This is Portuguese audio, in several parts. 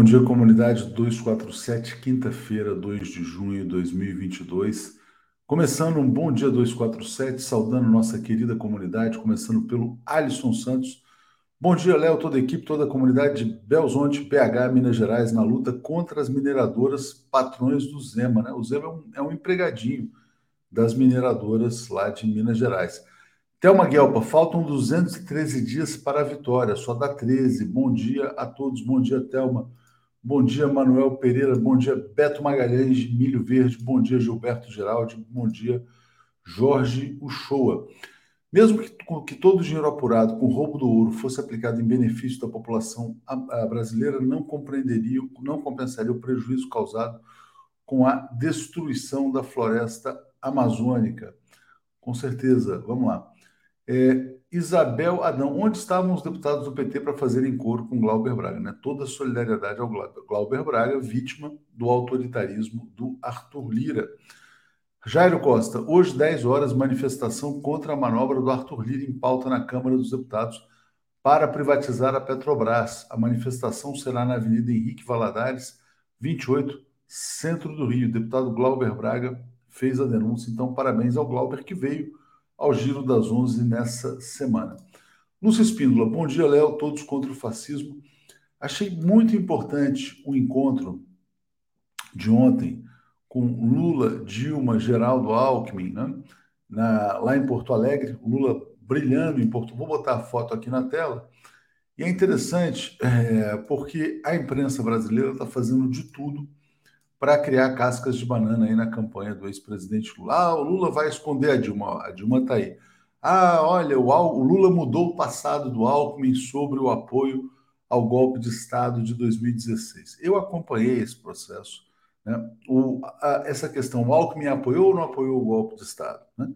Bom dia, comunidade 247, quinta-feira, 2 de junho de 2022. Começando um bom dia 247, saudando nossa querida comunidade, começando pelo Alisson Santos. Bom dia, Léo, toda a equipe, toda a comunidade de Belzonte, BH, Minas Gerais, na luta contra as mineradoras patrões do Zema. Né? O Zema é um, é um empregadinho das mineradoras lá de Minas Gerais. Thelma Guelpa, faltam 213 dias para a vitória, só dá 13. Bom dia a todos, bom dia, Thelma. Bom dia, Manuel Pereira, bom dia, Beto Magalhães, Milho Verde, bom dia, Gilberto Geraldi, bom dia, Jorge Uchoa. Mesmo que, que todo o dinheiro apurado com o roubo do ouro fosse aplicado em benefício da população brasileira, não compreenderia, não compensaria o prejuízo causado com a destruição da floresta amazônica. Com certeza, vamos lá. É, Isabel Adão, onde estavam os deputados do PT para fazerem coro com Glauber Braga? Né? Toda solidariedade ao Glauber Braga, vítima do autoritarismo do Arthur Lira. Jairo Costa, hoje, 10 horas, manifestação contra a manobra do Arthur Lira em pauta na Câmara dos Deputados para privatizar a Petrobras. A manifestação será na Avenida Henrique Valadares, 28, centro do Rio. O deputado Glauber Braga fez a denúncia, então parabéns ao Glauber que veio ao Giro das Onze nessa semana. Lúcia Espíndola, bom dia, Léo, todos contra o fascismo. Achei muito importante o encontro de ontem com Lula, Dilma, Geraldo Alckmin, né? Na, lá em Porto Alegre, Lula brilhando em Porto. Vou botar a foto aqui na tela. E é interessante é, porque a imprensa brasileira está fazendo de tudo para criar cascas de banana aí na campanha do ex-presidente Lula. Ah, o Lula vai esconder a Dilma. A Dilma está aí. Ah, olha, o, Al... o Lula mudou o passado do Alckmin sobre o apoio ao golpe de Estado de 2016. Eu acompanhei esse processo. Né? O, a, essa questão, o Alckmin apoiou ou não apoiou o golpe de Estado? Né?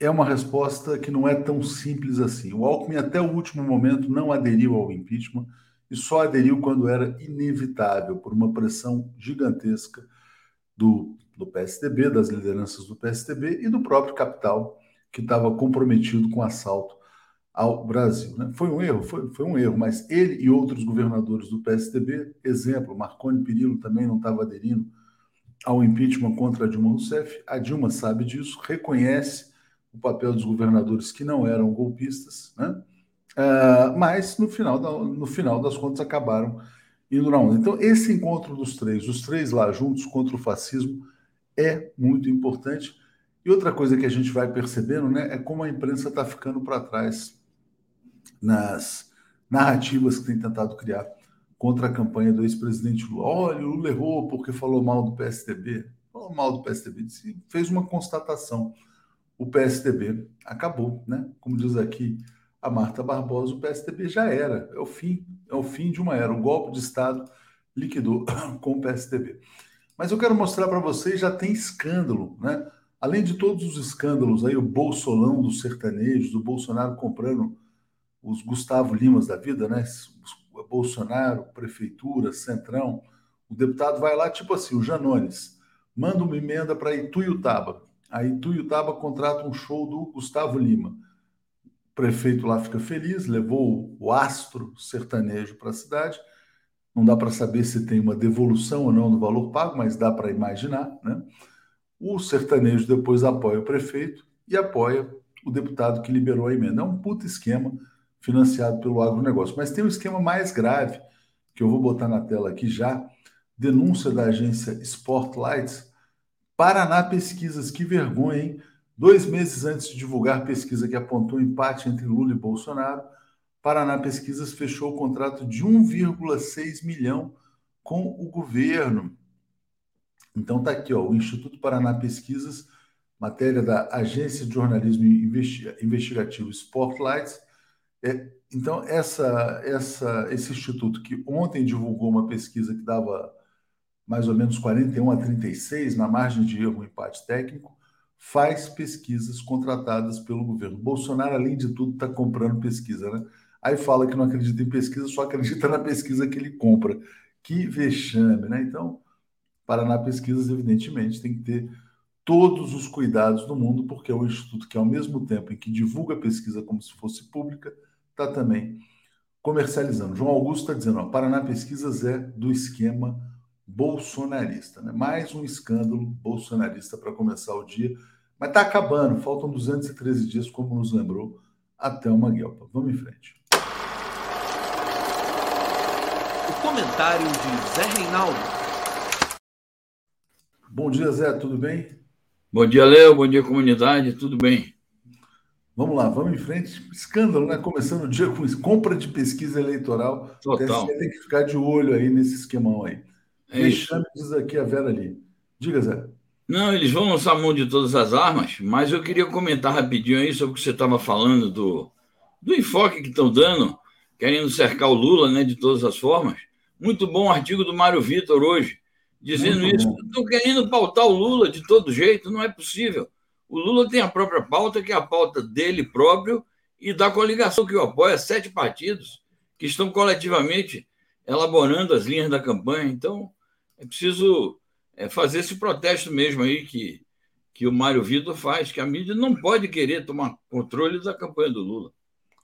É uma resposta que não é tão simples assim. O Alckmin, até o último momento, não aderiu ao impeachment e só aderiu quando era inevitável, por uma pressão gigantesca do, do PSDB, das lideranças do PSDB e do próprio capital, que estava comprometido com o assalto ao Brasil. Né? Foi um erro? Foi, foi um erro, mas ele e outros governadores do PSDB, exemplo, Marconi Perillo também não estava aderindo ao impeachment contra a Dilma Rousseff, a Dilma sabe disso, reconhece o papel dos governadores que não eram golpistas, né? Uh, mas no final, da, no final das contas acabaram indo na onda. Então, esse encontro dos três, os três lá juntos contra o fascismo, é muito importante. E outra coisa que a gente vai percebendo né, é como a imprensa está ficando para trás nas narrativas que tem tentado criar contra a campanha do ex-presidente Lula. Olha, o Lula errou porque falou mal do PSDB. Falou mal do PSDB, fez uma constatação. O PSDB acabou, né? Como diz aqui a Marta Barbosa, o PSDB já era. É o fim, é o fim de uma era. O golpe de Estado liquidou com o PSDB. Mas eu quero mostrar para vocês, já tem escândalo, né? Além de todos os escândalos aí, o Bolsolão dos sertanejos, o Bolsonaro comprando os Gustavo Limas da vida, né? Bolsonaro, Prefeitura, Centrão. O deputado vai lá, tipo assim, o Janones, manda uma emenda para Ituiutaba. A Ituiutaba contrata um show do Gustavo Lima prefeito lá fica feliz, levou o astro sertanejo para a cidade. Não dá para saber se tem uma devolução ou não do valor pago, mas dá para imaginar. Né? O sertanejo depois apoia o prefeito e apoia o deputado que liberou a emenda. É um puta esquema financiado pelo agronegócio. Mas tem um esquema mais grave, que eu vou botar na tela aqui já. Denúncia da agência Spotlight. Paraná Pesquisas, que vergonha, hein? Dois meses antes de divulgar pesquisa que apontou empate entre Lula e Bolsonaro, Paraná Pesquisas fechou o contrato de 1,6 milhão com o governo. Então tá aqui, ó, o Instituto Paraná Pesquisas, matéria da Agência de Jornalismo Investigativo Spotlight. É, então essa, essa, esse instituto que ontem divulgou uma pesquisa que dava mais ou menos 41 a 36 na margem de erro, empate técnico, faz pesquisas contratadas pelo governo. Bolsonaro, além de tudo, está comprando pesquisa, né? Aí fala que não acredita em pesquisa, só acredita na pesquisa que ele compra. Que vexame, né? Então, Paraná Pesquisas, evidentemente, tem que ter todos os cuidados do mundo, porque é um instituto que, ao mesmo tempo em que divulga a pesquisa como se fosse pública, está também comercializando. João Augusto está dizendo: ó, Paraná Pesquisas é do esquema bolsonarista. Né? Mais um escândalo bolsonarista para começar o dia. Mas está acabando, faltam 213 dias, como nos lembrou até uma Guelpa. Vamos em frente. O comentário de Zé Reinaldo. Bom dia, Zé, tudo bem? Bom dia, Léo. Bom dia, comunidade. Tudo bem? Vamos lá, vamos em frente. Escândalo, né? Começando o dia com compra de pesquisa eleitoral. Total. Tem que ficar de olho aí nesse esquemão aí. É diz aqui a Vera ali. Diga, Zé. Não, eles vão lançar mão de todas as armas, mas eu queria comentar rapidinho aí sobre o que você estava falando do, do enfoque que estão dando, querendo cercar o Lula né, de todas as formas. Muito bom artigo do Mário Vitor hoje, dizendo Muito isso. Estão querendo pautar o Lula de todo jeito, não é possível. O Lula tem a própria pauta, que é a pauta dele próprio e da coligação que o apoia, sete partidos que estão coletivamente elaborando as linhas da campanha. Então, é preciso é, fazer esse protesto mesmo aí que, que o Mário Vitor faz, que a mídia não pode querer tomar controle da campanha do Lula.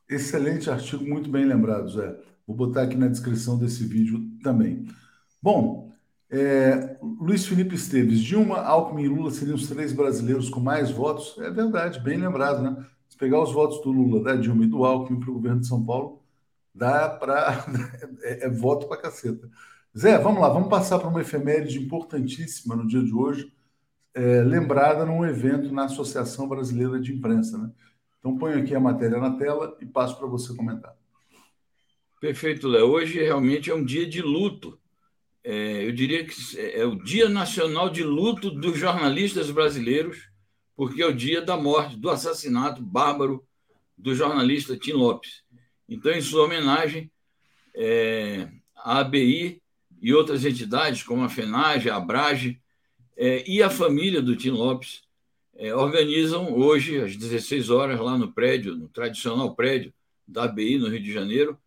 Excelente artigo, muito bem lembrado, Zé. Vou botar aqui na descrição desse vídeo também. Bom, é, Luiz Felipe Esteves, Dilma, Alckmin e Lula seriam os três brasileiros com mais votos? É verdade, bem lembrado, né? Se pegar os votos do Lula, da Dilma e do Alckmin para o governo de São Paulo, dá para. É, é, voto para caceta. Zé, vamos lá, vamos passar para uma efeméride importantíssima no dia de hoje, é, lembrada num evento na Associação Brasileira de Imprensa, né? Então, ponho aqui a matéria na tela e passo para você comentar. Perfeito, Léo. Hoje realmente é um dia de luto é, eu diria que é o Dia Nacional de Luto dos Jornalistas Brasileiros, porque é o dia da morte, do assassinato bárbaro do jornalista Tim Lopes. Então, em sua homenagem, é, a ABI e outras entidades, como a FENAGE, a ABRAGE é, e a família do Tim Lopes, é, organizam hoje, às 16 horas, lá no prédio, no tradicional prédio da ABI, no Rio de Janeiro,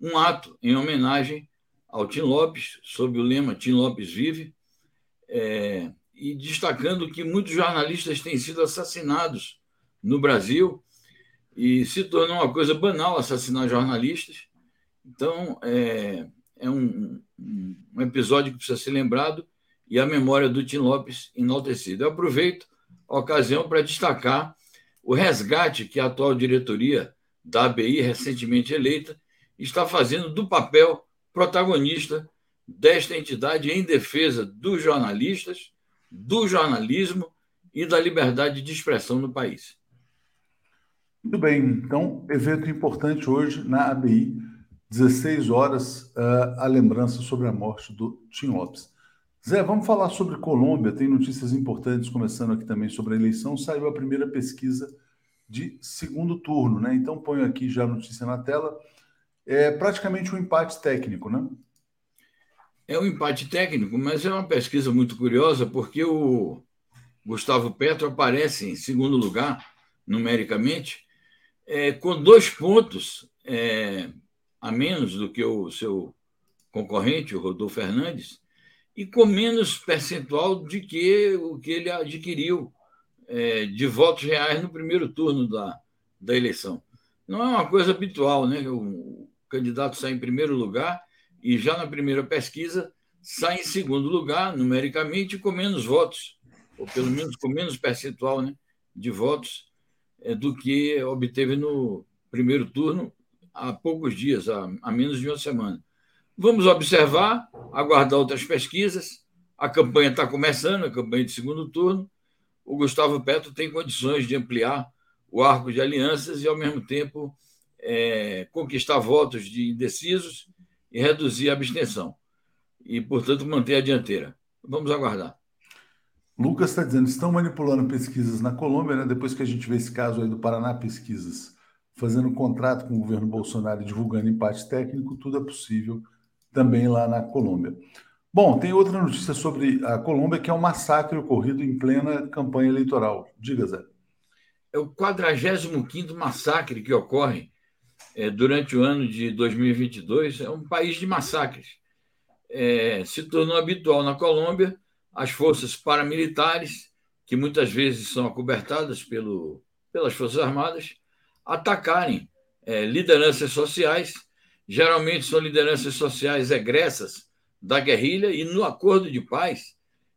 um ato em homenagem ao Tim Lopes, sob o lema Tim Lopes vive, é, e destacando que muitos jornalistas têm sido assassinados no Brasil e se tornou uma coisa banal assassinar jornalistas. Então, é, é um, um, episódio que precisa ser lembrado e a memória do Tim Lopes enaltecida. Eu aproveito a ocasião para destacar o resgate que a atual diretoria da ABI, recentemente eleita, está fazendo do papel protagonista desta entidade em defesa dos jornalistas, do jornalismo e da liberdade de expressão no país. Muito bem, então, evento importante hoje na ABI, 16 horas, uh, a lembrança sobre a morte do Tim Lopes. Zé, vamos falar sobre Colômbia, tem notícias importantes começando aqui também sobre a eleição. Saiu a primeira pesquisa de segundo turno, né? Então ponho aqui já a notícia na tela é praticamente um empate técnico, né? É um empate técnico, mas é uma pesquisa muito curiosa, porque o Gustavo Petro aparece em segundo lugar, numericamente, é, com dois pontos é, a menos do que o seu concorrente, o Rodolfo Fernandes, e com menos percentual de que o que ele adquiriu é, de votos reais no primeiro turno da, da eleição. Não é uma coisa habitual, né? O, candidato sai em primeiro lugar e já na primeira pesquisa sai em segundo lugar, numericamente, com menos votos, ou pelo menos com menos percentual né, de votos é, do que obteve no primeiro turno há poucos dias, há, há menos de uma semana. Vamos observar, aguardar outras pesquisas. A campanha está começando, a campanha de segundo turno. O Gustavo Petro tem condições de ampliar o arco de alianças e, ao mesmo tempo, é, conquistar votos de indecisos e reduzir a abstenção. E, portanto, manter a dianteira. Vamos aguardar. Lucas está dizendo, estão manipulando pesquisas na Colômbia, né? depois que a gente vê esse caso aí do Paraná Pesquisas, fazendo um contrato com o governo Bolsonaro e divulgando empate técnico, tudo é possível também lá na Colômbia. Bom, tem outra notícia sobre a Colômbia, que é um massacre ocorrido em plena campanha eleitoral. Diga, Zé. É o 45º massacre que ocorre é, durante o ano de 2022 é um país de massacres. É, se tornou habitual na Colômbia as forças paramilitares, que muitas vezes são acobertadas pelo, pelas Forças Armadas, atacarem é, lideranças sociais geralmente são lideranças sociais egressas da guerrilha, e no acordo de paz,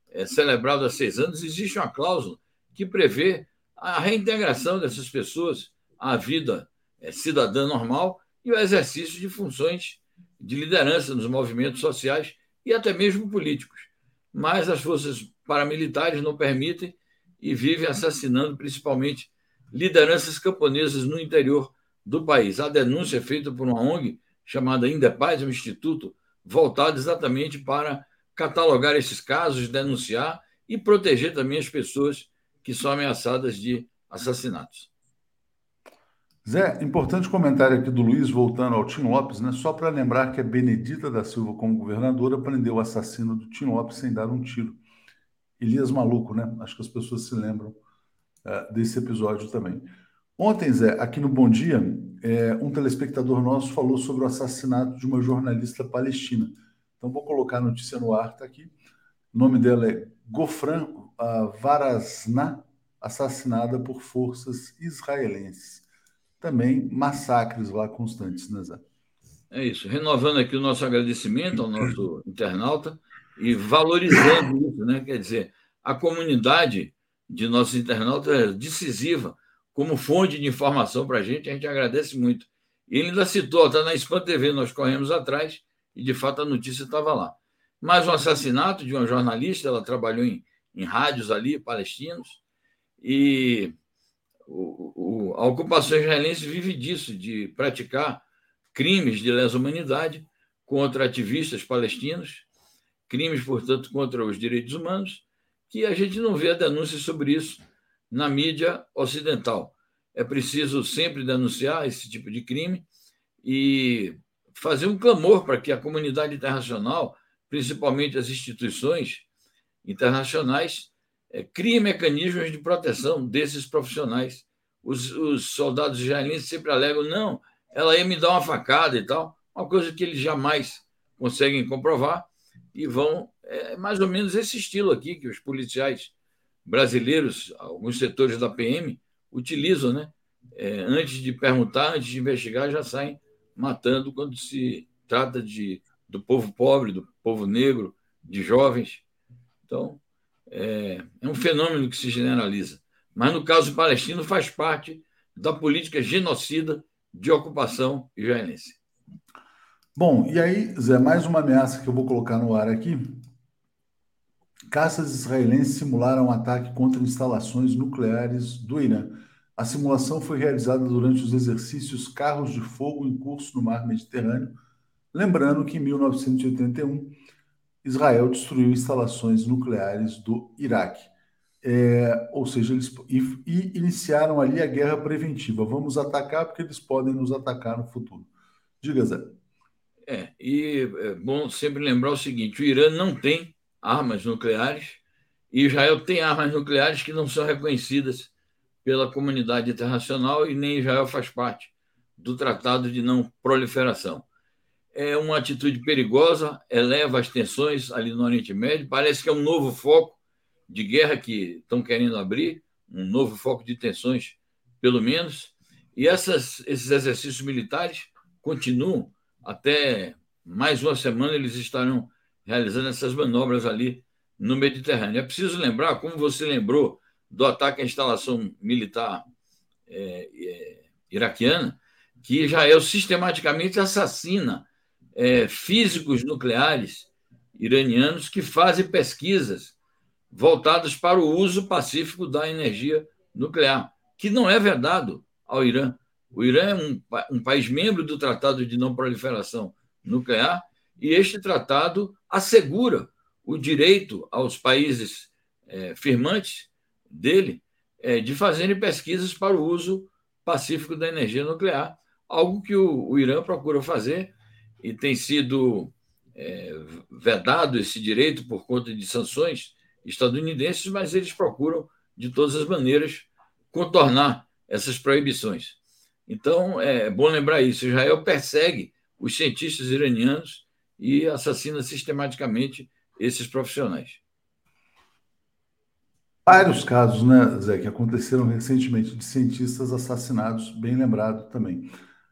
é, celebrado há seis anos, existe uma cláusula que prevê a reintegração dessas pessoas à vida é, cidadã normal e o exercício de funções de liderança nos movimentos sociais e até mesmo políticos. Mas as forças paramilitares não permitem e vivem assassinando principalmente lideranças camponesas no interior do país. A denúncia é feita por uma ONG chamada Indepaz, um instituto voltado exatamente para catalogar esses casos, denunciar e proteger também as pessoas que são ameaçadas de assassinatos. Zé, importante comentário aqui do Luiz, voltando ao Tim Lopes, né? Só para lembrar que a Benedita da Silva, como governadora, prendeu o assassino do Tim Lopes sem dar um tiro. Elias Maluco, né? Acho que as pessoas se lembram uh, desse episódio também. Ontem, Zé, aqui no Bom Dia, é, um telespectador nosso falou sobre o assassinato de uma jornalista palestina. Então, vou colocar a notícia no ar, está aqui. O nome dela é Gofran Varazna, assassinada por forças israelenses. Também massacres lá constantes, né, Zé? É isso. Renovando aqui o nosso agradecimento ao nosso internauta e valorizando isso, né? Quer dizer, a comunidade de nossos internautas é decisiva como fonte de informação para a gente, a gente agradece muito. Ele ainda citou, está na Spam TV, nós corremos atrás, e de fato a notícia estava lá. Mais um assassinato de uma jornalista, ela trabalhou em, em rádios ali, palestinos, e o, o, a ocupação israelense vive disso, de praticar crimes de lesa humanidade contra ativistas palestinos, crimes, portanto, contra os direitos humanos, que a gente não vê a denúncia sobre isso na mídia ocidental. É preciso sempre denunciar esse tipo de crime e fazer um clamor para que a comunidade internacional, principalmente as instituições internacionais, é, criem mecanismos de proteção desses profissionais. Os, os soldados israelenses sempre alegam: não, ela ia me dar uma facada e tal, uma coisa que eles jamais conseguem comprovar e vão. É mais ou menos esse estilo aqui que os policiais brasileiros, alguns setores da PM, utilizam, né? É, antes de perguntar, antes de investigar, já saem matando quando se trata de, do povo pobre, do povo negro, de jovens. Então, é, é um fenômeno que se generaliza. Mas no caso palestino, faz parte da política genocida de ocupação israelense. Bom, e aí, Zé, mais uma ameaça que eu vou colocar no ar aqui, Caças israelenses simularam um ataque contra instalações nucleares do Irã. A simulação foi realizada durante os exercícios Carros de Fogo em curso no Mar Mediterrâneo, lembrando que em 1981 Israel destruiu instalações nucleares do Iraque. É, ou seja, eles e, e iniciaram ali a guerra preventiva. Vamos atacar porque eles podem nos atacar no futuro. Diga, Zé. É, e é bom sempre lembrar o seguinte: o Irã não tem armas nucleares, e Israel tem armas nucleares que não são reconhecidas pela comunidade internacional e nem Israel faz parte do Tratado de Não Proliferação. É uma atitude perigosa, eleva as tensões ali no Oriente Médio, parece que é um novo foco de guerra que estão querendo abrir, um novo foco de tensões, pelo menos, e essas, esses exercícios militares continuam até mais uma semana, eles estarão realizando essas manobras ali no Mediterrâneo. É preciso lembrar, como você lembrou do ataque à instalação militar é, é, iraquiana, que Israel sistematicamente assassina é, físicos nucleares iranianos que fazem pesquisas voltadas para o uso pacífico da energia nuclear, que não é vedado ao Irã. O Irã é um, um país membro do Tratado de Não Proliferação Nuclear e este tratado assegura o direito aos países é, firmantes dele é, de fazerem pesquisas para o uso pacífico da energia nuclear, algo que o, o Irã procura fazer e tem sido é, vedado esse direito por conta de sanções estadunidenses, mas eles procuram, de todas as maneiras, contornar essas proibições. Então, é bom lembrar isso: Israel persegue os cientistas iranianos e assassina sistematicamente esses profissionais. Vários casos, né, Zé, que aconteceram recentemente de cientistas assassinados, bem lembrado também.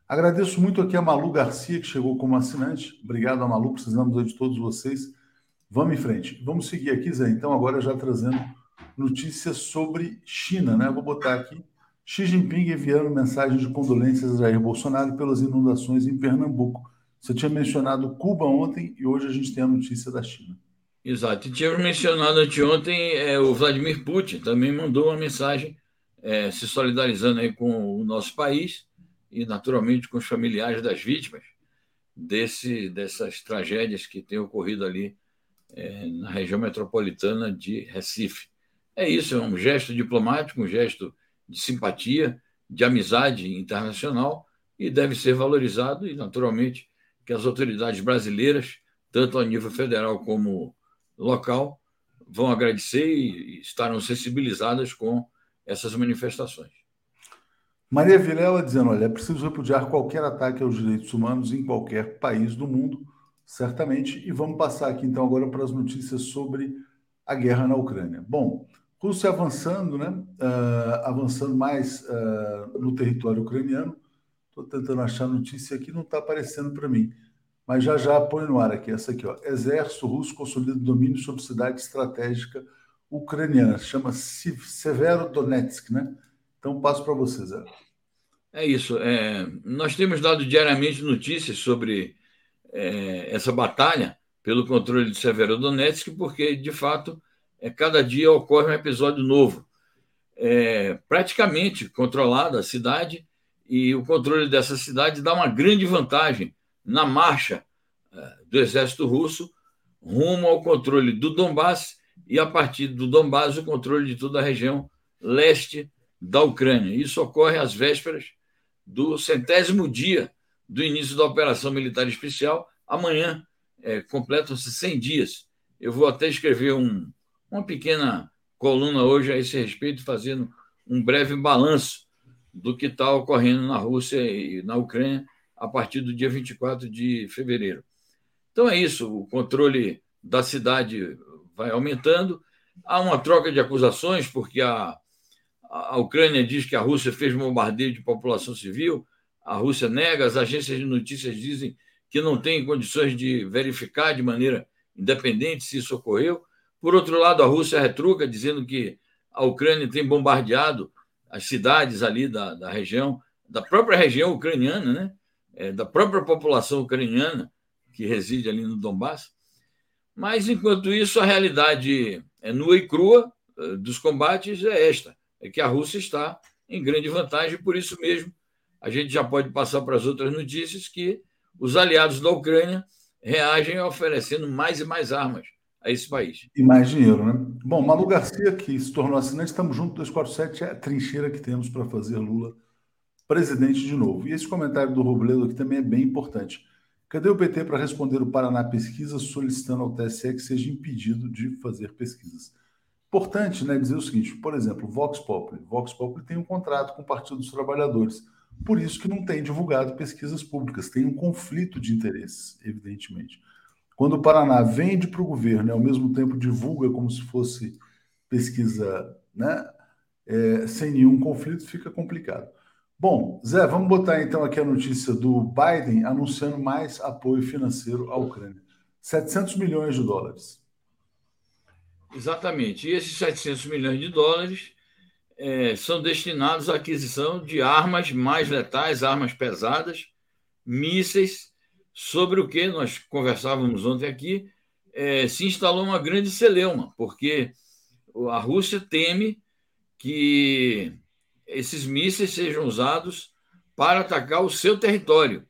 Agradeço muito aqui a Malu Garcia, que chegou como assinante. Obrigado, Malu. Precisamos de todos vocês. Vamos em frente. Vamos seguir aqui, Zé. Então, agora já trazendo notícias sobre China, né? Vou botar aqui. Xi Jinping enviando mensagem de condolências a Jair Bolsonaro pelas inundações em Pernambuco. Você tinha mencionado Cuba ontem e hoje a gente tem a notícia da China. Exato. E tínhamos mencionado anteontem é, o Vladimir Putin também mandou uma mensagem é, se solidarizando aí com o nosso país e, naturalmente, com os familiares das vítimas desse, dessas tragédias que têm ocorrido ali é, na região metropolitana de Recife. É isso, é um gesto diplomático, um gesto de simpatia, de amizade internacional e deve ser valorizado e, naturalmente, que as autoridades brasileiras, tanto a nível federal como local, vão agradecer e estarão sensibilizadas com essas manifestações. Maria Vilela dizendo: olha, é preciso repudiar qualquer ataque aos direitos humanos em qualquer país do mundo, certamente. E vamos passar aqui então agora para as notícias sobre a guerra na Ucrânia. Bom, Rússia avançando, né? Uh, avançando mais uh, no território ucraniano. Estou tentando achar notícia aqui, não está aparecendo para mim. Mas já já põe no ar aqui, essa aqui, ó. Exército russo consolida domínio sobre cidade estratégica ucraniana. Chama Severo Donetsk, né? Então passo para vocês. Zé. É isso. É, nós temos dado diariamente notícias sobre é, essa batalha pelo controle de Severodonetsk, porque, de fato, é, cada dia ocorre um episódio novo. É, praticamente controlada a cidade e o controle dessa cidade dá uma grande vantagem na marcha é, do exército russo rumo ao controle do Donbass e, a partir do Donbass, o controle de toda a região leste da Ucrânia. Isso ocorre às vésperas do centésimo dia do início da operação militar especial. Amanhã é, completam-se 100 dias. Eu vou até escrever um, uma pequena coluna hoje a esse respeito, fazendo um breve balanço do que está ocorrendo na Rússia e na Ucrânia a partir do dia 24 de fevereiro. Então é isso, o controle da cidade vai aumentando. Há uma troca de acusações, porque a, a Ucrânia diz que a Rússia fez bombardeio de população civil, a Rússia nega, as agências de notícias dizem que não tem condições de verificar de maneira independente se isso ocorreu. Por outro lado, a Rússia retruca, dizendo que a Ucrânia tem bombardeado as cidades ali da, da região, da própria região ucraniana, né? É, da própria população ucraniana que reside ali no Donbass. Mas, enquanto isso, a realidade é nua e crua eh, dos combates é esta: é que a Rússia está em grande vantagem, por isso mesmo a gente já pode passar para as outras notícias que os aliados da Ucrânia reagem oferecendo mais e mais armas a esse país. E mais dinheiro, né? Bom, Malu Garcia, que se tornou assinante, estamos juntos, 247 é a trincheira que temos para fazer Lula presidente de novo. E esse comentário do Robledo aqui também é bem importante. Cadê o PT para responder o Paraná Pesquisa solicitando ao TSE que seja impedido de fazer pesquisas? Importante né, dizer o seguinte, por exemplo, Vox Populi. Vox Populi tem um contrato com o Partido dos Trabalhadores, por isso que não tem divulgado pesquisas públicas, tem um conflito de interesses, evidentemente. Quando o Paraná vende para o governo e ao mesmo tempo divulga como se fosse pesquisa né, é, sem nenhum conflito, fica complicado. Bom, Zé, vamos botar então aqui a notícia do Biden anunciando mais apoio financeiro à Ucrânia. 700 milhões de dólares. Exatamente. E esses 700 milhões de dólares é, são destinados à aquisição de armas mais letais, armas pesadas, mísseis, sobre o que nós conversávamos ontem aqui, é, se instalou uma grande celeuma, porque a Rússia teme que esses mísseis sejam usados para atacar o seu território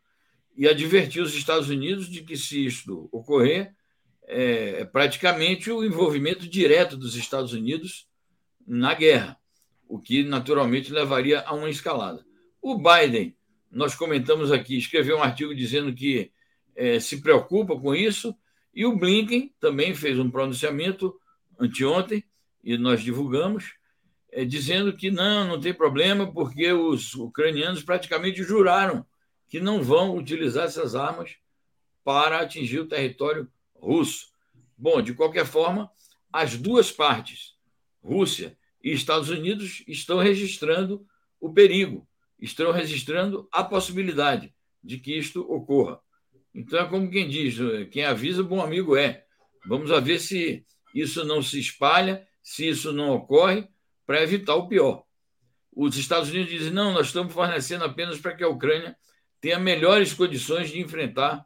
e advertir os Estados Unidos de que, se isto ocorrer, é, é praticamente o envolvimento direto dos Estados Unidos na guerra, o que naturalmente levaria a uma escalada. O Biden, nós comentamos aqui, escreveu um artigo dizendo que é, se preocupa com isso, e o Blinken também fez um pronunciamento anteontem, e nós divulgamos, é, dizendo que não, não tem problema, porque os ucranianos praticamente juraram que não vão utilizar essas armas para atingir o território russo. Bom, de qualquer forma, as duas partes, Rússia e Estados Unidos, estão registrando o perigo estão registrando a possibilidade de que isto ocorra. Então é como quem diz: quem avisa, bom amigo é. Vamos ver se isso não se espalha, se isso não ocorre, para evitar o pior. Os Estados Unidos dizem: não, nós estamos fornecendo apenas para que a Ucrânia tenha melhores condições de enfrentar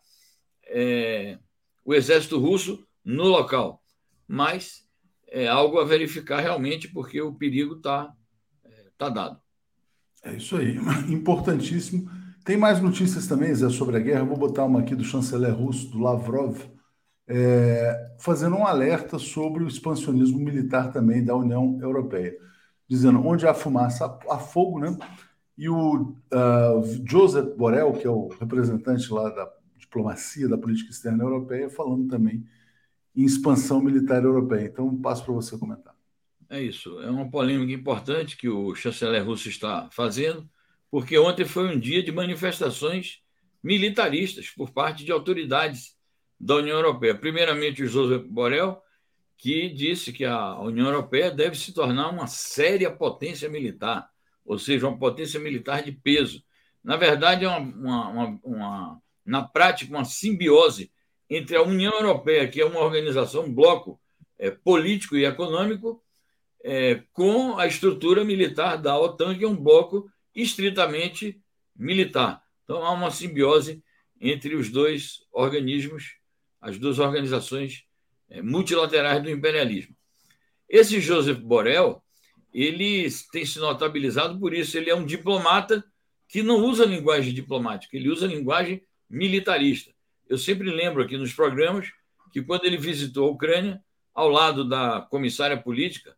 é, o exército russo no local. Mas é algo a verificar realmente, porque o perigo está tá dado. É isso aí, importantíssimo. Tem mais notícias também, Zé, sobre a guerra. vou botar uma aqui do chanceler russo, do Lavrov, é, fazendo um alerta sobre o expansionismo militar também da União Europeia, dizendo onde há fumaça, há fogo, né? E o uh, Joseph Borrell, que é o representante lá da diplomacia da política externa europeia, falando também em expansão militar europeia. Então, passo para você comentar. É isso. É uma polêmica importante que o chanceler russo está fazendo, porque ontem foi um dia de manifestações militaristas por parte de autoridades da União Europeia. Primeiramente, o José Borrell, que disse que a União Europeia deve se tornar uma séria potência militar, ou seja, uma potência militar de peso. Na verdade, é uma, uma, uma, uma na prática, uma simbiose entre a União Europeia, que é uma organização, um bloco é, político e econômico, é, com a estrutura militar da OTAN, que é um bloco estritamente militar. Então, há uma simbiose entre os dois organismos, as duas organizações é, multilaterais do imperialismo. Esse Joseph Borrell, ele tem se notabilizado por isso. Ele é um diplomata que não usa linguagem diplomática, ele usa linguagem militarista. Eu sempre lembro aqui nos programas que quando ele visitou a Ucrânia, ao lado da comissária política,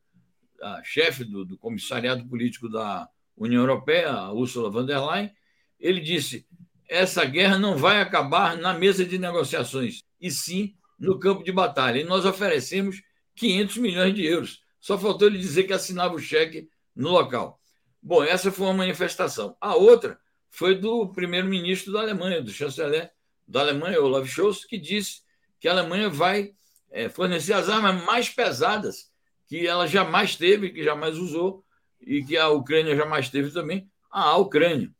a chefe do, do comissariado político da União Europeia, Ursula von der Leyen, ele disse: essa guerra não vai acabar na mesa de negociações, e sim no campo de batalha. E nós oferecemos 500 milhões de euros. Só faltou ele dizer que assinava o cheque no local. Bom, essa foi uma manifestação. A outra foi do primeiro-ministro da Alemanha, do chanceler da Alemanha, Olaf Scholz, que disse que a Alemanha vai é, fornecer as armas mais pesadas que ela jamais teve, que jamais usou, e que a Ucrânia jamais teve também, à Ucrânia.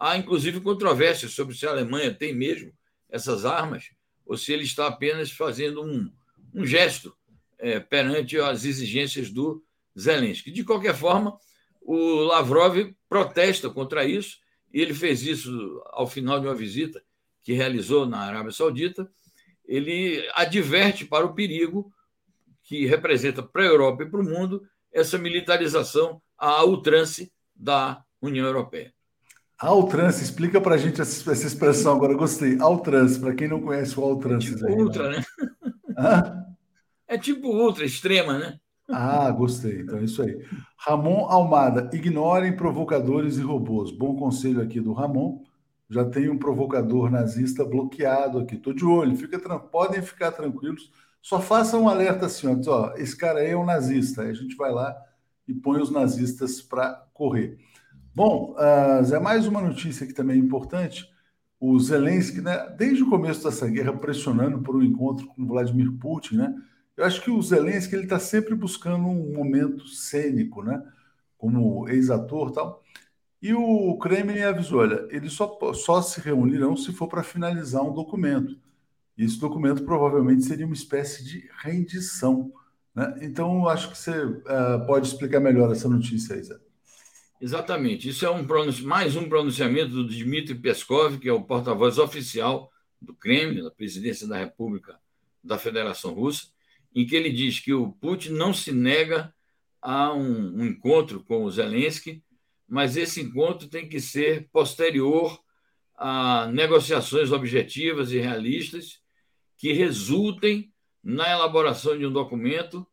Há, inclusive, controvérsias sobre se a Alemanha tem mesmo essas armas ou se ele está apenas fazendo um, um gesto é, perante as exigências do Zelensky. De qualquer forma, o Lavrov protesta contra isso e ele fez isso ao final de uma visita que realizou na Arábia Saudita. Ele adverte para o perigo que representa para a Europa e para o mundo essa militarização à ultrance da União Europeia. Altrance, explica para a gente essa, essa, expressão agora, gostei. Altrance, para quem não conhece o Altrance. Tipo aí, ultra, né? É tipo ultra, extrema, né? Ah, gostei. Então é isso aí. Ramon Almada, ignorem provocadores e robôs. Bom conselho aqui do Ramon. Já tem um provocador nazista bloqueado aqui. Estou de olho. Fica, podem ficar tranquilos. Só façam um alerta assim, ó, ó, esse cara aí é um nazista. Aí a gente vai lá e põe os nazistas para correr. Bom, uh, mais uma notícia que também é importante. O Zelensky, né, desde o começo dessa guerra, pressionando por um encontro com Vladimir Putin, né? Eu acho que o Zelensky ele está sempre buscando um momento cênico, né? Como ex-ator tal. E o Kremlin avisou: olha, eles só, só se reunirão se for para finalizar um documento. E esse documento provavelmente seria uma espécie de rendição. Né? Então, acho que você uh, pode explicar melhor essa notícia aí, Zé. Exatamente. Isso é um mais um pronunciamento do Dmitry Peskov, que é o porta-voz oficial do Kremlin, da presidência da República da Federação Russa, em que ele diz que o Putin não se nega a um, um encontro com o Zelensky, mas esse encontro tem que ser posterior a negociações objetivas e realistas que resultem na elaboração de um documento,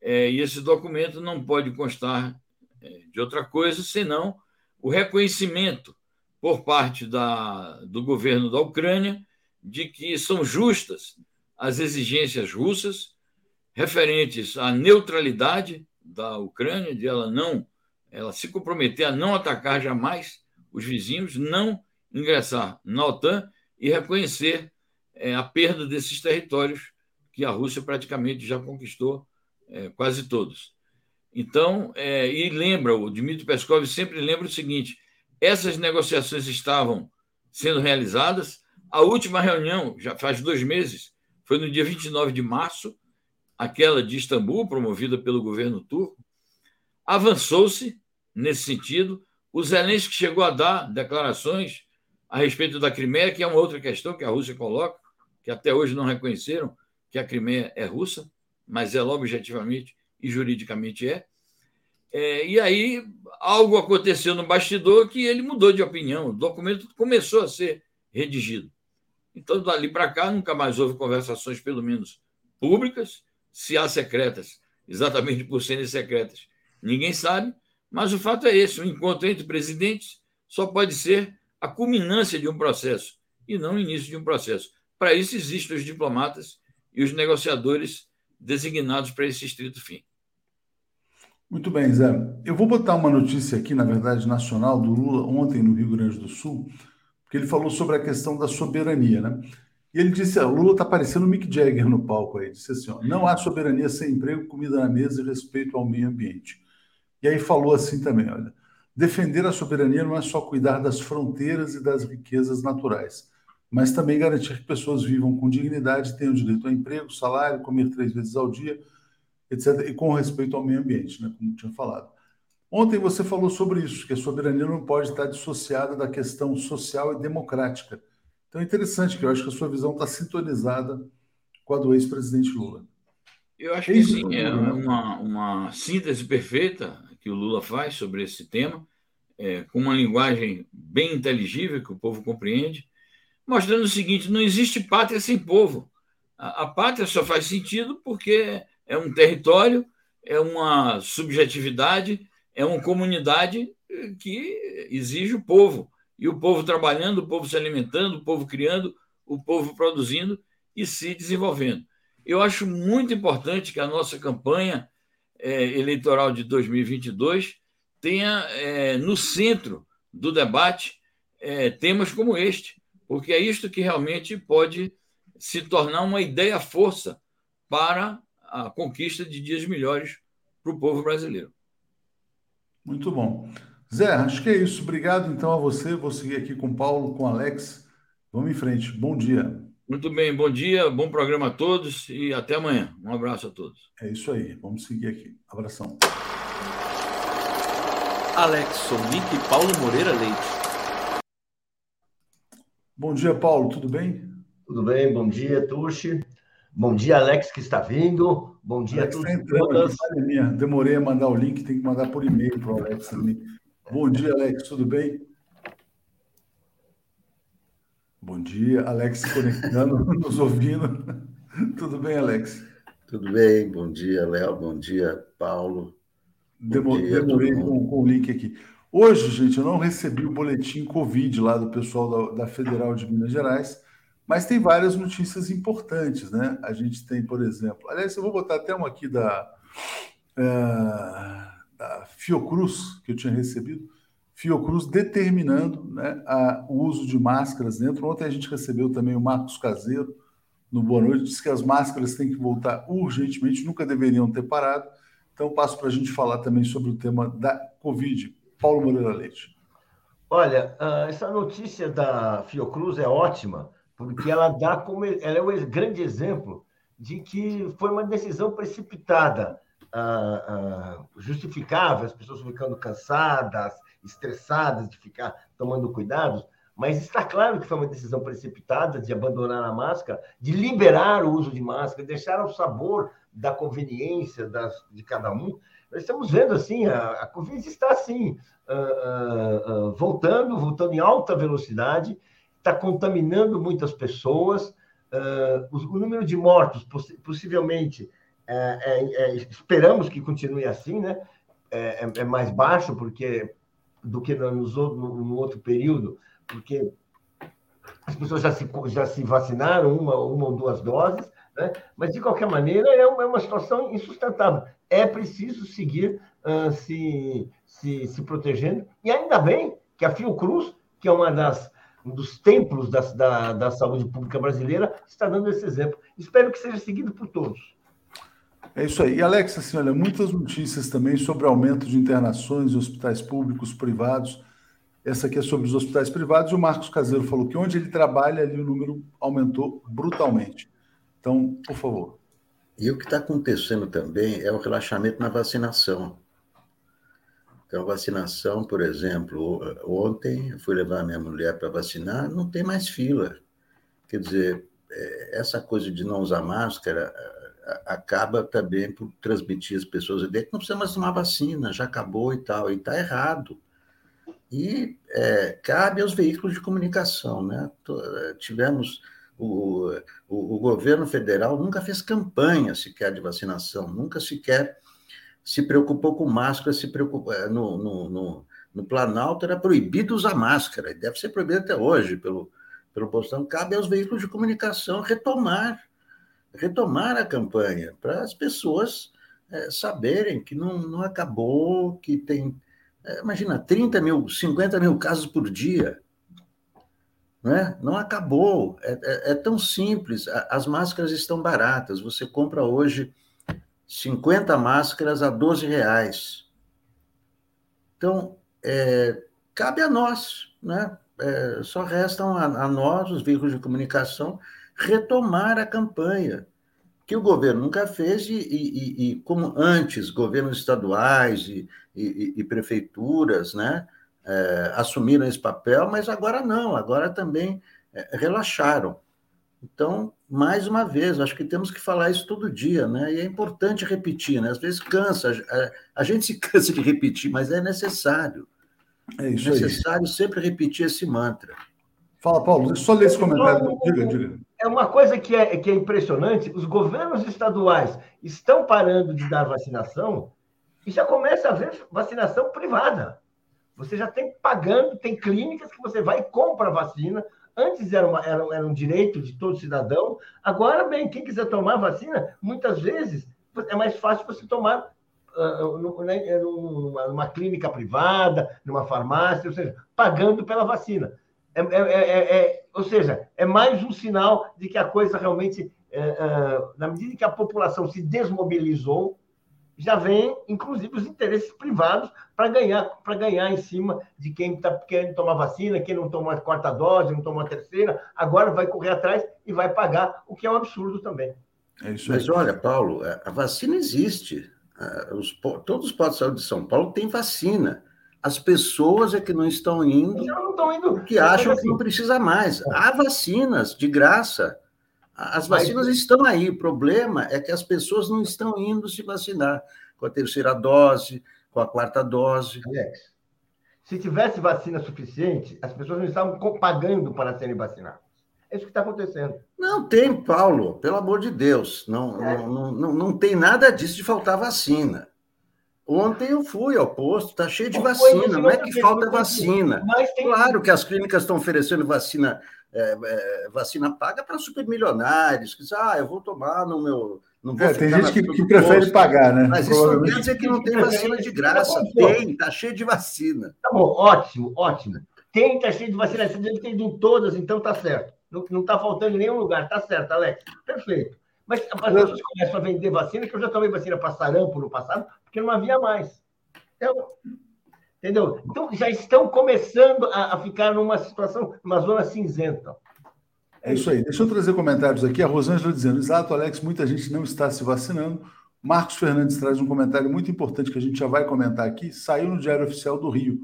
é, e esse documento não pode constar é, de outra coisa senão o reconhecimento por parte da, do governo da Ucrânia de que são justas as exigências russas referentes à neutralidade da Ucrânia, de ela não, ela se comprometer a não atacar jamais os vizinhos, não ingressar na OTAN e reconhecer é, a perda desses territórios que a Rússia praticamente já conquistou é, quase todos. Então, é, e lembra, o Dmitry Peskov sempre lembra o seguinte: Essas negociações estavam sendo realizadas. A última reunião, já faz dois meses, foi no dia 29 de março, aquela de Istambul, promovida pelo governo turco. Avançou-se nesse sentido. O Zelensky chegou a dar declarações a respeito da Crimeia, que é uma outra questão que a Rússia coloca, que até hoje não reconheceram que a Crimeia é russa, mas ela objetivamente e juridicamente é. é. E aí algo aconteceu no bastidor que ele mudou de opinião. O documento começou a ser redigido. Então, dali para cá, nunca mais houve conversações, pelo menos públicas, se há secretas, exatamente por serem secretas. Ninguém sabe, mas o fato é esse: o encontro entre presidentes só pode ser a culminância de um processo e não o início de um processo. Para isso existem os diplomatas e os negociadores designados para esse estrito fim. Muito bem, Zé. Eu vou botar uma notícia aqui, na verdade, nacional, do Lula, ontem no Rio Grande do Sul, porque ele falou sobre a questão da soberania, né? E ele disse: o Lula está parecendo o Mick Jagger no palco aí. Disse assim: ó, não há soberania sem emprego, comida na mesa e respeito ao meio ambiente. E aí falou assim também: olha, defender a soberania não é só cuidar das fronteiras e das riquezas naturais, mas também garantir que pessoas vivam com dignidade, tenham direito a emprego, salário, comer três vezes ao dia etc., e com respeito ao meio ambiente, né, como tinha falado. Ontem você falou sobre isso, que a soberania não pode estar dissociada da questão social e democrática. Então é interessante que eu acho que a sua visão está sintonizada com a do ex-presidente Lula. Eu acho que sim, é né? uma, uma síntese perfeita que o Lula faz sobre esse tema, é, com uma linguagem bem inteligível que o povo compreende, mostrando o seguinte: não existe pátria sem povo. A, a pátria só faz sentido porque é um território, é uma subjetividade, é uma comunidade que exige o povo. E o povo trabalhando, o povo se alimentando, o povo criando, o povo produzindo e se desenvolvendo. Eu acho muito importante que a nossa campanha é, eleitoral de 2022 tenha é, no centro do debate é, temas como este, porque é isto que realmente pode se tornar uma ideia-força para a conquista de dias melhores para o povo brasileiro. Muito bom. Zé, acho que é isso. Obrigado então a você. Vou seguir aqui com o Paulo, com o Alex. Vamos em frente. Bom dia. Muito bem, bom dia, bom programa a todos e até amanhã. Um abraço a todos. É isso aí, vamos seguir aqui. Abração. Alex Sonic e Paulo Moreira Leite. Bom dia, Paulo, tudo bem? Tudo bem, bom dia, Tuxi. Bom dia, Alex, que está vindo. Bom dia Alex a todos. Tá entrando Demorei a mandar o link, tem que mandar por e-mail para o Alex também. Bom dia, Alex, tudo bem? Bom dia, Alex se conectando, nos ouvindo. Tudo bem, Alex? Tudo bem, bom dia, Léo, bom dia, Paulo. Demo, dia, demorei com, com, o link aqui. Hoje, gente, eu não recebi o boletim Covid lá do pessoal da, da Federal de Minas Gerais, mas tem várias notícias importantes, né? A gente tem, por exemplo, aliás, eu vou botar até uma aqui da, uh, da Fiocruz, que eu tinha recebido. Fiocruz determinando né, a, o uso de máscaras dentro. Ontem a gente recebeu também o Marcos Caseiro no Boa Noite, disse que as máscaras têm que voltar urgentemente, nunca deveriam ter parado. Então, passo para a gente falar também sobre o tema da Covid. Paulo Moreira Leite. Olha, ah, essa notícia da Fiocruz é ótima, porque ela dá como ela é o grande exemplo de que foi uma decisão precipitada, uh, uh, justificável, as pessoas ficando cansadas, estressadas de ficar tomando cuidados, mas está claro que foi uma decisão precipitada de abandonar a máscara, de liberar o uso de máscara, deixar ao sabor da conveniência das, de cada um. Nós estamos vendo assim, a, a Covid está assim, uh, voltando, voltando em alta velocidade, está contaminando muitas pessoas. Uh, o, número de mortos, poss possivelmente, é, é, é, esperamos que continue assim, né? É, é, mais baixo porque do que no, no, no, outro período, porque as pessoas já se, já se vacinaram uma, uma ou duas doses, né? mas de qualquer maneira é uma, é situação insustentável. É preciso seguir uh, se, se, se protegendo, e ainda bem que a Fiocruz, que é uma das um dos templos da, da, da saúde pública brasileira, está dando esse exemplo. Espero que seja seguido por todos. É isso aí. E, Alex, assim, olha, muitas notícias também sobre aumento de internações em hospitais públicos, privados. Essa aqui é sobre os hospitais privados e o Marcos Caseiro falou que onde ele trabalha, ali o número aumentou brutalmente. Então, por favor. E o que está acontecendo também é o relaxamento na vacinação. Então, vacinação, por exemplo, ontem eu fui levar minha mulher para vacinar, não tem mais fila. Quer dizer, é, essa coisa de não usar máscara acaba também por transmitir as pessoas a ideia que não precisa mais tomar vacina, já acabou e tal, e está errado. E é, cabe aos veículos de comunicação. Né? Tivemos. O, o, o, governo federal nunca fez campanha sequer de vacinação, nunca sequer se preocupou com máscara, se preocupou, é, no, no, no, no Planalto era proibido usar máscara, e deve ser proibido até hoje pelo, pelo Bolsonaro. Cabe aos veículos de comunicação retomar, retomar a campanha, para as pessoas é, saberem que não, não acabou, que tem é, imagina, 30 mil, 50 mil casos por dia. Né? Não acabou. É, é, é, tão simples. As máscaras estão baratas. Você compra hoje 50 máscaras a 12 reais. Então, é, cabe a nós, né? É, só restam a, a, nós, os veículos de comunicação, retomar a campanha que o governo nunca fez, e, e, e como antes governos estaduais e, e prefeituras né, é, assumiram esse papel, mas agora não, agora também é, relaxaram. Então, mais uma vez, acho que temos que falar isso todo dia, né? E é importante repetir, né? Às vezes cansa, a, a gente se cansa de repetir, mas é necessário. É isso é necessário aí. sempre repetir esse mantra. Fala, Paulo, só ler esse comentário. Diga, diga é uma coisa que é, que é impressionante: os governos estaduais estão parando de dar vacinação e já começa a haver vacinação privada. Você já tem pagando, tem clínicas que você vai e compra vacina. Antes era, uma, era, era um direito de todo cidadão. Agora, bem, quem quiser tomar vacina, muitas vezes é mais fácil você tomar uh, numa, numa clínica privada, numa farmácia, ou seja, pagando pela vacina. É, é, é, é, ou seja, é mais um sinal de que a coisa realmente, é, é, na medida que a população se desmobilizou, já vem, inclusive, os interesses privados para ganhar, para ganhar em cima de quem está querendo tomar vacina, quem não toma a quarta dose, não toma a terceira, agora vai correr atrás e vai pagar, o que é um absurdo também. Mas olha, Paulo, a vacina existe. Os, todos os postos de saúde de São Paulo têm vacina. As pessoas é que não estão indo, não estão indo porque acham assim. que não precisa mais. É. Há vacinas de graça. As vacinas Mas... estão aí. O problema é que as pessoas não estão indo se vacinar com a terceira dose, com a quarta dose. Alex, se tivesse vacina suficiente, as pessoas não estavam pagando para serem vacinadas. É isso que está acontecendo. Não tem, Paulo, pelo amor de Deus. Não, é. não, não, não, não tem nada disso de faltar vacina. Ontem eu fui ao posto, está cheio de vacina, não é que falta vacina. Claro que as clínicas estão oferecendo vacina, é, é, vacina paga para supermilionários, que dizem, ah, eu vou tomar no meu. Não vou é, tem gente que, que prefere pagar, né? Mas isso não quer dizer que não tem vacina de graça. Tem, está cheio de vacina. Tá bom, ótimo, ótimo. Tem, está cheio de vacina. Você deve ter ido todas, então tá certo. Não está faltando em nenhum lugar, tá certo, Alex. Perfeito. Mas as pessoas começam a vender vacina, que eu já tomei vacina para sarampo no passado, porque não havia mais. Então, entendeu? Então, já estão começando a, a ficar numa situação, numa zona cinzenta. É isso aí. Deixa eu trazer comentários aqui. A Rosângela dizendo: Exato, Alex, muita gente não está se vacinando. Marcos Fernandes traz um comentário muito importante que a gente já vai comentar aqui. Saiu no Diário Oficial do Rio.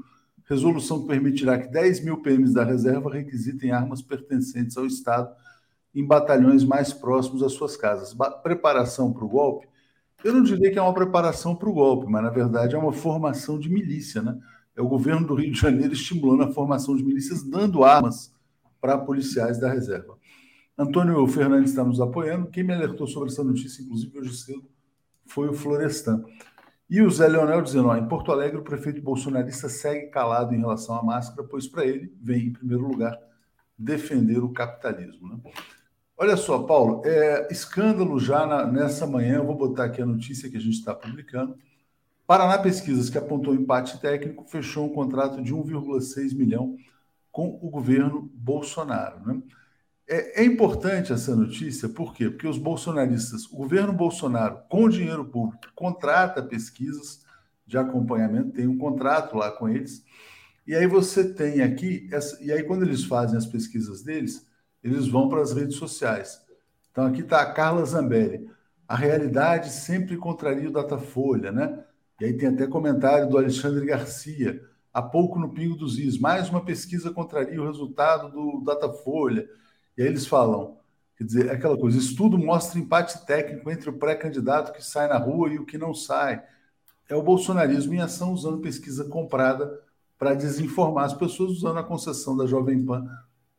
Resolução que permitirá que 10 mil PMs da reserva requisitem armas pertencentes ao Estado em batalhões mais próximos às suas casas. Ba preparação para o golpe eu não diria que é uma preparação para o golpe, mas na verdade é uma formação de milícia, né? É o governo do Rio de Janeiro estimulando a formação de milícias, dando armas para policiais da reserva. Antônio Fernandes está nos apoiando. Quem me alertou sobre essa notícia, inclusive hoje cedo, foi o Florestan. E o Zé Leonel dizendo: ó, em Porto Alegre, o prefeito bolsonarista segue calado em relação à máscara, pois para ele vem, em primeiro lugar, defender o capitalismo. Né? Olha só, Paulo, é, escândalo já na, nessa manhã, eu vou botar aqui a notícia que a gente está publicando. Paraná Pesquisas, que apontou empate técnico, fechou um contrato de 1,6 milhão com o governo Bolsonaro. Né? É, é, importante essa notícia, por quê? Porque os bolsonaristas, o governo Bolsonaro, com dinheiro público, contrata pesquisas de acompanhamento, tem um contrato lá com eles. E aí você tem aqui, essa, e aí quando eles fazem as pesquisas deles, eles vão para as redes sociais. Então aqui está a Carla Zambelli. A realidade sempre contraria o Datafolha, né? E aí tem até comentário do Alexandre Garcia. Há pouco no Pingo dos Is, mais uma pesquisa contraria o resultado do Datafolha. E aí eles falam, quer dizer, é aquela coisa, estudo mostra empate técnico entre o pré-candidato que sai na rua e o que não sai. É o bolsonarismo em ação usando pesquisa comprada para desinformar as pessoas, usando a concessão da Jovem Pan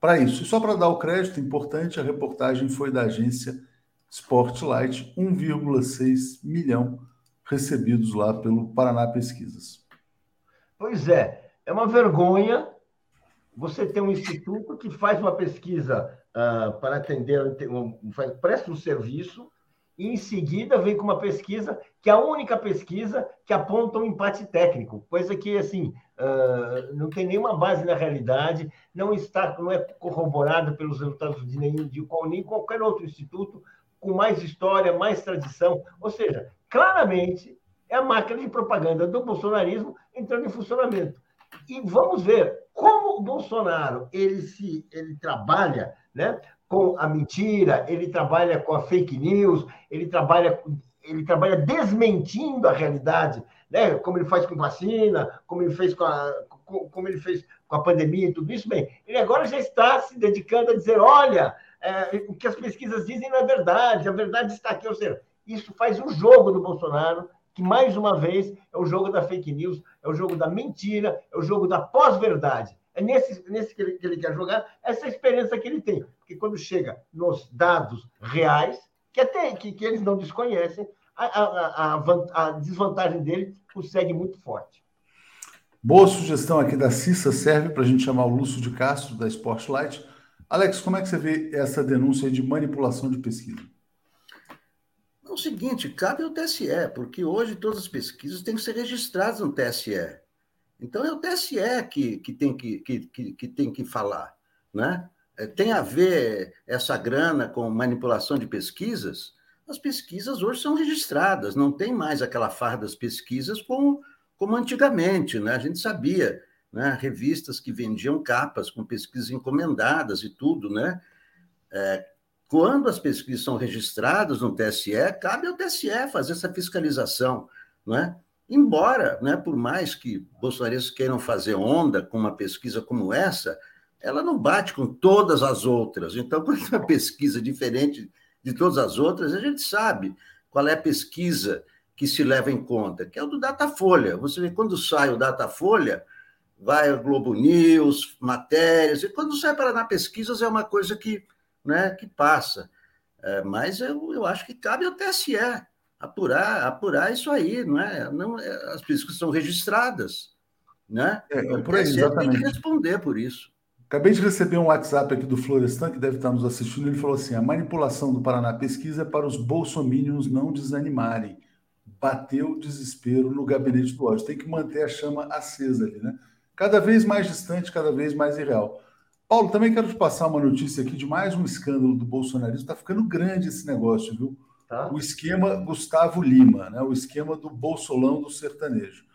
para isso. E só para dar o crédito importante, a reportagem foi da agência Sportlight, 1,6 milhão recebidos lá pelo Paraná Pesquisas. Pois é, é uma vergonha você ter um instituto que faz uma pesquisa uh, para atender, um, presta um serviço, e em seguida vem com uma pesquisa que é a única pesquisa que aponta um empate técnico, coisa que assim uh, não tem nenhuma base na realidade, não está, não é corroborada pelos resultados de nenhum de qual nem qualquer outro instituto com mais história, mais tradição, ou seja, claramente é a máquina de propaganda do bolsonarismo entrando em funcionamento. E vamos ver como o Bolsonaro ele se ele trabalha, né, com a mentira, ele trabalha com a fake news, ele trabalha ele trabalha desmentindo a realidade, né? Como ele faz com vacina, como ele fez com a como ele fez com a pandemia e tudo isso, bem, ele agora já está se dedicando a dizer, olha, é, o que as pesquisas dizem não é verdade, a verdade está aqui, ou seja, isso faz um jogo do Bolsonaro, que mais uma vez é o jogo da fake news, é o jogo da mentira, é o jogo da pós-verdade. É nesse, nesse que, ele, que ele quer jogar, essa experiência que ele tem. Porque quando chega nos dados reais, que até que, que eles não desconhecem, a, a, a, a desvantagem dele consegue muito forte. Boa sugestão aqui da Cissa, serve para a gente chamar o Lúcio de Castro, da Sportlight. Alex, como é que você vê essa denúncia de manipulação de pesquisa? É o seguinte, cabe ao TSE, porque hoje todas as pesquisas têm que ser registradas no TSE. Então é o TSE que, que, tem, que, que, que tem que falar. Né? É, tem a ver essa grana com manipulação de pesquisas? As pesquisas hoje são registradas, não tem mais aquela farda das pesquisas como, como antigamente. Né? A gente sabia, né? revistas que vendiam capas com pesquisas encomendadas e tudo. Né? É, quando as pesquisas são registradas no TSE, cabe ao TSE fazer essa fiscalização. Não é? Embora, né, por mais que bolsonaristas queiram fazer onda com uma pesquisa como essa, ela não bate com todas as outras. Então, quando uma pesquisa diferente de todas as outras, a gente sabe qual é a pesquisa que se leva em conta, que é o do Datafolha. Você vê, quando sai o Datafolha, vai o Globo News, matérias, e quando sai Paraná Pesquisas é uma coisa que, né, que passa. É, mas eu, eu acho que cabe ao TSE apurar, apurar isso aí, não é? Não, é, as pesquisas são registradas, né? É, por aí, exatamente. tem que responder por isso. Acabei de receber um WhatsApp aqui do Florestan, que deve estar nos assistindo. Ele falou assim: a manipulação do Paraná Pesquisa é para os bolsomínios não desanimarem. Bateu o desespero no gabinete do ódio. Tem que manter a chama acesa ali, né? Cada vez mais distante, cada vez mais irreal. Paulo, também quero te passar uma notícia aqui de mais um escândalo do bolsonarismo. Está ficando grande esse negócio, viu? Tá. O esquema Gustavo Lima, né? o esquema do bolsolão do sertanejo.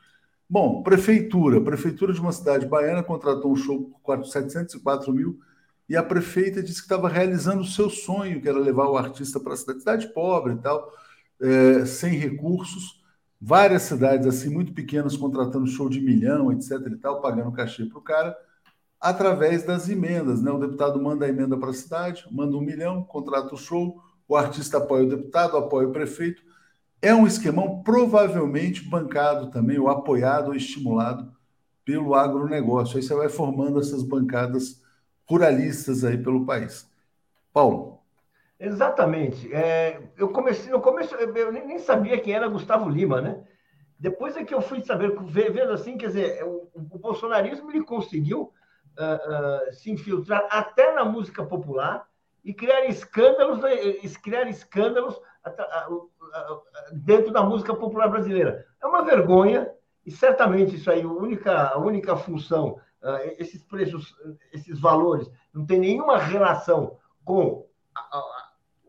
Bom, prefeitura. Prefeitura de uma cidade baiana contratou um show por 704 mil e a prefeita disse que estava realizando o seu sonho, que era levar o artista para a cidade, cidade pobre e tal, é, sem recursos. Várias cidades assim, muito pequenas, contratando show de milhão, etc. e tal, pagando cachê para o cara, através das emendas. Né? O deputado manda a emenda para a cidade, manda um milhão, contrata o show o artista apoia o deputado, apoia o prefeito. É um esquemão provavelmente bancado também, ou apoiado ou estimulado pelo agronegócio. Aí você vai formando essas bancadas ruralistas aí pelo país. Paulo. Exatamente. É, eu comecei no começo, eu nem sabia quem era Gustavo Lima, né? Depois é que eu fui saber, vendo assim, quer dizer, o, o bolsonarismo ele conseguiu uh, se infiltrar até na música popular e criar escândalos, né, criar escândalos dentro da música popular brasileira. É uma vergonha, e certamente isso aí, a única, a única função, ah, esses preços, esses valores, não tem nenhuma relação com a,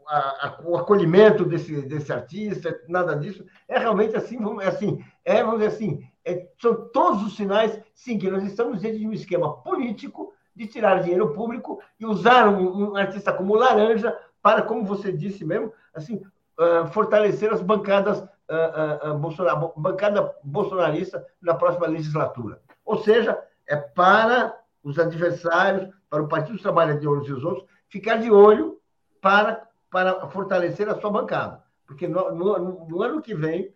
a, o acolhimento desse, desse artista, nada disso. É realmente assim, vamos, é assim, é, vamos dizer assim, é, são todos os sinais, sim, que nós estamos dentro de um esquema político de tirar dinheiro público e usar um, um artista como Laranja para, como você disse mesmo, assim, uh, fortalecer as bancadas uh, uh, Bolsonar, bancada bolsonarista na próxima legislatura. Ou seja, é para os adversários, para o Partido dos Trabalhadores e os outros, ficar de olho para, para fortalecer a sua bancada. Porque no, no, no ano que vem,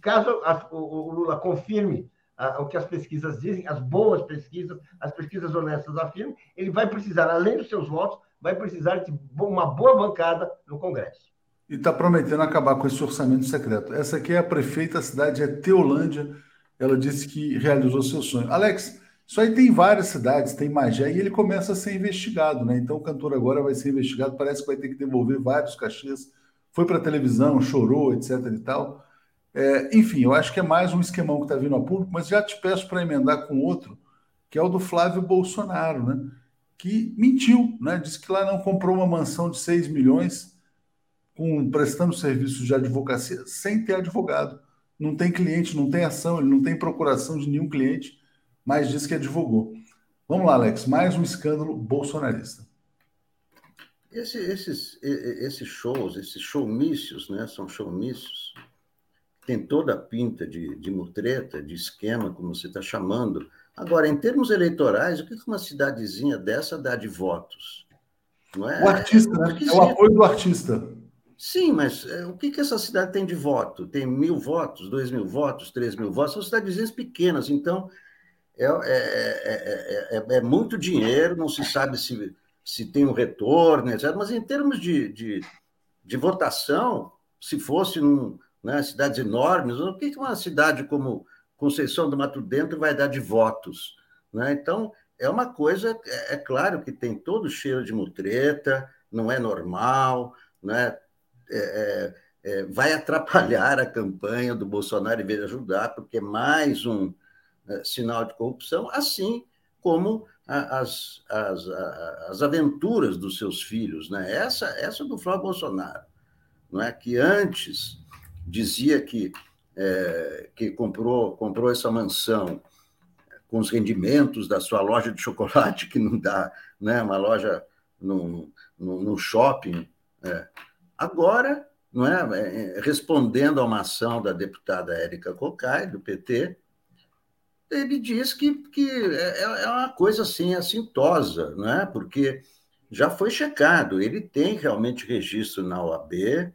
caso a, o, o, Lula confirme a, o que as pesquisas dizem, as boas pesquisas, as pesquisas honestas afirmam, ele vai precisar, além dos seus votos, vai precisar de uma boa bancada no Congresso. E está prometendo acabar com esse orçamento secreto. Essa aqui é a prefeita, a cidade é Teolândia. Ela disse que realizou seu sonho. Alex, isso aí tem várias cidades, tem Magé, e ele começa a ser investigado, né? Então o cantor agora vai ser investigado, parece que vai ter que devolver vários cachês. Foi para a televisão, chorou, etc. e tal. É, enfim, eu acho que é mais um esquemão que está vindo a público, mas já te peço para emendar com outro, que é o do Flávio Bolsonaro, né? Que mentiu, né? Disse que lá não comprou uma mansão de 6 milhões com prestando serviços de advocacia sem ter advogado. Não tem cliente, não tem ação, ele não tem procuração de nenhum cliente, mas diz que advogou. Vamos lá, Alex, mais um escândalo bolsonarista. Esse, esses, esses shows, esses showmícios, né? São showmícios, tem toda a pinta de, de mutreta, de esquema, como você está chamando. Agora, em termos eleitorais, o que uma cidadezinha dessa dá de votos? Não é? O artista, né? É o apoio do artista. Sim, mas é, o que, que essa cidade tem de voto? Tem mil votos, dois mil votos, três mil votos? São cidadezinhas pequenas, então é, é, é, é, muito dinheiro, não se sabe se, se tem um retorno, etc. Mas em termos de, de, de votação, se fosse num, né, cidades enormes, o que, uma cidade como Conceição do Mato Dentro vai dar de votos? Né? Então, é uma coisa, é, claro que tem todo cheiro de mutreta, não é normal, né? É, é, é, vai atrapalhar a campanha do Bolsonaro em vez de ajudar, porque é mais um é, sinal de corrupção, assim como as, as, as aventuras dos seus filhos. Né? Essa, essa do Flávio Bolsonaro, não é? que antes dizia que, é, que comprou, comprou essa mansão com os rendimentos da sua loja de chocolate, que não dá, né? uma loja no, no, shopping. É, Agora, não é, respondendo a uma ação da deputada Érica Cocai, do PT, ele diz que, que é, é uma coisa assim assintosa, não é? porque já foi checado, ele tem realmente registro na OAB,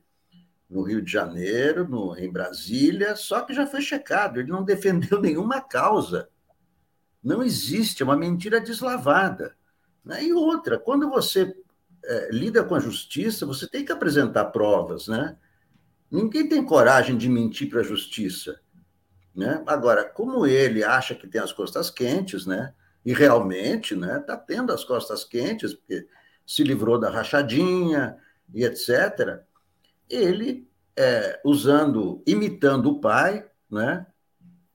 no Rio de Janeiro, no, em Brasília, só que já foi checado, ele não defendeu nenhuma causa. Não existe, é uma mentira deslavada. Né? E outra, quando você é, lida com a justiça, você tem que apresentar provas, né? Ninguém tem coragem de mentir para a justiça, né? Agora, como ele acha que tem as costas quentes, né? E realmente, né? Está tendo as costas quentes porque se livrou da rachadinha e etc. Ele, é, usando, imitando o pai, né?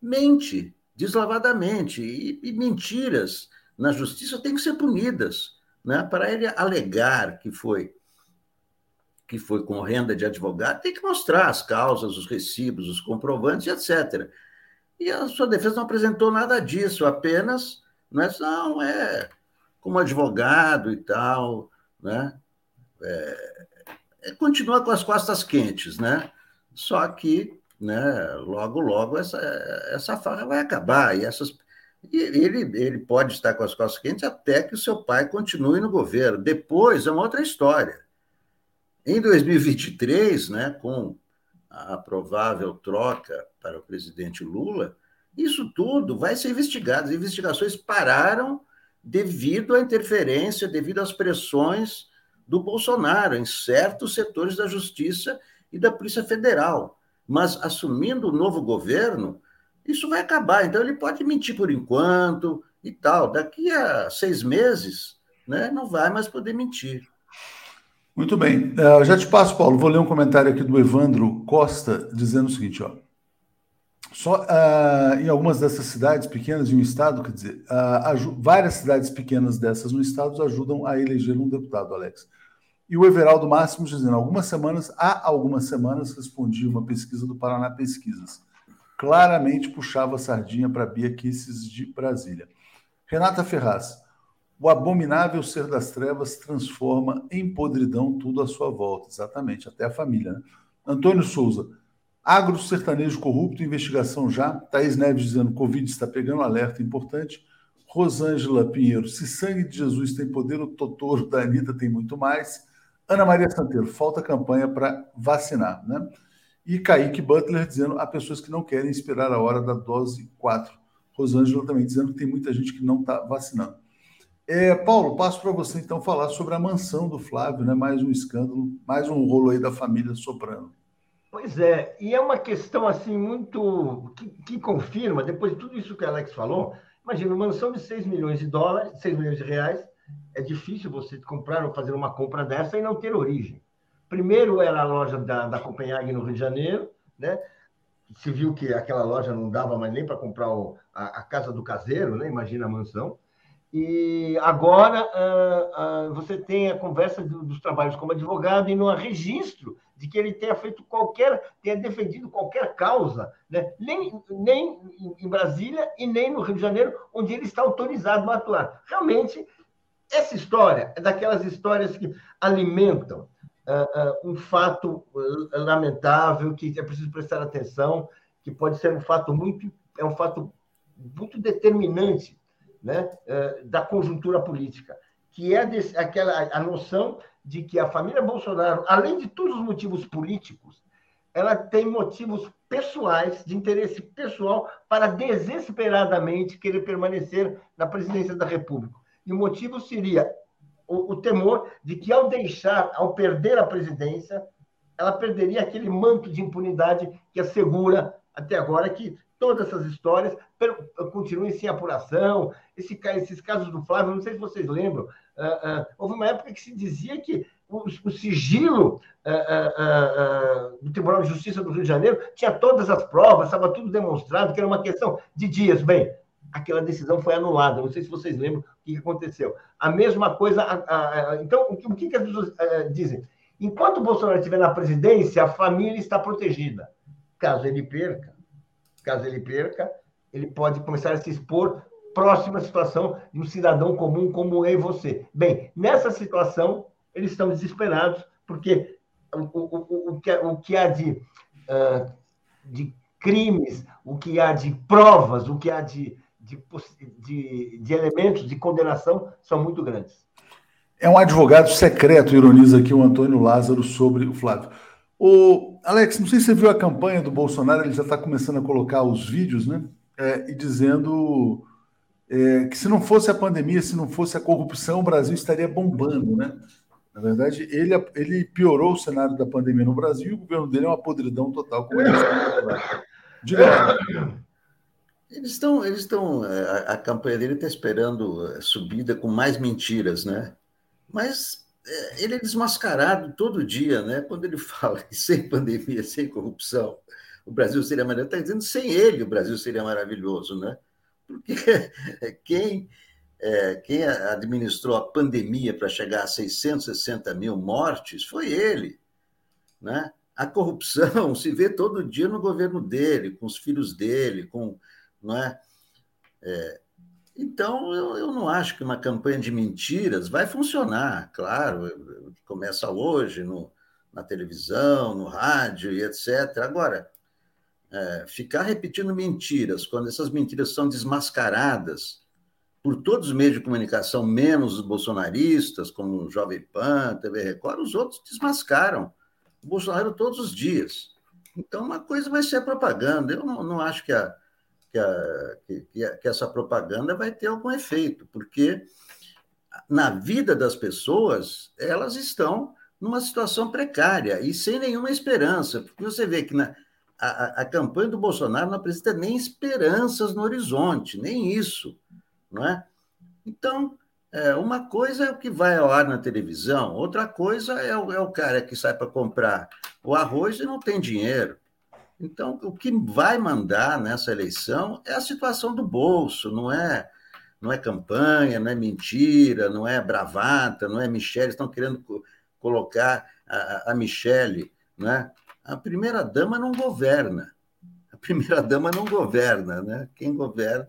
Mente deslavadamente e, e mentiras na justiça têm que ser punidas né? Para ele alegar que foi que foi com renda de advogado, tem que mostrar as causas, os recibos, os comprovantes, etc. E a sua defesa não apresentou nada disso, apenas, né, não, é como advogado e tal, né? É, é, continua com as costas quentes, né? Só que, né, logo, logo essa, essa farra vai acabar e essas e ele, ele pode estar com as costas quentes até que o seu pai continue no governo. Depois é uma outra história. Em 2023, né, com a provável troca para o presidente Lula, isso tudo vai ser investigado. As investigações pararam devido à interferência, devido às pressões do Bolsonaro em certos setores da Justiça e da Polícia Federal. Mas assumindo o novo governo, isso vai acabar. Então, ele pode mentir por enquanto e tal. Daqui a seis meses, né, não vai mais poder mentir. Muito bem. Uh, já te passo, Paulo. Vou ler um comentário aqui do Evandro Costa dizendo o seguinte: ó. Só uh, em algumas dessas cidades pequenas de um estado, quer dizer, uh, várias cidades pequenas dessas no estado ajudam a eleger um deputado, Alex. E o Everaldo Máximo dizendo, algumas semanas, há algumas semanas, respondi uma pesquisa do Paraná Pesquisas. Claramente puxava a sardinha para Bia Kisses de Brasília. Renata Ferraz, o abominável ser das trevas transforma em podridão tudo à sua volta. Exatamente, até a família. Né? Antônio Souza, agro sertanejo corrupto, investigação já. Thaís Neves dizendo, Covid está pegando alerta importante. Rosângela Pinheiro, se sangue de Jesus tem poder, o Totoro da Anitta tem muito mais. Ana Maria Santeiro, falta campanha para vacinar, né? E Kaique Butler dizendo há pessoas que não querem esperar a hora da dose 4. Rosângela também dizendo que tem muita gente que não está vacinando. É, Paulo, passo para você então falar sobre a mansão do Flávio, né? Mais um escândalo, mais um rolo aí da família soprano. Pois é, e é uma questão assim muito que, que confirma, depois de tudo isso que o Alex falou, imagina, uma mansão de 6 milhões de dólares, 6 milhões de reais, é difícil você comprar ou fazer uma compra dessa e não ter origem. Primeiro era a loja da, da Copenhague no Rio de Janeiro, né? Se viu que aquela loja não dava mais nem para comprar o, a, a, casa do caseiro, né? Imagina a mansão. E agora uh, uh, você tem a conversa do, dos trabalhos como advogado e não há registro de que ele tenha feito qualquer, tenha defendido qualquer causa, né? nem, nem em Brasília e nem no Rio de Janeiro, onde ele está autorizado a atuar. Realmente, essa história é daquelas histórias que alimentam uh, um fato lamentável, que é preciso prestar atenção, que pode ser um fato muito, é um fato muito determinante né, da conjuntura política, que é desse, aquela a noção de que a família Bolsonaro, além de todos os motivos políticos, ela tem motivos pessoais, de interesse pessoal, para desesperadamente querer permanecer na presidência da República. E o motivo seria o, o temor de que, ao deixar, ao perder a presidência, ela perderia aquele manto de impunidade que assegura até agora que todas essas histórias continuem sem apuração. Esse, esses casos do Flávio, não sei se vocês lembram, uh, uh, houve uma época que se dizia que o, o sigilo uh, do Tribunal de Justiça do Rio de Janeiro tinha todas as provas, estava tudo demonstrado, que era uma questão de dias. Bem, aquela decisão foi anulada. Não sei se vocês lembram o que aconteceu. A mesma coisa. A, a, então, o que, que as pessoas eh, dizem? Enquanto o Bolsonaro estiver na presidência, a família está protegida. Caso ele perca, caso ele perca, ele pode começar a se expor próxima situação de um cidadão comum como eu e você. Bem, nessa situação, eles estão desesperados, porque o, o, o, que, o que há de, uh, de crimes, o que há de provas, o que há de de, de, de elementos de condenação são muito grandes. É um advogado secreto, ironiza aqui o Antônio Lázaro sobre o Flávio. O Alex, não sei se você viu a campanha do Bolsonaro, ele já está começando a colocar os vídeos, né? É, e dizendo é, que se não fosse a pandemia, se não fosse a corrupção, o Brasil estaria bombando, né? Na verdade, ele, ele piorou o cenário da pandemia no Brasil e o governo dele é uma podridão total. Ele Diga. Eles estão, eles estão, é, a, a campanha dele está esperando é, subida com mais mentiras, né? Mas ele é desmascarado todo dia, né? Quando ele fala que sem pandemia, sem corrupção, o Brasil seria maravilhoso, está dizendo sem ele o Brasil seria maravilhoso, né? Porque quem, é, quem administrou a pandemia para chegar a 660 mil mortes foi ele, né? A corrupção se vê todo dia no governo dele, com os filhos dele, com não é? é então, eu, eu não acho que uma campanha de mentiras vai funcionar, claro, começa hoje no, na televisão, no rádio e etc. Agora, é, ficar repetindo mentiras, quando essas mentiras são desmascaradas por todos os meios de comunicação, menos os bolsonaristas, como o Jovem Pan, TV Record, os outros desmascaram o Bolsonaro todos os dias. Então, uma coisa vai ser a propaganda. Eu não, não acho que a, que, a, que, que essa propaganda vai ter algum efeito, porque na vida das pessoas, elas estão numa situação precária e sem nenhuma esperança, porque você vê que na, a, a campanha do Bolsonaro não apresenta nem esperanças no horizonte, nem isso, não é? Então, é, uma coisa é o que vai ao ar na televisão, outra coisa é o, é o cara que sai para comprar o arroz e não tem dinheiro. Então, o que vai mandar nessa eleição é a situação do bolso, não é não é campanha, não é mentira, não é bravata, não é Michele, estão querendo colocar a, a Michele, né? A primeira dama não governa. A primeira dama não governa, né? Quem governa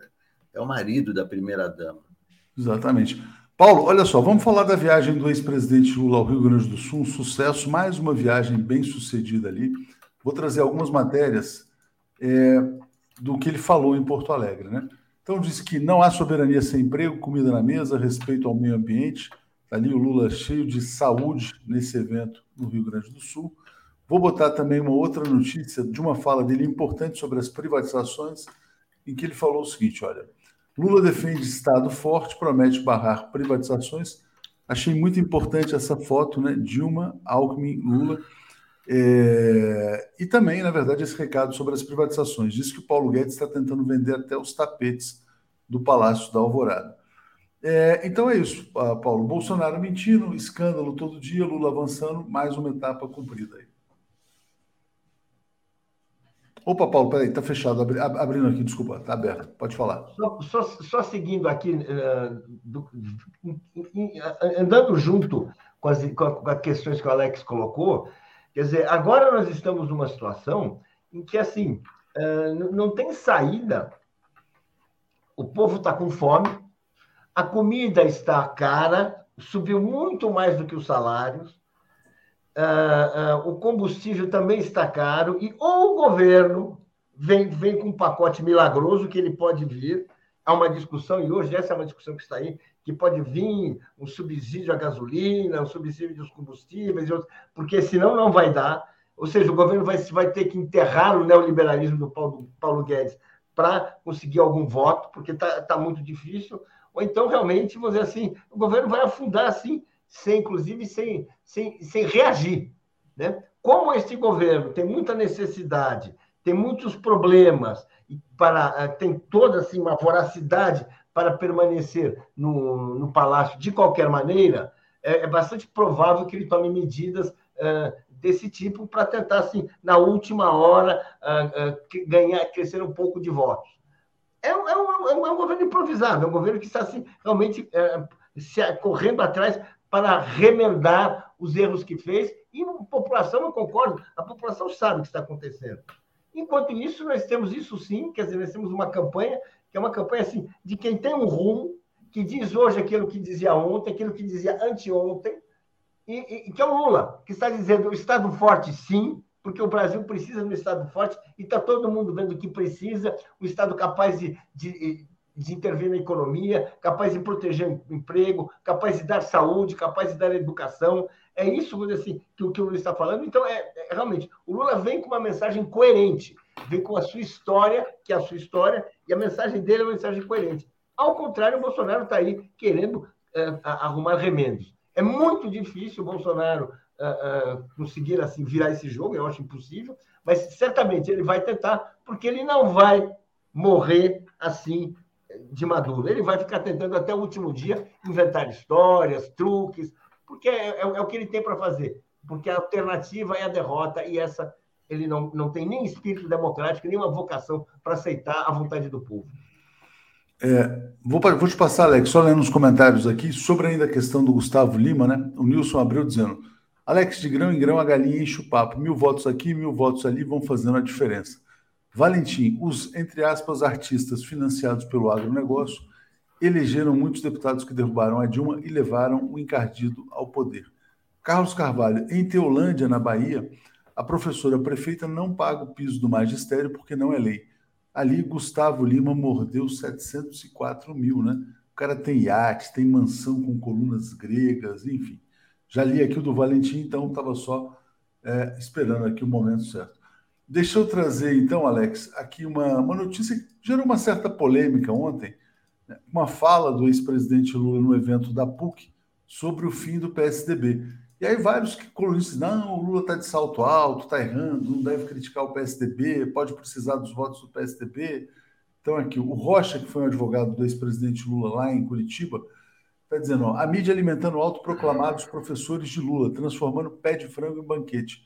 é o marido da primeira dama. Exatamente. Paulo, olha só, vamos falar da viagem do ex-presidente Lula ao Rio Grande do Sul, um sucesso, mais uma viagem bem sucedida ali. Vou trazer algumas matérias é, do que ele falou em Porto Alegre, né? Então disse que não há soberania sem emprego, comida na mesa, respeito ao meio ambiente. Ali o Lula cheio de saúde nesse evento no Rio Grande do Sul. Vou botar também uma outra notícia de uma fala dele importante sobre as privatizações, em que ele falou o seguinte: olha, Lula defende Estado forte, promete barrar privatizações. Achei muito importante essa foto, né? Dilma, Alckmin, Lula. É... E também, na verdade, esse recado sobre as privatizações. Diz que o Paulo Guedes está tentando vender até os tapetes do Palácio da Alvorada. É... Então é isso, Paulo. Bolsonaro mentindo, escândalo todo dia, Lula avançando, mais uma etapa cumprida aí. Opa, Paulo, peraí, está fechado. Abrindo aqui, desculpa, está aberto. Pode falar. Só, só, só seguindo aqui, uh, do, andando junto com as, com as questões que o Alex colocou, quer dizer, agora nós estamos numa situação em que, assim, não tem saída, o povo está com fome, a comida está cara, subiu muito mais do que os salários, o combustível também está caro, e ou o governo vem, vem com um pacote milagroso que ele pode vir, há uma discussão, e hoje essa é uma discussão que está aí, que pode vir um subsídio à gasolina, um subsídio dos combustíveis, porque senão não vai dar. Ou seja, o governo vai, vai ter que enterrar o neoliberalismo do Paulo, Paulo Guedes para conseguir algum voto, porque está tá muito difícil. Ou então, realmente, vamos dizer assim, o governo vai afundar assim sem, inclusive, sem, sem, sem reagir. Né? Como este governo tem muita necessidade, tem muitos problemas, para, eh, tem toda assim, uma voracidade para permanecer no, no palácio de qualquer maneira, é, é bastante provável que ele tome medidas é, desse tipo para tentar, assim, na última hora, é, ganhar, crescer um pouco de votos. É, é, um, é, um, é um governo improvisado, é um governo que está assim, realmente se, correndo atrás para remendar os erros que fez. E a população, eu concordo, a população sabe o que está acontecendo. Enquanto isso, nós temos isso sim, quer dizer, nós temos uma campanha, que é uma campanha assim, de quem tem um rumo, que diz hoje aquilo que dizia ontem, aquilo que dizia anteontem, e, e que é o Lula, que está dizendo o Estado forte sim, porque o Brasil precisa de um Estado forte, e está todo mundo vendo que precisa, o Estado capaz de, de, de intervir na economia, capaz de proteger o emprego, capaz de dar saúde, capaz de dar educação. É isso assim, que, que o Lula está falando. Então, é, é, realmente, o Lula vem com uma mensagem coerente, vem com a sua história, que é a sua história, e a mensagem dele é uma mensagem coerente. Ao contrário, o Bolsonaro está aí querendo é, arrumar remendos. É muito difícil o Bolsonaro é, é, conseguir assim virar esse jogo, eu acho impossível, mas certamente ele vai tentar, porque ele não vai morrer assim de Maduro. Ele vai ficar tentando até o último dia inventar histórias, truques, porque é, é, é o que ele tem para fazer. Porque a alternativa é a derrota e essa ele não, não tem nem espírito democrático, nem uma vocação para aceitar a vontade do povo. É, vou, vou te passar, Alex, só lendo os comentários aqui, sobre ainda a questão do Gustavo Lima, né? O Nilson abriu dizendo: Alex, de grão em grão a galinha enche o papo. Mil votos aqui, mil votos ali vão fazendo a diferença. Valentim, os, entre aspas, artistas financiados pelo agronegócio elegeram muitos deputados que derrubaram a Dilma e levaram o encardido ao poder. Carlos Carvalho, em Teolândia, na Bahia, a professora prefeita não paga o piso do magistério porque não é lei. Ali, Gustavo Lima mordeu 704 mil, né? O cara tem iate, tem mansão com colunas gregas, enfim. Já li aqui o do Valentim, então estava só é, esperando aqui o momento certo. Deixa eu trazer, então, Alex, aqui uma, uma notícia que gerou uma certa polêmica ontem? Uma fala do ex-presidente Lula no evento da PUC sobre o fim do PSDB. E aí vários colunistas, não, o Lula está de salto alto, está errando, não deve criticar o PSDB, pode precisar dos votos do PSDB. Então aqui, o Rocha, que foi um advogado do ex-presidente Lula lá em Curitiba, está dizendo, ó, a mídia alimentando autoproclamados professores de Lula, transformando pé de frango em banquete.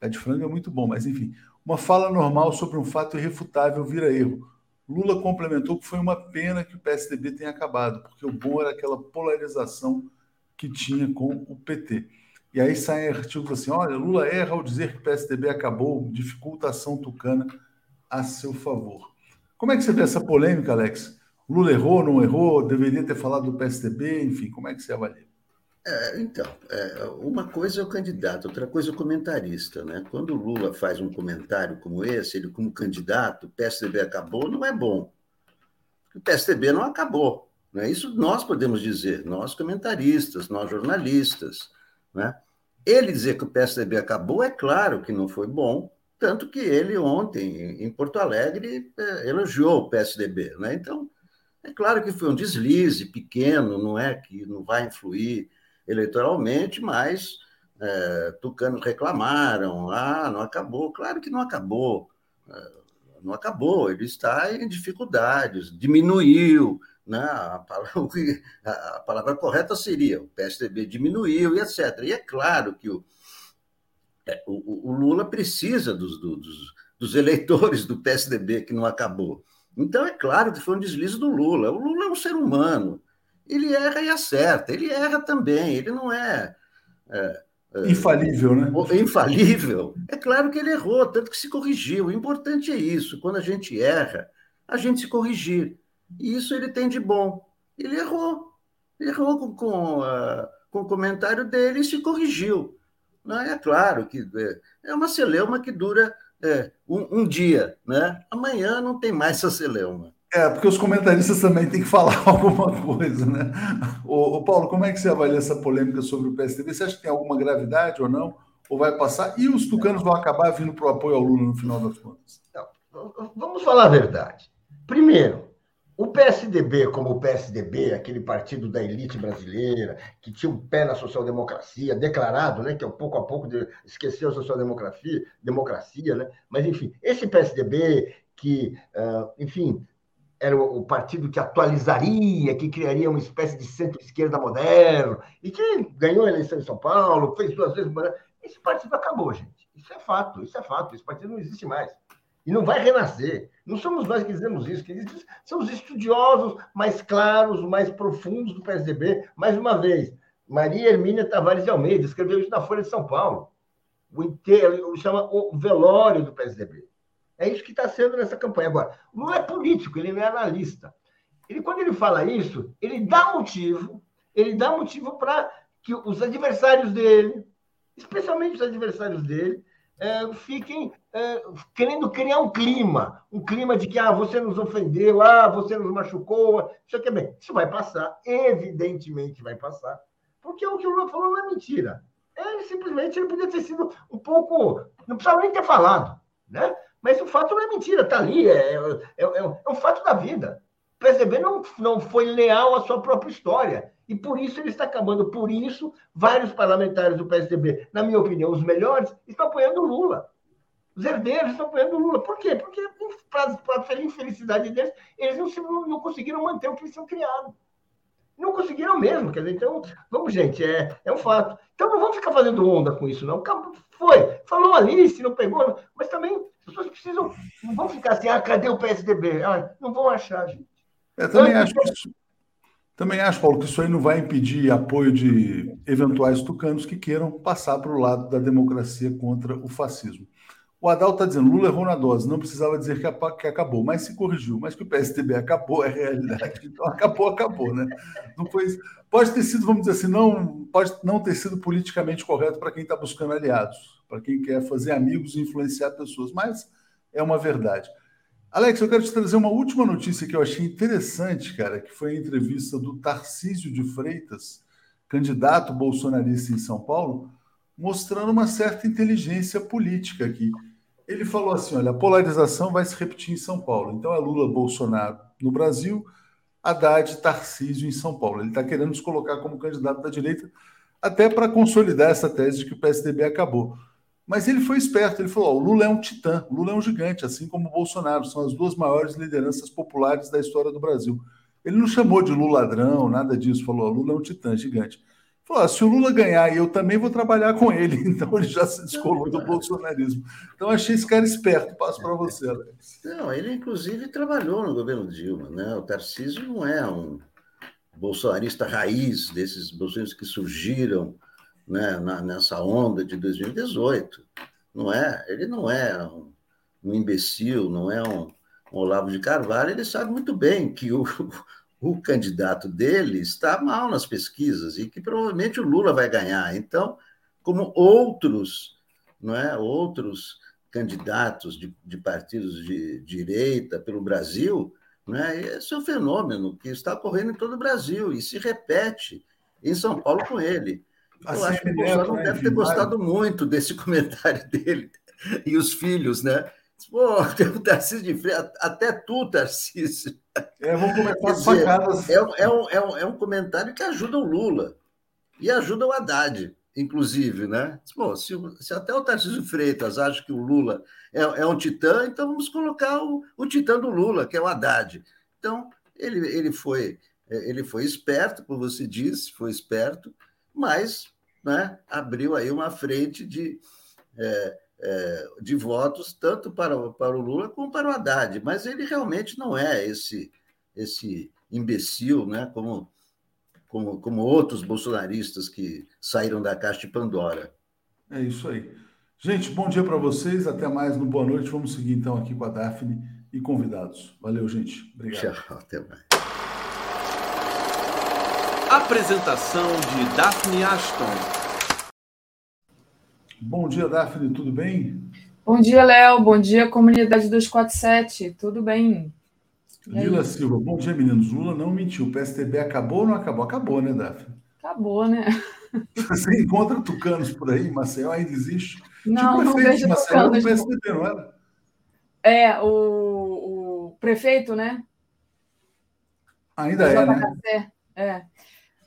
Pé de frango é muito bom, mas enfim. Uma fala normal sobre um fato irrefutável vira erro. Lula complementou que foi uma pena que o PSDB tenha acabado, porque o bom era aquela polarização que tinha com o PT. E aí saem artigos assim: olha, Lula erra ao dizer que o PSDB acabou, dificulta a ação tucana a seu favor. Como é que você vê essa polêmica, Alex? Lula errou, não errou, deveria ter falado do PSDB, enfim, como é que você avalia? É, então, é, uma coisa é o candidato, outra coisa é o comentarista. Né? Quando o Lula faz um comentário como esse, ele como candidato, o PSDB acabou, não é bom. O PSDB não acabou. Né? Isso nós podemos dizer, nós comentaristas, nós jornalistas. Né? Ele dizer que o PSDB acabou, é claro que não foi bom, tanto que ele ontem, em Porto Alegre, é, elogiou o PSDB. Né? Então, é claro que foi um deslize pequeno, não é que não vai influir eleitoralmente, mas é, tucanos reclamaram, ah, não acabou. Claro que não acabou, é, não acabou, ele está em dificuldades, diminuiu, né? a, palavra, a palavra correta seria o PSDB diminuiu e etc. E é claro que o, é, o, o Lula precisa dos, dos, dos eleitores do PSDB que não acabou. Então, é claro que foi um deslize do Lula. O Lula é um ser humano ele erra e acerta. Ele erra também, ele não é, é, é infalível, né? Infalível. É claro que ele errou, tanto que se corrigiu. O importante é isso. Quando a gente erra, a gente se corrigir. E isso ele tem de bom. Ele errou. Errou com, com, uh, com o comentário dele e se corrigiu. Não é claro que é, é uma celeuma que dura é, um, um, dia, né? Amanhã não tem mais essa celeuma. É, porque os comentaristas também têm que falar alguma coisa, né? Ô, ô, Paulo, como é que você avalia essa polêmica sobre o PSDB? Você acha que tem alguma gravidade ou não? Ou vai passar? E os tucanos vão acabar vindo para o apoio ao Lula no final das contas? Não, vamos falar a verdade. Primeiro, o PSDB, como o PSDB, aquele partido da elite brasileira, que tinha um pé na social-democracia, declarado, né, que é pouco a pouco esqueceu a social-democracia, democracia, né? mas enfim, esse PSDB que, uh, enfim, era o partido que atualizaria, que criaria uma espécie de centro-esquerda moderno, e que ganhou a eleição em São Paulo, fez duas vezes. Esse partido acabou, gente. Isso é fato, isso é fato. Esse partido não existe mais. E não vai renascer. Não somos nós que dizemos isso, que são os estudiosos mais claros, mais profundos do PSDB. Mais uma vez, Maria Hermínia Tavares de Almeida escreveu isso na Folha de São Paulo. O inteiro, chama o velório do PSDB. É isso que está sendo nessa campanha. Agora, não é político, ele não é analista. Ele, quando ele fala isso, ele dá motivo, ele dá motivo para que os adversários dele, especialmente os adversários dele, é, fiquem é, querendo criar um clima, um clima de que ah, você nos ofendeu, ah, você nos machucou, isso aqui é bem. Isso vai passar, evidentemente vai passar, porque o que o Lula falou não é mentira. Ele simplesmente ele podia ter sido um pouco. Não precisava nem ter falado. Né? Mas o fato não é mentira, está ali, é, é, é, é, um fato da vida. O PSDB não, não foi leal à sua própria história. E por isso ele está acabando. Por isso, vários parlamentares do PSDB, na minha opinião, os melhores, estão apoiando o Lula. Os herdeiros estão apoiando o Lula. Por quê? Porque, para a infelicidade deles, eles não, não conseguiram manter o que eles tinham criado. Não conseguiram mesmo. Quer dizer, então, vamos, gente, é, é um fato. Então não vamos ficar fazendo onda com isso, não. Foi, falou ali, se não pegou, mas também as pessoas precisam. Não vão ficar assim, ah, cadê o PSDB? Ah, não vão achar, gente. Eu também acho isso. Também acho, Paulo, que isso aí não vai impedir apoio de eventuais tucanos que queiram passar para o lado da democracia contra o fascismo. O Adal está dizendo, Lula errou na dose, não precisava dizer que, que, acabou, mas se corrigiu. Mas que o PSDB acabou é realidade. Então acabou, acabou, né? Não foi, pode ter sido, vamos dizer assim, não, pode não ter sido politicamente correto para quem está buscando aliados, para quem quer fazer amigos e influenciar pessoas, mas é uma verdade. Alex, eu quero te trazer uma última notícia que eu achei interessante, cara, que foi a entrevista do Tarcísio de Freitas, candidato bolsonarista em São Paulo, mostrando uma certa inteligência política aqui ele falou assim: olha, a polarização vai se repetir em São Paulo. Então é Lula Bolsonaro no Brasil, Haddad Tarcísio em São Paulo. Ele está querendo nos colocar como candidato da direita, até para consolidar essa tese de que o PSDB acabou. Mas ele foi esperto, ele falou: o Lula é um titã, o Lula é um gigante, assim como o Bolsonaro, são as duas maiores lideranças populares da história do Brasil. Ele não chamou de Lula ladrão, nada disso, falou: Lula é um titã gigante. Falou, ah, se o Lula ganhar eu também vou trabalhar com ele. Então ele já se descolou do bolsonarismo. Então achei esse cara esperto. Passo para você, Alex. Não, ele inclusive trabalhou no governo Dilma. Né? O Tarcísio não é um bolsonarista raiz desses bolsonaristas que surgiram né, na, nessa onda de 2018. Não é? Ele não é um, um imbecil, não é um, um, Olavo de Carvalho, ele sabe muito bem que o, o candidato dele está mal nas pesquisas e que provavelmente o Lula vai ganhar. Então, como outros, não é, outros candidatos de, de partidos de direita pelo Brasil, né? Esse é um fenômeno que está ocorrendo em todo o Brasil e se repete em São Paulo com ele. Eu acho que o Bolsonaro não deve ter gostado muito desse comentário dele. E os filhos, né? Pô, tem o Tarcísio de Freitas, até tu, Tarcísio. É, vamos começar facadas. É, é, um, é, um, é um comentário que ajuda o Lula e ajuda o Haddad, inclusive, né? Bom, se, se até o Tarcísio Freitas acha que o Lula é, é um titã, então vamos colocar o, o titã do Lula, que é o Haddad. Então, ele, ele, foi, ele foi esperto, como você disse, foi esperto, mas né, abriu aí uma frente de, é, é, de votos, tanto para, para o Lula como para o Haddad. Mas ele realmente não é esse, esse imbecil, né, como, como, como outros bolsonaristas que saíram da caixa de Pandora. É isso aí. Gente, bom dia para vocês. Até mais no Boa Noite. Vamos seguir então aqui com a Daphne e convidados. Valeu, gente. Obrigado. Tchau, até mais. Apresentação de Daphne Ashton. Bom dia, Daphne, tudo bem? Bom dia, Léo. Bom dia, comunidade 247. Tudo bem? Lila Silva, bom dia, meninos. Lula não mentiu. O PSTB acabou ou não acabou? Acabou, né, Daphne? Acabou, né? Você encontra tucanos por aí, Maceió ainda existe? Não, tipo, não vejo Maceió no PSDB, não era? É, o, o prefeito, né? Ainda é, né? É.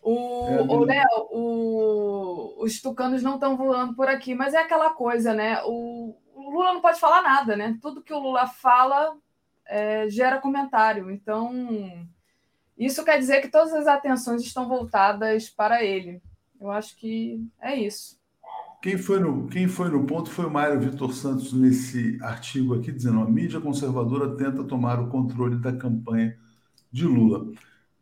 O, é, o Léo, o, os tucanos não estão voando por aqui, mas é aquela coisa, né? O, o, Lula não pode falar nada, né? Tudo que o Lula fala é, gera comentário. Então, isso quer dizer que todas as atenções estão voltadas para ele. Eu acho que é isso. Quem foi no, quem foi no ponto foi o Mário Vitor Santos nesse artigo aqui, dizendo: a mídia conservadora tenta tomar o controle da campanha de Lula.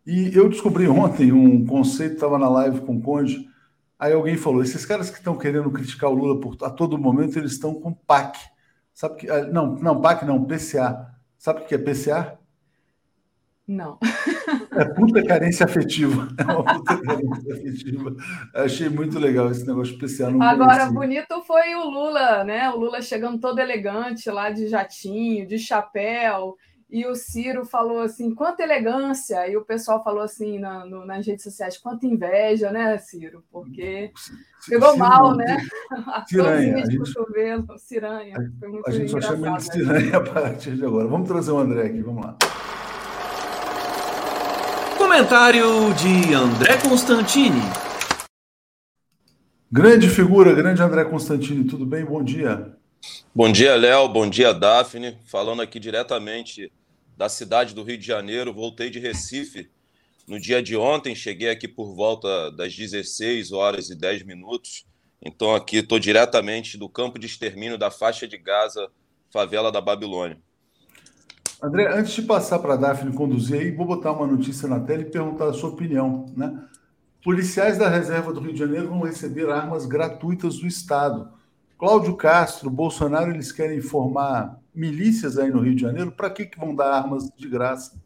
E eu descobri ontem um conceito, estava na live com o Conde, aí alguém falou: esses caras que estão querendo criticar o Lula por, a todo momento, eles estão com PAC. Sabe que. Ah, não, não, PAC não, PCA. Sabe o que é PCA? Não. É puta carência afetiva. É uma puta carência afetiva. Achei muito legal esse negócio especial. Agora, conhecia. bonito foi o Lula, né? O Lula chegando todo elegante lá de jatinho, de chapéu. E o Ciro falou assim, quanta elegância! E o pessoal falou assim na, no, nas redes sociais, quanta inveja, né, Ciro? Porque pegou Ciro, mal, né? Ciranha. A gente, cotovelo, ciranha. Foi muito a gente só chama ele de ciranha a partir de agora. Vamos trazer o André aqui, vamos lá. Comentário de André Constantini. Grande figura, grande André Constantini, tudo bem? Bom dia. Bom dia, Léo. Bom dia, Daphne. Falando aqui diretamente da cidade do Rio de Janeiro. Voltei de Recife no dia de ontem. Cheguei aqui por volta das 16 horas e 10 minutos. Então, aqui estou diretamente do campo de extermínio da faixa de Gaza, favela da Babilônia. André, antes de passar para a Daphne conduzir aí, vou botar uma notícia na tela e perguntar a sua opinião. Né? Policiais da reserva do Rio de Janeiro vão receber armas gratuitas do Estado. Cláudio Castro, Bolsonaro, eles querem formar milícias aí no Rio de Janeiro. Para que, que vão dar armas de graça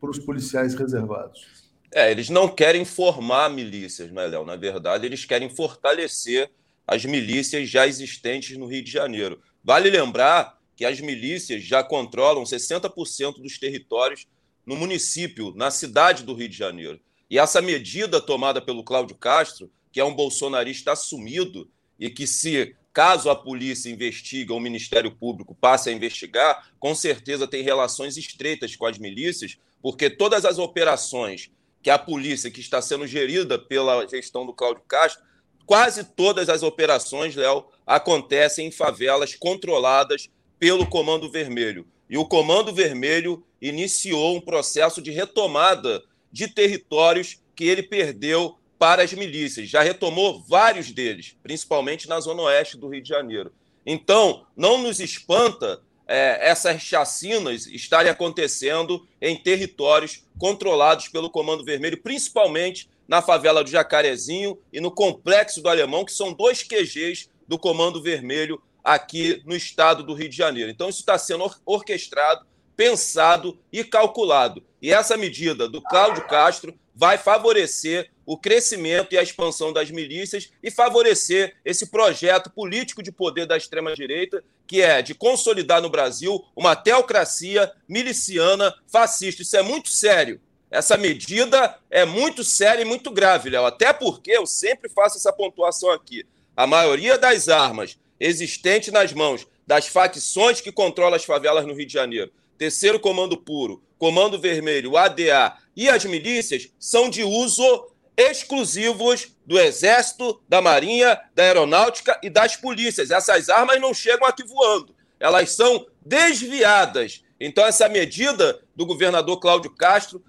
para os policiais reservados? É, eles não querem formar milícias, né, Léo? Na verdade, eles querem fortalecer as milícias já existentes no Rio de Janeiro. Vale lembrar que as milícias já controlam 60% dos territórios no município, na cidade do Rio de Janeiro. E essa medida tomada pelo Cláudio Castro, que é um bolsonarista assumido e que, se caso a polícia investigue ou o Ministério Público passe a investigar, com certeza tem relações estreitas com as milícias, porque todas as operações que a polícia, que está sendo gerida pela gestão do Cláudio Castro, quase todas as operações, Léo, acontecem em favelas controladas pelo Comando Vermelho. E o Comando Vermelho iniciou um processo de retomada de territórios que ele perdeu para as milícias. Já retomou vários deles, principalmente na zona oeste do Rio de Janeiro. Então, não nos espanta é, essas chacinas estarem acontecendo em territórios controlados pelo Comando Vermelho, principalmente na favela do Jacarezinho e no Complexo do Alemão, que são dois QGs do Comando Vermelho aqui no estado do Rio de Janeiro. Então, isso está sendo orquestrado, pensado e calculado. E essa medida do Cláudio Castro vai favorecer o crescimento e a expansão das milícias e favorecer esse projeto político de poder da extrema-direita, que é de consolidar no Brasil uma teocracia miliciana fascista. Isso é muito sério. Essa medida é muito séria e muito grave, Léo. Até porque eu sempre faço essa pontuação aqui. A maioria das armas existentes nas mãos das facções que controlam as favelas no Rio de Janeiro, Terceiro Comando Puro, Comando Vermelho, ADA e as milícias, são de uso exclusivos do Exército, da Marinha, da Aeronáutica e das polícias. Essas armas não chegam aqui voando, elas são desviadas. Então, essa medida do governador Cláudio Castro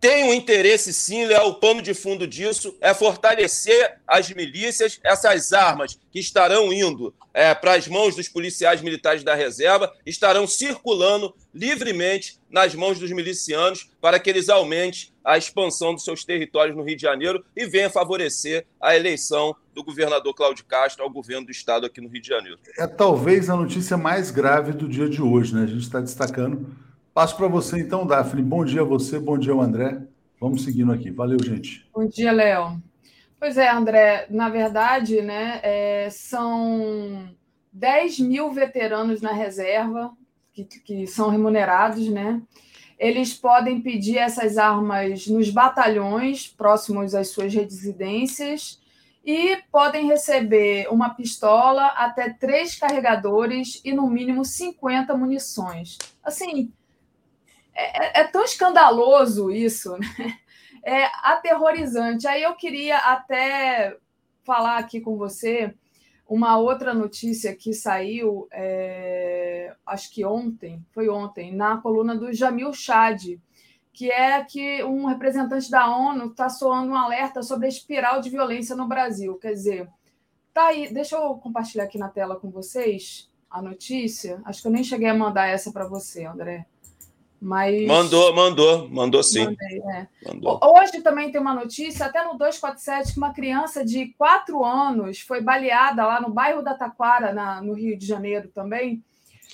tem um interesse, sim, Léo, o pano de fundo disso é fortalecer as milícias, essas armas que estarão indo é, para as mãos dos policiais militares da reserva, estarão circulando livremente nas mãos dos milicianos para que eles aumentem a expansão dos seus territórios no Rio de Janeiro e venha favorecer a eleição do governador Cláudio Castro ao governo do estado aqui no Rio de Janeiro. É talvez a notícia mais grave do dia de hoje, né? A gente está destacando Passo para você então, Daphne. Bom dia a você, bom dia ao André. Vamos seguindo aqui. Valeu, gente. Bom dia, Léo. Pois é, André, na verdade, né, é, são 10 mil veteranos na reserva que, que são remunerados, né? Eles podem pedir essas armas nos batalhões próximos às suas residências e podem receber uma pistola, até três carregadores e no mínimo 50 munições. Assim, é, é, é, tão escandaloso isso, né? é aterrorizante. Aí eu queria até falar aqui com você uma outra notícia que saiu, é, acho que ontem, foi ontem, na coluna do Jamil Chad, que é que um representante da ONU está soando um alerta sobre a espiral de violência no Brasil. Quer dizer, tá aí, deixa eu compartilhar aqui na tela com vocês a notícia. Acho que eu nem cheguei a mandar essa para você, André. Mas... Mandou, mandou, mandou sim. Mandei, é. mandou. Hoje também tem uma notícia, até no 247, que uma criança de 4 anos foi baleada lá no bairro da Taquara, na, no Rio de Janeiro também.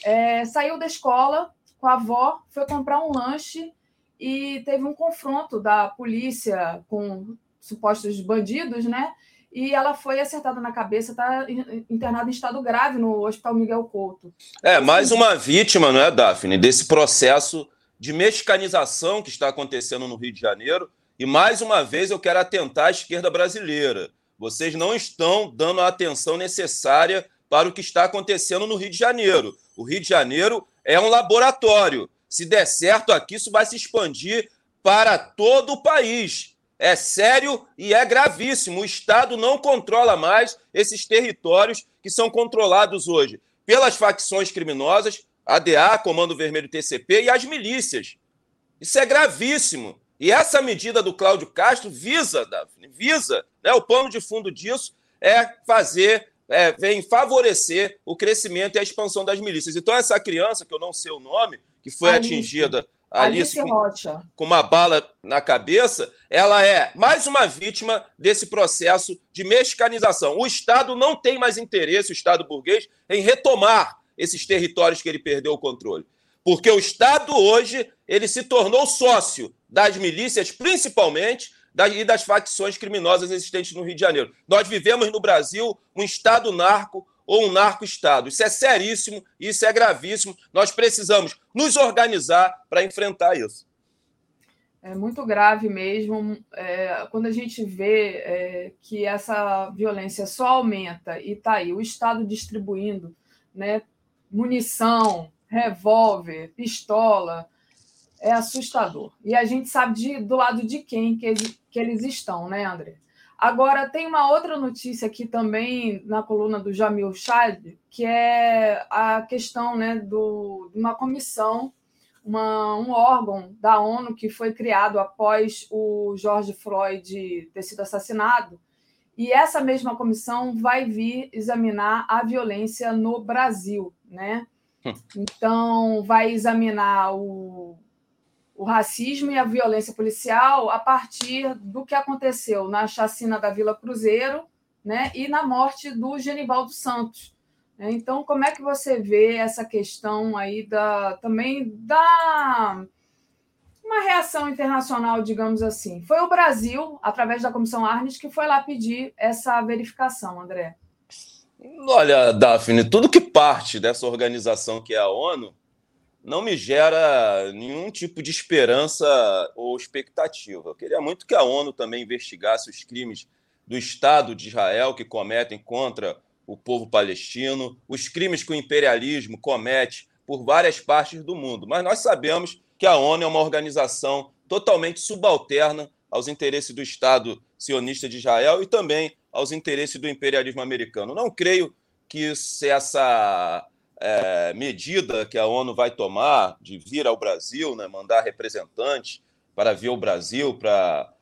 É, saiu da escola com a avó, foi comprar um lanche e teve um confronto da polícia com supostos bandidos, né? E ela foi acertada na cabeça, está internada em estado grave no Hospital Miguel Couto. É, mais uma vítima, não é, Daphne, desse processo de mexicanização que está acontecendo no Rio de Janeiro. E mais uma vez eu quero atentar à esquerda brasileira. Vocês não estão dando a atenção necessária para o que está acontecendo no Rio de Janeiro. O Rio de Janeiro é um laboratório. Se der certo aqui, isso vai se expandir para todo o país. É sério e é gravíssimo. O Estado não controla mais esses territórios que são controlados hoje pelas facções criminosas, ADA, Comando Vermelho TCP e as milícias. Isso é gravíssimo. E essa medida do Cláudio Castro visa, Daphne, visa, né, o plano de fundo disso é fazer, é, vem favorecer o crescimento e a expansão das milícias. Então, essa criança, que eu não sei o nome, que foi Alice. atingida Alice, Alice com, com uma bala na cabeça, ela é mais uma vítima desse processo de mexicanização. O Estado não tem mais interesse, o Estado burguês, em retomar esses territórios que ele perdeu o controle. Porque o Estado hoje ele se tornou sócio das milícias, principalmente, das, e das facções criminosas existentes no Rio de Janeiro. Nós vivemos no Brasil um Estado narco ou um narco-Estado. Isso é seríssimo, isso é gravíssimo. Nós precisamos nos organizar para enfrentar isso. É muito grave mesmo. É, quando a gente vê é, que essa violência só aumenta e está aí o Estado distribuindo né, munição, revólver, pistola, é assustador. E a gente sabe de, do lado de quem que eles, que eles estão, né, André? Agora, tem uma outra notícia aqui também na coluna do Jamil Chad, que é a questão né, do, de uma comissão, uma, um órgão da ONU que foi criado após o George Floyd ter sido assassinado, e essa mesma comissão vai vir examinar a violência no Brasil, né? Hum. Então, vai examinar o, o racismo e a violência policial a partir do que aconteceu na chacina da Vila Cruzeiro né, e na morte do Genivaldo Santos. Então, como é que você vê essa questão aí da também da uma reação internacional, digamos assim? Foi o Brasil, através da Comissão Arnes, que foi lá pedir essa verificação, André. Olha, Daphne, tudo que parte dessa organização que é a ONU não me gera nenhum tipo de esperança ou expectativa. Eu queria muito que a ONU também investigasse os crimes do Estado de Israel que cometem contra o povo palestino, os crimes que o imperialismo comete por várias partes do mundo. Mas nós sabemos que a ONU é uma organização totalmente subalterna aos interesses do Estado sionista de Israel e também aos interesses do imperialismo americano. Não creio que essa é, medida que a ONU vai tomar de vir ao Brasil, né, mandar representantes para vir ao Brasil, para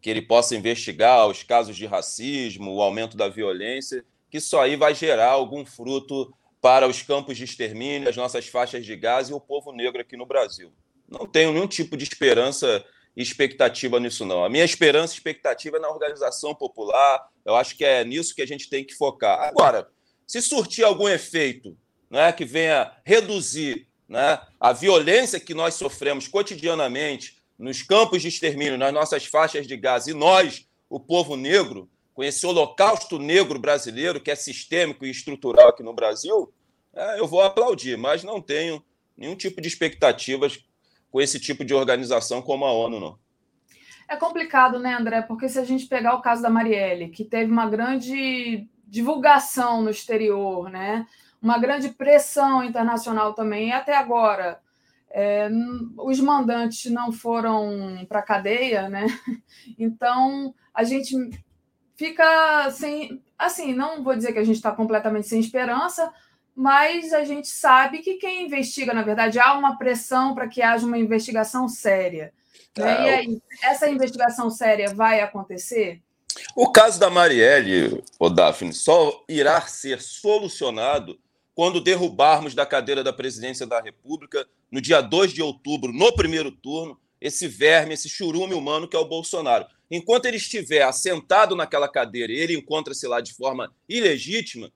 que ele possa investigar os casos de racismo, o aumento da violência, que isso aí vai gerar algum fruto para os campos de extermínio, as nossas faixas de gás e o povo negro aqui no Brasil. Não tenho nenhum tipo de esperança expectativa nisso, não. A minha esperança e expectativa é na organização popular. Eu acho que é nisso que a gente tem que focar. Agora, se surtir algum efeito né, que venha reduzir né, a violência que nós sofremos cotidianamente nos campos de extermínio, nas nossas faixas de gás, e nós, o povo negro, com esse holocausto negro brasileiro, que é sistêmico e estrutural aqui no Brasil, é, eu vou aplaudir, mas não tenho nenhum tipo de expectativas com esse tipo de organização como a ONU, não. É complicado, né, André? Porque se a gente pegar o caso da Marielle, que teve uma grande divulgação no exterior, né? uma grande pressão internacional também. E até agora, é, os mandantes não foram para a cadeia, né? Então, a gente fica sem. Assim, não vou dizer que a gente está completamente sem esperança, mas a gente sabe que quem investiga, na verdade, há uma pressão para que haja uma investigação séria. Né? É, e aí, essa investigação séria vai acontecer? O caso da Marielle, o Daphne, só irá ser solucionado quando derrubarmos da cadeira da presidência da República, no dia 2 de outubro, no primeiro turno, esse verme, esse churume humano que é o Bolsonaro. Enquanto ele estiver assentado naquela cadeira e ele encontra-se lá de forma ilegítima,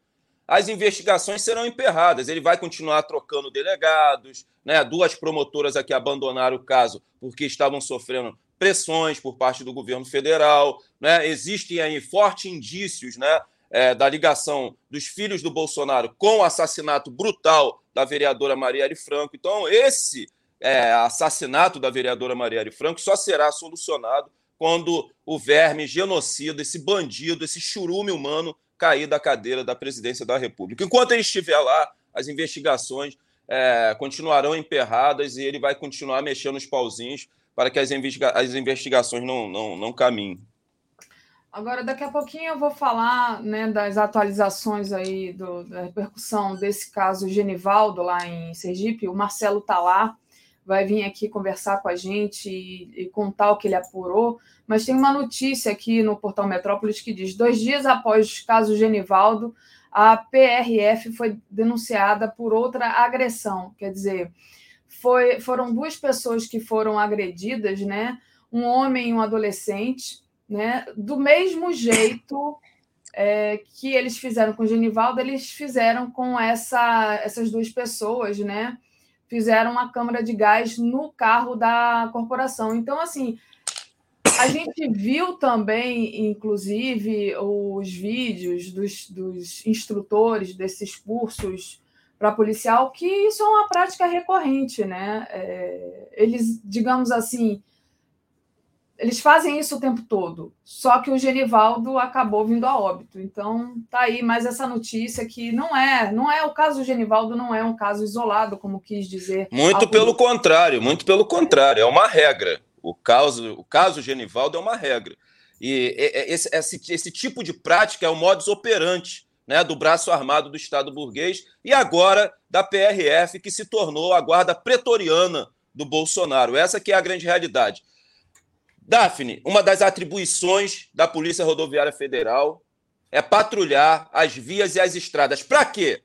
as investigações serão emperradas. Ele vai continuar trocando delegados, né? duas promotoras aqui abandonaram o caso porque estavam sofrendo pressões por parte do governo federal. Né? Existem aí fortes indícios né? é, da ligação dos filhos do Bolsonaro com o assassinato brutal da vereadora Marielle Franco. Então, esse é, assassinato da vereadora Marielle Franco só será solucionado quando o verme genocida, esse bandido, esse churume humano cair da cadeira da presidência da República. Enquanto ele estiver lá, as investigações é, continuarão emperradas e ele vai continuar mexendo os pauzinhos para que as, investiga as investigações não, não, não caminhem. Agora, daqui a pouquinho eu vou falar né, das atualizações aí do, da repercussão desse caso Genivaldo lá em Sergipe. O Marcelo está lá, vai vir aqui conversar com a gente e, e, contar o que ele apurou. Mas tem uma notícia aqui no Portal Metrópolis que diz: dois dias após o caso Genivaldo, a PRF foi denunciada por outra agressão. Quer dizer, foi, foram duas pessoas que foram agredidas, né? Um homem e um adolescente né? Do mesmo jeito é, que eles fizeram com o Genivaldo, eles fizeram com essa, essas duas pessoas, né? Fizeram uma câmara de gás no carro da corporação. Então, assim, a gente viu também, inclusive, os vídeos dos, dos instrutores desses cursos para policial, que isso é uma prática recorrente, né? É, eles, digamos assim, eles fazem isso o tempo todo, só que o Genivaldo acabou vindo a óbito. Então, tá aí mais essa notícia que não é, não é o caso do Genivaldo, não é um caso isolado, como quis dizer. Muito pelo contrário, muito pelo contrário, é uma regra. O caso, o caso Genivaldo é uma regra. E esse, esse, esse tipo de prática é o modus operandi né, do braço armado do Estado burguês e agora da PRF, que se tornou a guarda pretoriana do Bolsonaro. Essa que é a grande realidade. Daphne, uma das atribuições da Polícia Rodoviária Federal é patrulhar as vias e as estradas. Para quê?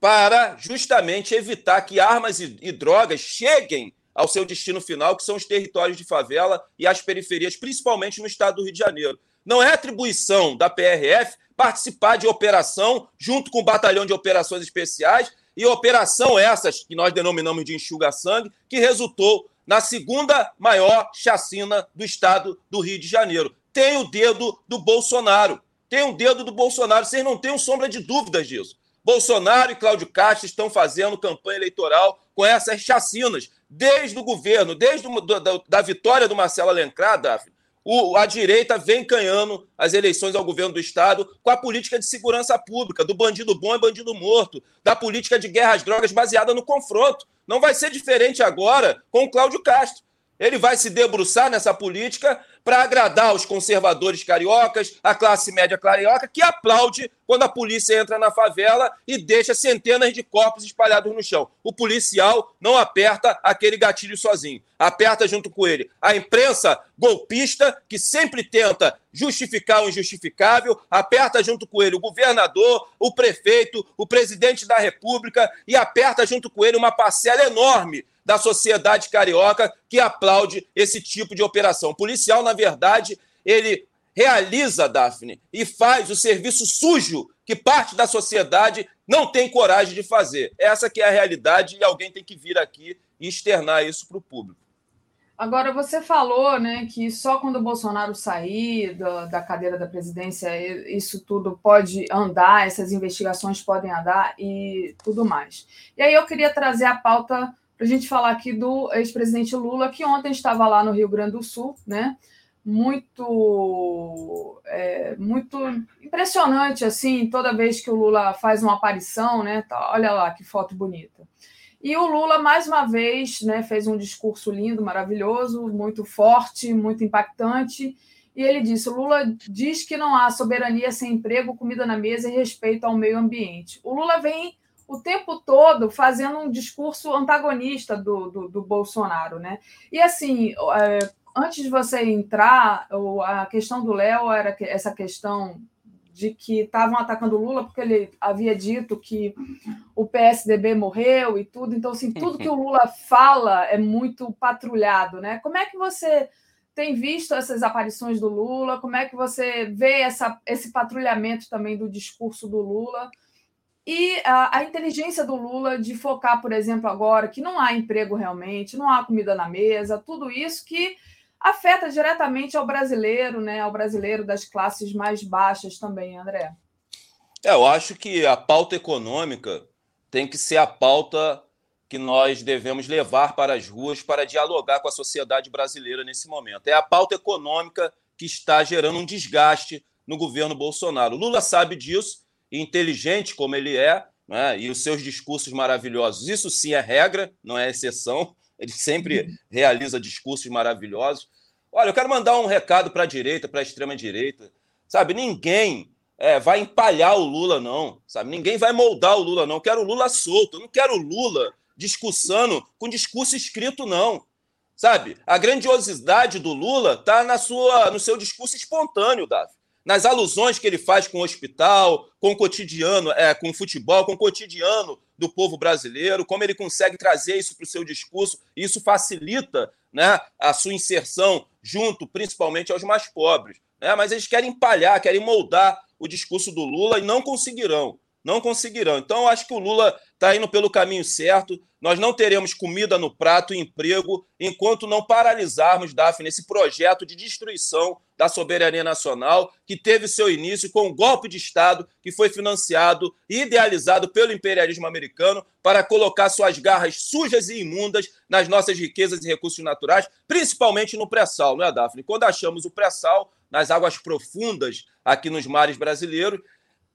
Para justamente evitar que armas e, e drogas cheguem ao seu destino final, que são os territórios de favela e as periferias, principalmente no estado do Rio de Janeiro. Não é atribuição da PRF participar de operação junto com o Batalhão de Operações Especiais e operação essas que nós denominamos de enxuga-sangue, que resultou na segunda maior chacina do estado do Rio de Janeiro. Tem o dedo do Bolsonaro. Tem o dedo do Bolsonaro. Vocês não têm sombra de dúvidas disso. Bolsonaro e Cláudio Castro estão fazendo campanha eleitoral com essas chacinas, desde o governo, desde o, da, da, vitória do Marcelo Alencar, Daphne, o, a direita vem canhando as eleições ao governo do Estado com a política de segurança pública, do bandido bom e bandido morto, da política de guerra às drogas baseada no confronto. Não vai ser diferente agora com o Cláudio Castro. Ele vai se debruçar nessa política para agradar os conservadores cariocas, a classe média carioca, que aplaude quando a polícia entra na favela e deixa centenas de corpos espalhados no chão. O policial não aperta aquele gatilho sozinho, aperta junto com ele. A imprensa golpista, que sempre tenta justificar o injustificável, aperta junto com ele o governador, o prefeito, o presidente da República e aperta junto com ele uma parcela enorme da sociedade carioca que aplaude esse tipo de operação. O policial, na verdade, ele realiza, Daphne, e faz o serviço sujo que parte da sociedade não tem coragem de fazer. Essa que é a realidade e alguém tem que vir aqui e externar isso para o público. Agora, você falou né, que só quando o Bolsonaro sair da, da, cadeira da presidência, isso tudo pode andar, essas investigações podem andar e tudo mais. E aí eu queria trazer a pauta para a gente falar aqui do ex-presidente Lula, que ontem estava lá no Rio Grande do Sul, né? Muito, é, muito impressionante, assim, toda vez que o Lula faz uma aparição, né? Tá, olha lá que foto bonita. E o Lula, mais uma vez, né, fez um discurso lindo, maravilhoso, muito forte, muito impactante. E ele disse: o Lula diz que não há soberania sem emprego, comida na mesa e respeito ao meio ambiente. O Lula vem o tempo todo fazendo um discurso antagonista do, do, do Bolsonaro, né? E assim, é, antes de você entrar, a questão do Léo era essa questão de que estavam atacando o Lula porque ele havia dito que o PSDB morreu e tudo. Então, assim, tudo que o Lula fala é muito patrulhado, né? Como é que você tem visto essas aparições do Lula? Como é que você vê essa, esse patrulhamento também do discurso do Lula? E a, a, inteligência do Lula de focar, por exemplo, agora que não há emprego realmente, não há comida na mesa, tudo isso que afeta diretamente ao brasileiro, né, ao brasileiro das classes mais baixas também, André. É, eu acho que a pauta econômica tem que ser a pauta que nós devemos levar para as ruas para dialogar com a sociedade brasileira nesse momento. É a pauta econômica que está gerando um desgaste no governo Bolsonaro. Lula sabe disso inteligente como ele é, né, e os seus discursos maravilhosos. Isso sim é regra, não é exceção. Ele sempre realiza discursos maravilhosos. Olha, eu quero mandar um recado para a direita, para a extrema-direita. Sabe, ninguém é, vai empalhar o Lula, não. Sabe, ninguém vai moldar o Lula, não. Eu quero o Lula solto. Eu não quero o Lula discussando com discurso escrito, não. Sabe, a grandiosidade do Lula está na sua, no seu discurso espontâneo, Davi nas alusões que ele faz com o hospital, com o cotidiano, é, com o futebol, com o cotidiano do povo brasileiro, como ele consegue trazer isso para o seu discurso, e isso facilita né, a sua inserção junto, principalmente, aos mais pobres. Né? Mas eles querem empalhar, querem moldar o discurso do Lula e não conseguirão. Não conseguirão. Então, eu acho que o Lula está indo pelo caminho certo. Nós não teremos comida no prato e emprego enquanto não paralisarmos, Daphne, esse projeto de destruição da soberania nacional que teve seu início com o golpe de Estado que foi financiado e idealizado pelo imperialismo americano para colocar suas garras sujas e imundas nas nossas riquezas e recursos naturais, principalmente no pré-sal, não é, Daphne? Quando achamos o pré-sal nas águas profundas aqui nos mares brasileiros,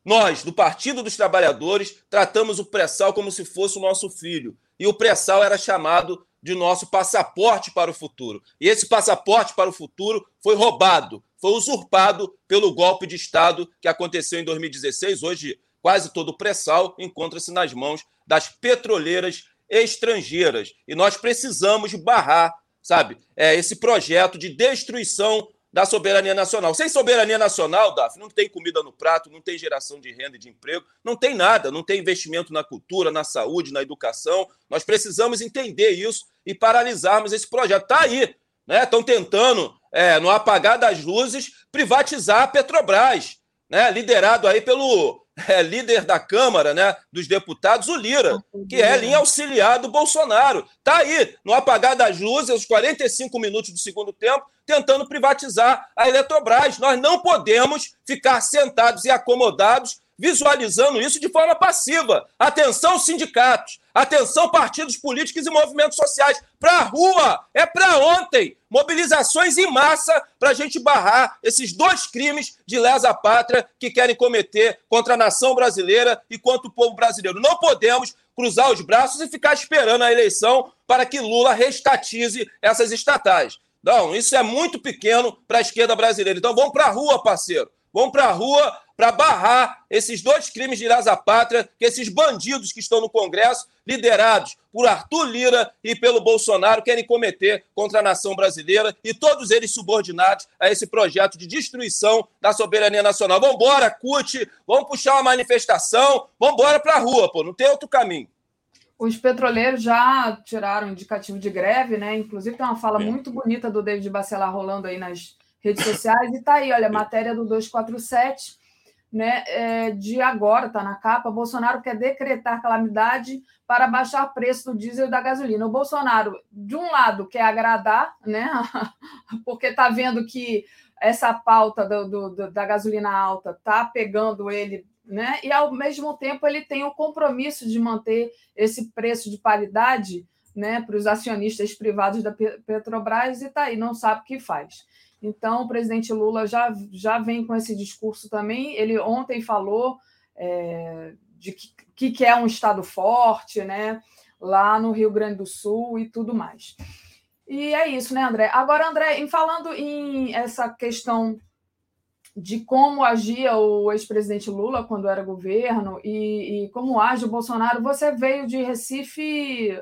nós, do Partido dos Trabalhadores, tratamos o pré-sal como se fosse o nosso filho. E o pré-sal era chamado de nosso passaporte para o futuro. E esse passaporte para o futuro foi roubado, foi usurpado pelo golpe de Estado que aconteceu em 2016. Hoje, quase todo o pré-sal encontra-se nas mãos das petroleiras estrangeiras. E nós precisamos barrar, sabe, é, esse projeto de destruição da soberania nacional. Sem soberania nacional, Daf, não tem comida no prato, não tem geração de renda e de emprego, não tem nada, não tem investimento na cultura, na saúde, na educação. Nós precisamos entender isso e paralisarmos esse projeto. Está aí, né? Estão tentando, é, no apagar das luzes, privatizar a Petrobras, né? liderado aí pelo é, líder da Câmara né, dos Deputados, o Lira, que é linha auxiliar do Bolsonaro. Está aí, no apagar das luzes, aos 45 minutos do segundo tempo, tentando privatizar a Eletrobras. Nós não podemos ficar sentados e acomodados visualizando isso de forma passiva. Atenção, sindicatos. Atenção, partidos políticos e movimentos sociais. Para a rua! É para ontem! Mobilizações em massa para a gente barrar esses dois crimes de lesa pátria que querem cometer contra a nação brasileira e contra o povo brasileiro. Não podemos cruzar os braços e ficar esperando a eleição para que Lula restatize essas estatais. Não, isso é muito pequeno para a esquerda brasileira. Então vamos para a rua, parceiro. Vamos para a rua para barrar esses dois crimes de lesa pátria que esses bandidos que estão no Congresso, liderados por Arthur Lira e pelo Bolsonaro, querem cometer contra a nação brasileira e todos eles subordinados a esse projeto de destruição da soberania nacional. Vamos embora, CUT, vamos puxar uma manifestação, vamos embora para a rua, pô, não tem outro caminho. Os petroleiros já tiraram indicativo de greve, né? Inclusive tem uma fala é. muito bonita do David Bacelar rolando aí nas redes sociais. E tá aí, olha, matéria do 247 né, é, de agora, está na capa, Bolsonaro quer decretar calamidade para baixar o preço do diesel e da gasolina. O Bolsonaro, de um lado, quer agradar, né, porque está vendo que essa pauta do, do, da gasolina alta está pegando ele, né, e ao mesmo tempo ele tem o compromisso de manter esse preço de paridade né, para os acionistas privados da Petrobras e está aí, não sabe o que faz. Então, o presidente Lula já, já vem com esse discurso também. Ele ontem falou é, de que, que é um Estado forte, né? Lá no Rio Grande do Sul e tudo mais. E é isso, né, André? Agora, André, em falando em essa questão de como agia o ex-presidente Lula quando era governo e, e, como age o Bolsonaro, você veio de Recife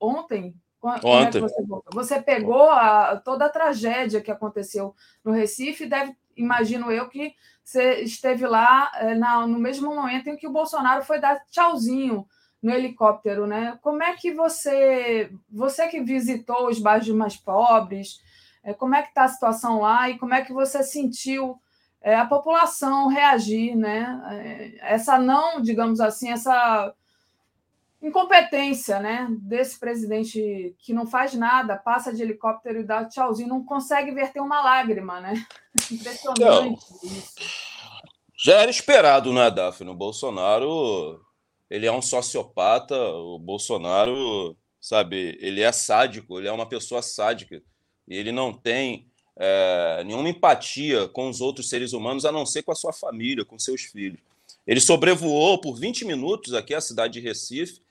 ontem, Ontem. É você, você, pegou a, toda a tragédia que aconteceu no Recife, deve, imagino eu, que você esteve lá é, na, no mesmo momento em que o Bolsonaro foi dar tchauzinho no helicóptero, né? Como é que você, você que visitou os bairros mais pobres, é, como é que está a situação lá e como é que você sentiu é, a população reagir, né? É, essa não, digamos assim, essa incompetência né, desse presidente que não faz nada, passa de helicóptero e dá tchauzinho, não consegue verter uma lágrima, né? Impressionante. Já era esperado, né, Daphne? O Bolsonaro, ele é um sociopata, o Bolsonaro, sabe, ele é sádico, ele é uma pessoa sádica, e ele não tem é, nenhuma empatia com os outros seres humanos, a não ser com a sua família, com seus filhos. Ele sobrevoou por 20 minutos aqui a cidade de Recife,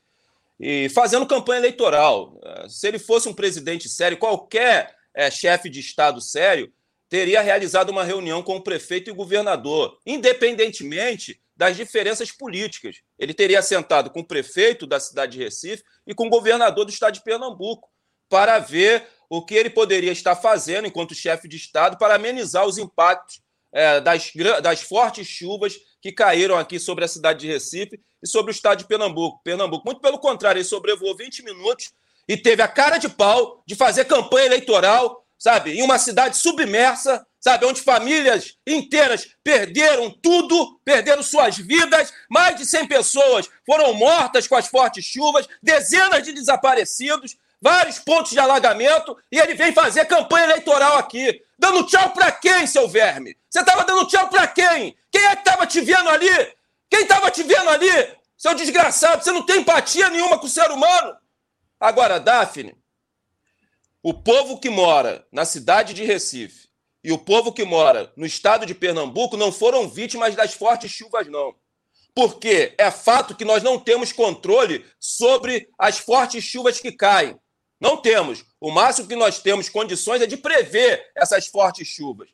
e fazendo campanha eleitoral. Se ele fosse um presidente sério, qualquer é, chefe de Estado sério teria realizado uma reunião com o prefeito e o governador, independentemente das diferenças políticas. Ele teria sentado com o prefeito da cidade de Recife e com o governador do estado de Pernambuco para ver o que ele poderia estar fazendo enquanto chefe de Estado para amenizar os impactos é, das, das fortes chuvas que caíram aqui sobre a cidade de Recife e sobre o estado de Pernambuco. Pernambuco, muito pelo contrário, ele sobrevoou 20 minutos e teve a cara de pau de fazer campanha eleitoral, sabe, em uma cidade submersa, sabe, onde famílias inteiras perderam tudo, perderam suas vidas, mais de 100 pessoas foram mortas com as fortes chuvas, dezenas de desaparecidos, vários pontos de alagamento, e ele vem fazer campanha eleitoral aqui. Dando tchau para quem, seu verme? Você estava dando tchau para quem? Quem é que estava te vendo ali? Quem estava te vendo ali? Seu desgraçado, você não tem empatia nenhuma com o ser humano? Agora, Daphne, o povo que mora na cidade de Recife e o povo que mora no estado de Pernambuco não foram vítimas das fortes chuvas, não. Porque é fato que nós não temos controle sobre as fortes chuvas que caem. Não temos. O máximo que nós temos condições é de prever essas fortes chuvas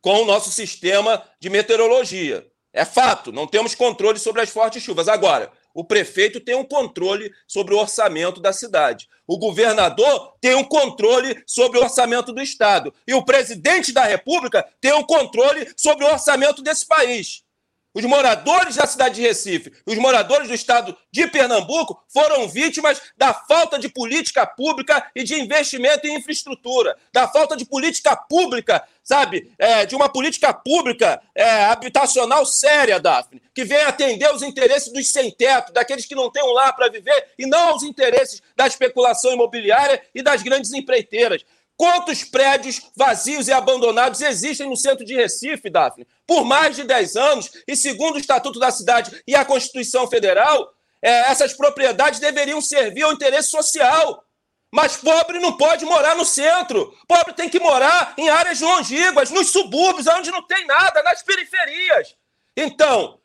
com o nosso sistema de meteorologia. É fato, não temos controle sobre as fortes chuvas. Agora, O prefeito tem um controle sobre o orçamento da cidade. O governador tem um controle sobre o orçamento do Estado. E o presidente da República tem um controle sobre o orçamento desse país. Os moradores da cidade de Recife, os moradores do estado de Pernambuco foram vítimas da falta de política pública e de investimento em infraestrutura, da falta de política pública, sabe, é, de uma política pública é, habitacional séria, Daphne, que venha atender os interesses dos sem-teto, daqueles que não têm um lar para viver, e não aos interesses da especulação imobiliária e das grandes empreiteiras. Quantos prédios vazios e abandonados existem no centro de Recife, Daphne? Por mais de 10 anos, e segundo o Estatuto da Cidade e a Constituição Federal, é, essas propriedades deveriam servir ao interesse social. Mas pobre não pode morar no centro. Pobre tem que morar em áreas longínquas, nos subúrbios, onde não tem nada, nas periferias. Então,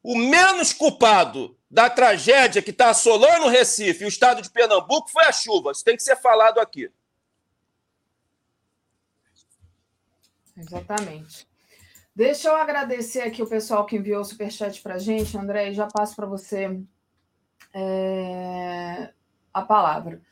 o menos culpado da tragédia que está assolando o Recife e o estado de Pernambuco foi a chuva. Isso tem que ser falado aqui. Exatamente. Deixa eu agradecer aqui o pessoal que enviou o superchat para a gente, André, e já passo para você é, a palavra.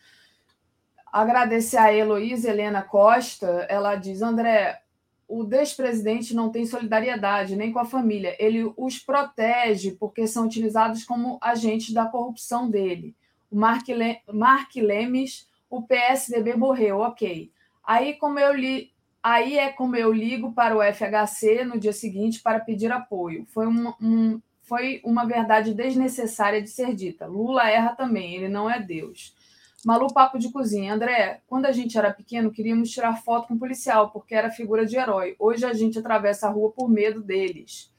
Agradecer a Heloísa Helena Costa, ela diz, André, o despresidente não tem solidariedade nem com a família, ele os protege porque são utilizados como agentes da corrupção dele. O Mark, Le Mark Lemes, o PSDB morreu, ok. Aí, como eu li Aí é como eu ligo para o FHC no dia seguinte para pedir apoio. Foi, um, um, foi uma verdade desnecessária de ser dita. Lula erra também, ele não é Deus. Malu Papo de Cozinha. André, quando a gente era pequeno, queríamos tirar foto com um policial, porque era figura de herói. Hoje a gente atravessa a rua por medo deles.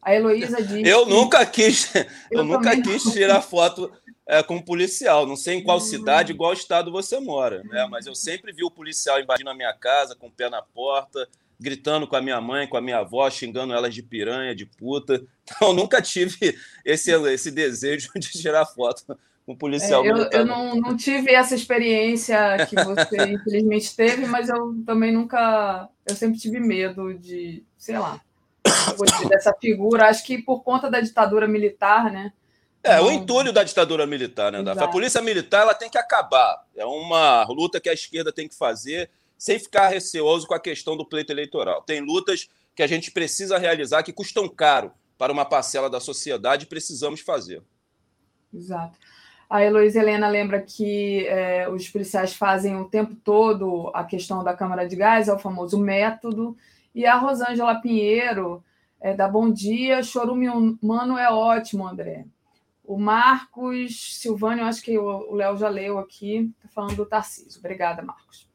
A Heloísa diz. Eu nunca quis, eu, eu nunca quis tirar foto é, com um policial. Não sei em qual cidade, qual estado você mora, né? Mas eu sempre vi o policial invadindo a minha casa, com o pé na porta, gritando com a minha mãe, com a minha avó, xingando elas de piranha, de puta. Então, eu nunca tive esse, esse desejo de tirar foto com um policial. É, eu, eu não, não, tive essa experiência que você, infelizmente, teve, mas eu também nunca. Eu sempre tive medo de, sei lá, dessa figura. Acho que por conta da ditadura militar, né? É, o entulho da ditadura militar, né, Dafa? A polícia militar ela tem que acabar. É uma luta que a esquerda tem que fazer sem ficar receoso com a questão do pleito eleitoral. Tem lutas que a gente precisa realizar que custam caro para uma parcela da sociedade e precisamos fazer. Exato. A Heloísa Helena lembra que é, os policiais fazem o tempo todo a questão da câmara de gás, é o famoso método. E a Rosângela Pinheiro, é, da Bom Dia, chorume humano é ótimo, André. O Marcos Silvânio, acho que o Léo já leu aqui, está falando do Tarcísio. Obrigada, Marcos.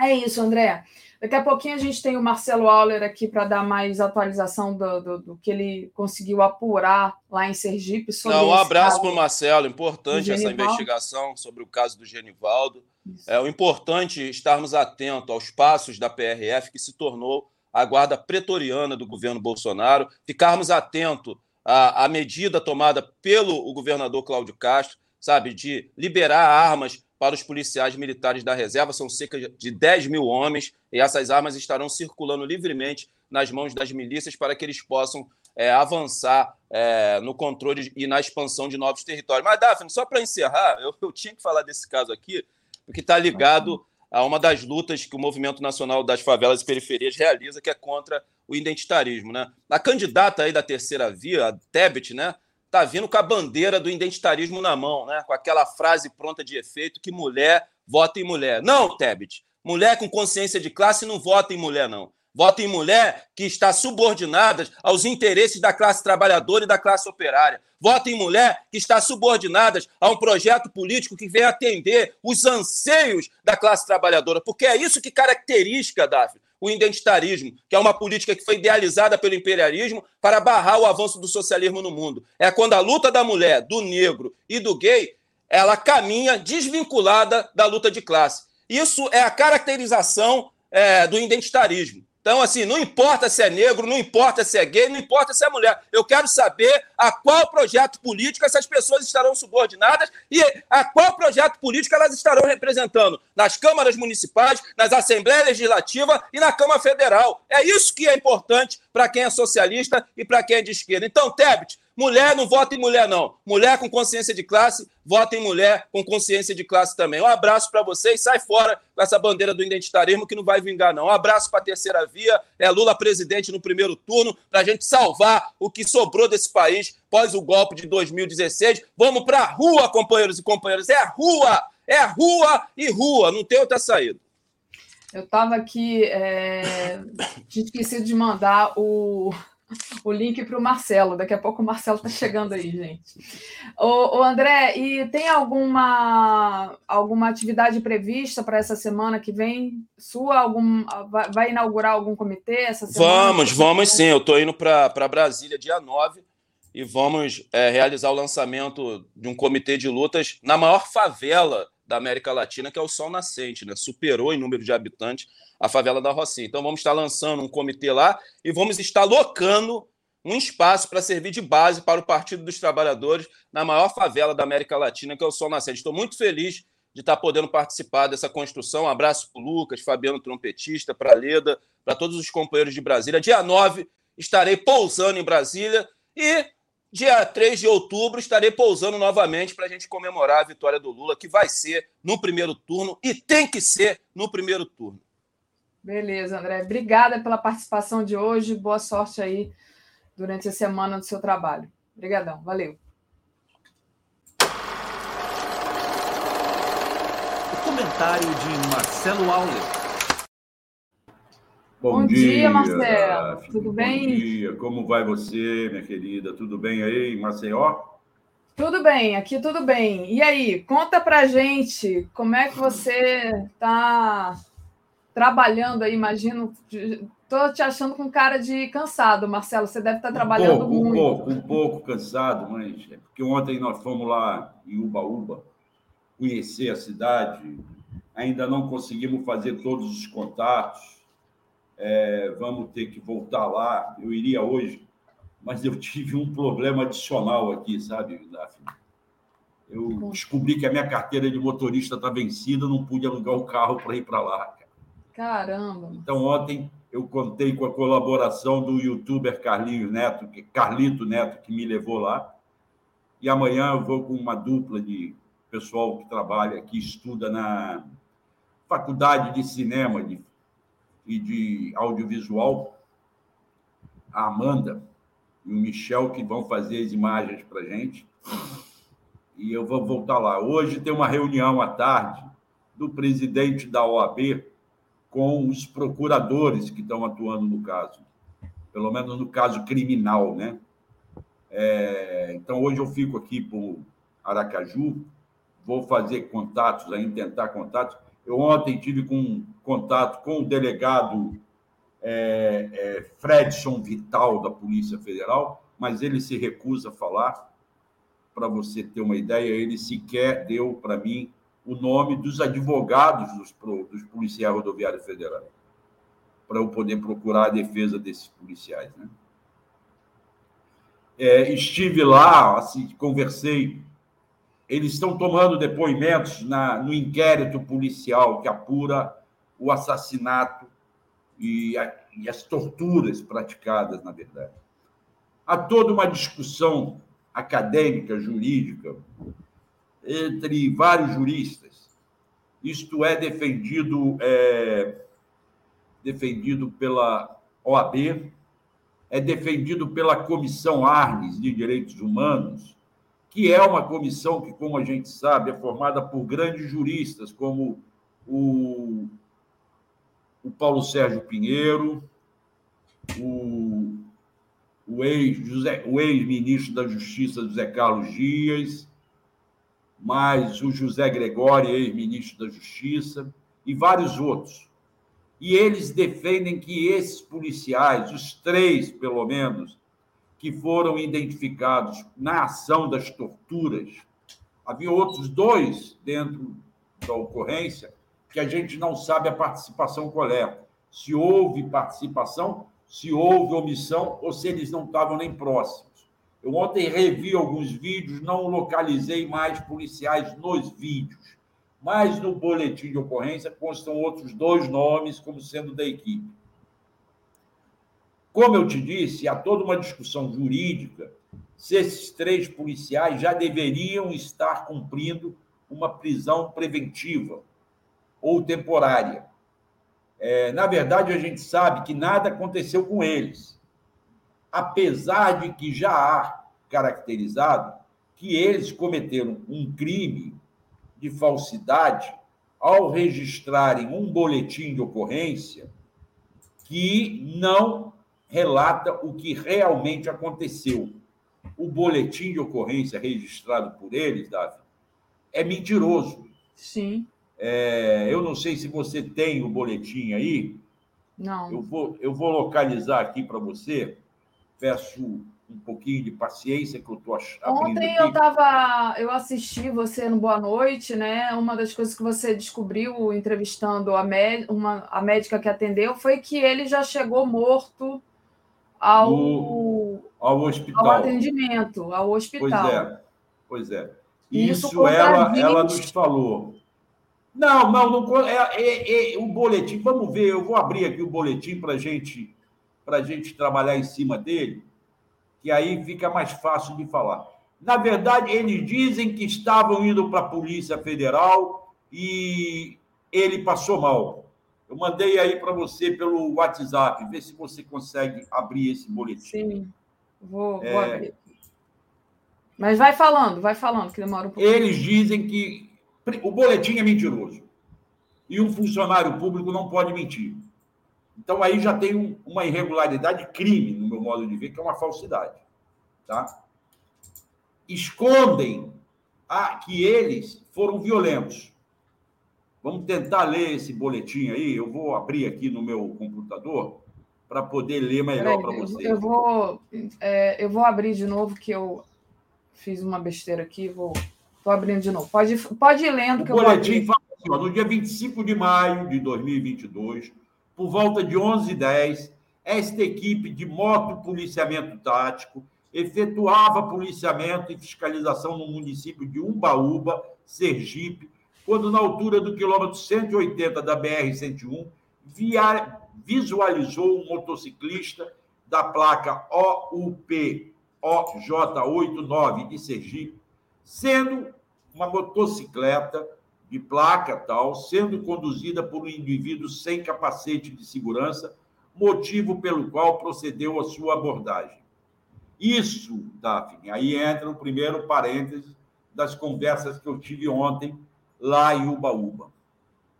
É isso, André. Daqui a pouquinho a gente tem o Marcelo Auler aqui para dar mais atualização do, do, do, que ele conseguiu apurar lá em Sergipe. Sobre Não, um abraço para o Marcelo. Importante essa investigação sobre o caso do Genivaldo. Isso. É o importante estarmos atentos aos passos da PRF, que se tornou a guarda pretoriana do governo Bolsonaro, ficarmos atentos a, a medida tomada pelo governador Cláudio Castro, sabe, de liberar armas para os policiais militares da reserva. São cerca de 10 mil homens e essas armas estarão circulando livremente nas mãos das milícias para que eles possam é, avançar é, no controle e na expansão de novos territórios. Mas, Daphne, só para encerrar, eu, eu, tinha que falar desse caso aqui, porque está ligado a uma das lutas que o Movimento Nacional das Favelas e Periferias realiza, que é contra o identitarismo. Né? A candidata aí da terceira via, a Tebet, né, tá vindo com a bandeira do identitarismo na mão, né, com aquela frase pronta de efeito que mulher vota em mulher. Não, Tebet, mulher com consciência de classe não vota em mulher, não. Vota em mulher que está subordinada aos interesses da classe trabalhadora e da classe operária. Vota em mulher que está subordinada a um projeto político que vem atender os anseios da classe trabalhadora, porque é isso que caracteriza, Daphne, o identitarismo, que é uma política que foi idealizada pelo imperialismo para barrar o avanço do socialismo no mundo. É quando a luta da mulher, do negro e do gay, ela caminha desvinculada da luta de classe. Isso é a caracterização é, do identitarismo. Então, assim, não importa se é negro, não importa se é gay, não importa se é mulher. Eu quero saber a qual projeto político essas pessoas estarão subordinadas e a qual projeto político elas estarão representando nas câmaras municipais, nas assembleias legislativas e na Câmara Federal. É isso que é importante para quem é socialista e para quem é de esquerda. Então, Tebet, Mulher não vota em mulher, não. Mulher com consciência de classe, vota em mulher com consciência de classe também. Um abraço para vocês, sai fora com essa bandeira do identitarismo que não vai vingar, não. Um abraço para a terceira via, é Lula presidente no primeiro turno, para a gente salvar o que sobrou desse país pós o golpe de 2016. Vamos para a rua, companheiros e companheiras. É rua, é rua e rua, não tem outra saída. Eu estava aqui, é... tinha esquecido de mandar o, o link para o Marcelo. Daqui a pouco o Marcelo está chegando aí, gente. O, André, e tem alguma, alguma atividade prevista para essa semana que vem? Sua? Algum, vai, vai inaugurar algum comitê essa semana? Vamos, vamos sim. Eu estou indo para Brasília dia 9 e vamos é, realizar o lançamento de um comitê de lutas na maior favela da América Latina, que é o Sol Nascente, né? Superou em número de habitantes a favela da Rocinha. Então vamos estar lançando um comitê lá e vamos estar locando um espaço para servir de base para o Partido dos Trabalhadores na maior favela da América Latina, que é o Sol Nascente. Estou muito feliz de estar podendo participar dessa construção. Um abraço para o Lucas, Fabiano Trompetista, para Leda, para todos os companheiros de Brasília. Dia 9 estarei pousando em Brasília e Dia 3 de outubro estarei pousando novamente para a gente comemorar a vitória do Lula, que vai ser no primeiro turno e tem que ser no primeiro turno. Beleza, André. Obrigada pela participação de hoje. Boa sorte aí durante a semana do seu trabalho. Obrigadão, valeu. O comentário de Marcelo Auler. Bom, bom dia, dia, Marcelo. Tudo bem? Bom dia. Como vai você, minha querida? Tudo bem aí Maceió? Tudo bem, aqui tudo bem. E aí, conta pra gente como é que você está trabalhando aí, imagino. Estou te achando com cara de cansado, Marcelo. Você deve estar tá trabalhando um pouco, muito. Um pouco, um pouco cansado, mas é porque ontem nós fomos lá em Ubaúba conhecer a cidade. Ainda não conseguimos fazer todos os contatos é, vamos ter que voltar lá. Eu iria hoje, mas eu tive um problema adicional aqui, sabe, Daphne? Eu descobri que a minha carteira de motorista está vencida, não pude alugar o carro para ir para lá. Caramba! Então, ontem eu contei com a colaboração do youtuber Carlinhos Neto, que, Carlito Neto, que me levou lá. E amanhã eu vou com uma dupla de pessoal que trabalha, que estuda na Faculdade de Cinema, de e de audiovisual, a Amanda e o Michel, que vão fazer as imagens para a gente. E eu vou voltar lá. Hoje tem uma reunião à tarde do presidente da OAB com os procuradores que estão atuando no caso, pelo menos no caso criminal, né? É, então, hoje eu fico aqui por Aracaju, vou fazer contatos, ainda tentar contatos. Eu ontem tive com, contato com o delegado é, é, Fredson Vital, da Polícia Federal, mas ele se recusa a falar. Para você ter uma ideia, ele sequer deu para mim o nome dos advogados dos, dos policiais rodoviários federais, para eu poder procurar a defesa desses policiais. Né? É, estive lá, assim, conversei eles estão tomando depoimentos na, no inquérito policial que apura o assassinato e, a, e, as torturas praticadas, na verdade. Há toda uma discussão acadêmica, jurídica, entre vários juristas. Isto é defendido, é, defendido pela OAB, é defendido pela Comissão Arnes de Direitos Humanos, que é uma comissão que, como a gente sabe, é formada por grandes juristas, como o, o Paulo Sérgio Pinheiro, o, o ex-ministro ex da Justiça, José Carlos Dias, mais o José Gregório, ex-ministro da Justiça, e vários outros. E eles defendem que esses policiais, os três, pelo menos, que foram identificados na ação das torturas. Havia outros dois dentro da ocorrência que a gente não sabe a participação qual é. Se houve participação, se houve omissão ou se eles não estavam nem próximos. Eu ontem revi alguns vídeos, não localizei mais policiais nos vídeos, mas no boletim de ocorrência constam outros dois nomes como sendo da equipe. Como eu te disse, há toda uma discussão jurídica se esses três policiais já deveriam estar cumprindo uma prisão preventiva ou temporária. É, na verdade, a gente sabe que nada aconteceu com eles, apesar de que já há caracterizado que eles cometeram um crime de falsidade ao registrarem um boletim de ocorrência que não relata o que realmente aconteceu. O boletim de ocorrência registrado por eles, Davi, é mentiroso. Sim. É, eu não sei se você tem o boletim aí. Não. Eu vou, eu vou localizar aqui para você. Peço um pouquinho de paciência que eu estou abrindo Ontem aqui. eu tava, eu assisti você no Boa Noite, né? Uma das coisas que você descobriu entrevistando a, mé uma, a médica que atendeu foi que ele já chegou morto ao, ao hospital. ao atendimento, ao Pois hospital. é, pois é. Isso Isso, ela, ela nos falou. Não, não, não é, é- é o boletim. Vamos ver, eu vou abrir aqui o boletim para gente, a gente trabalhar em cima dele, que aí fica mais fácil de falar. Na verdade, eles dizem que estavam indo para a Polícia Federal e ele passou mal. Eu mandei aí para você pelo WhatsApp, vê se você consegue abrir esse boletim. Sim. Vou, É. vou abrir. Mas vai falando, vai falando, que demora um pouco. Eles dizem que o boletim é mentiroso. E um funcionário público não pode mentir. Então aí já tem um- uma irregularidade, crime, no meu modo de ver, que é uma falsidade. Tá? Escondem a, que eles foram violentos. Vamos tentar ler esse boletim aí. Eu vou abrir aqui no meu computador para poder ler melhor para vocês. Eu vou, é, eu vou abrir de novo, que eu fiz uma besteira aqui, vou, vou abrindo de novo. Pode, pode ir lendo O que eu vou boletim abrir. fala assim, ó, no dia 25 de maio de 2022, por volta de 11h10, esta equipe de moto policiamento tático efetuava policiamento e fiscalização no município de Umbaúba, Sergipe, quando na altura do quilômetro 180 da BR-101, via- visualizou um motociclista da placa OUP OJ89 de Sergipe, sendo uma motocicleta de placa tal, sendo conduzida por um indivíduo sem capacete de segurança, motivo pelo qual procedeu a sua abordagem. Isso, Daphne, aí entra o primeiro parêntese das conversas que eu tive ontem lá em Ubaúba.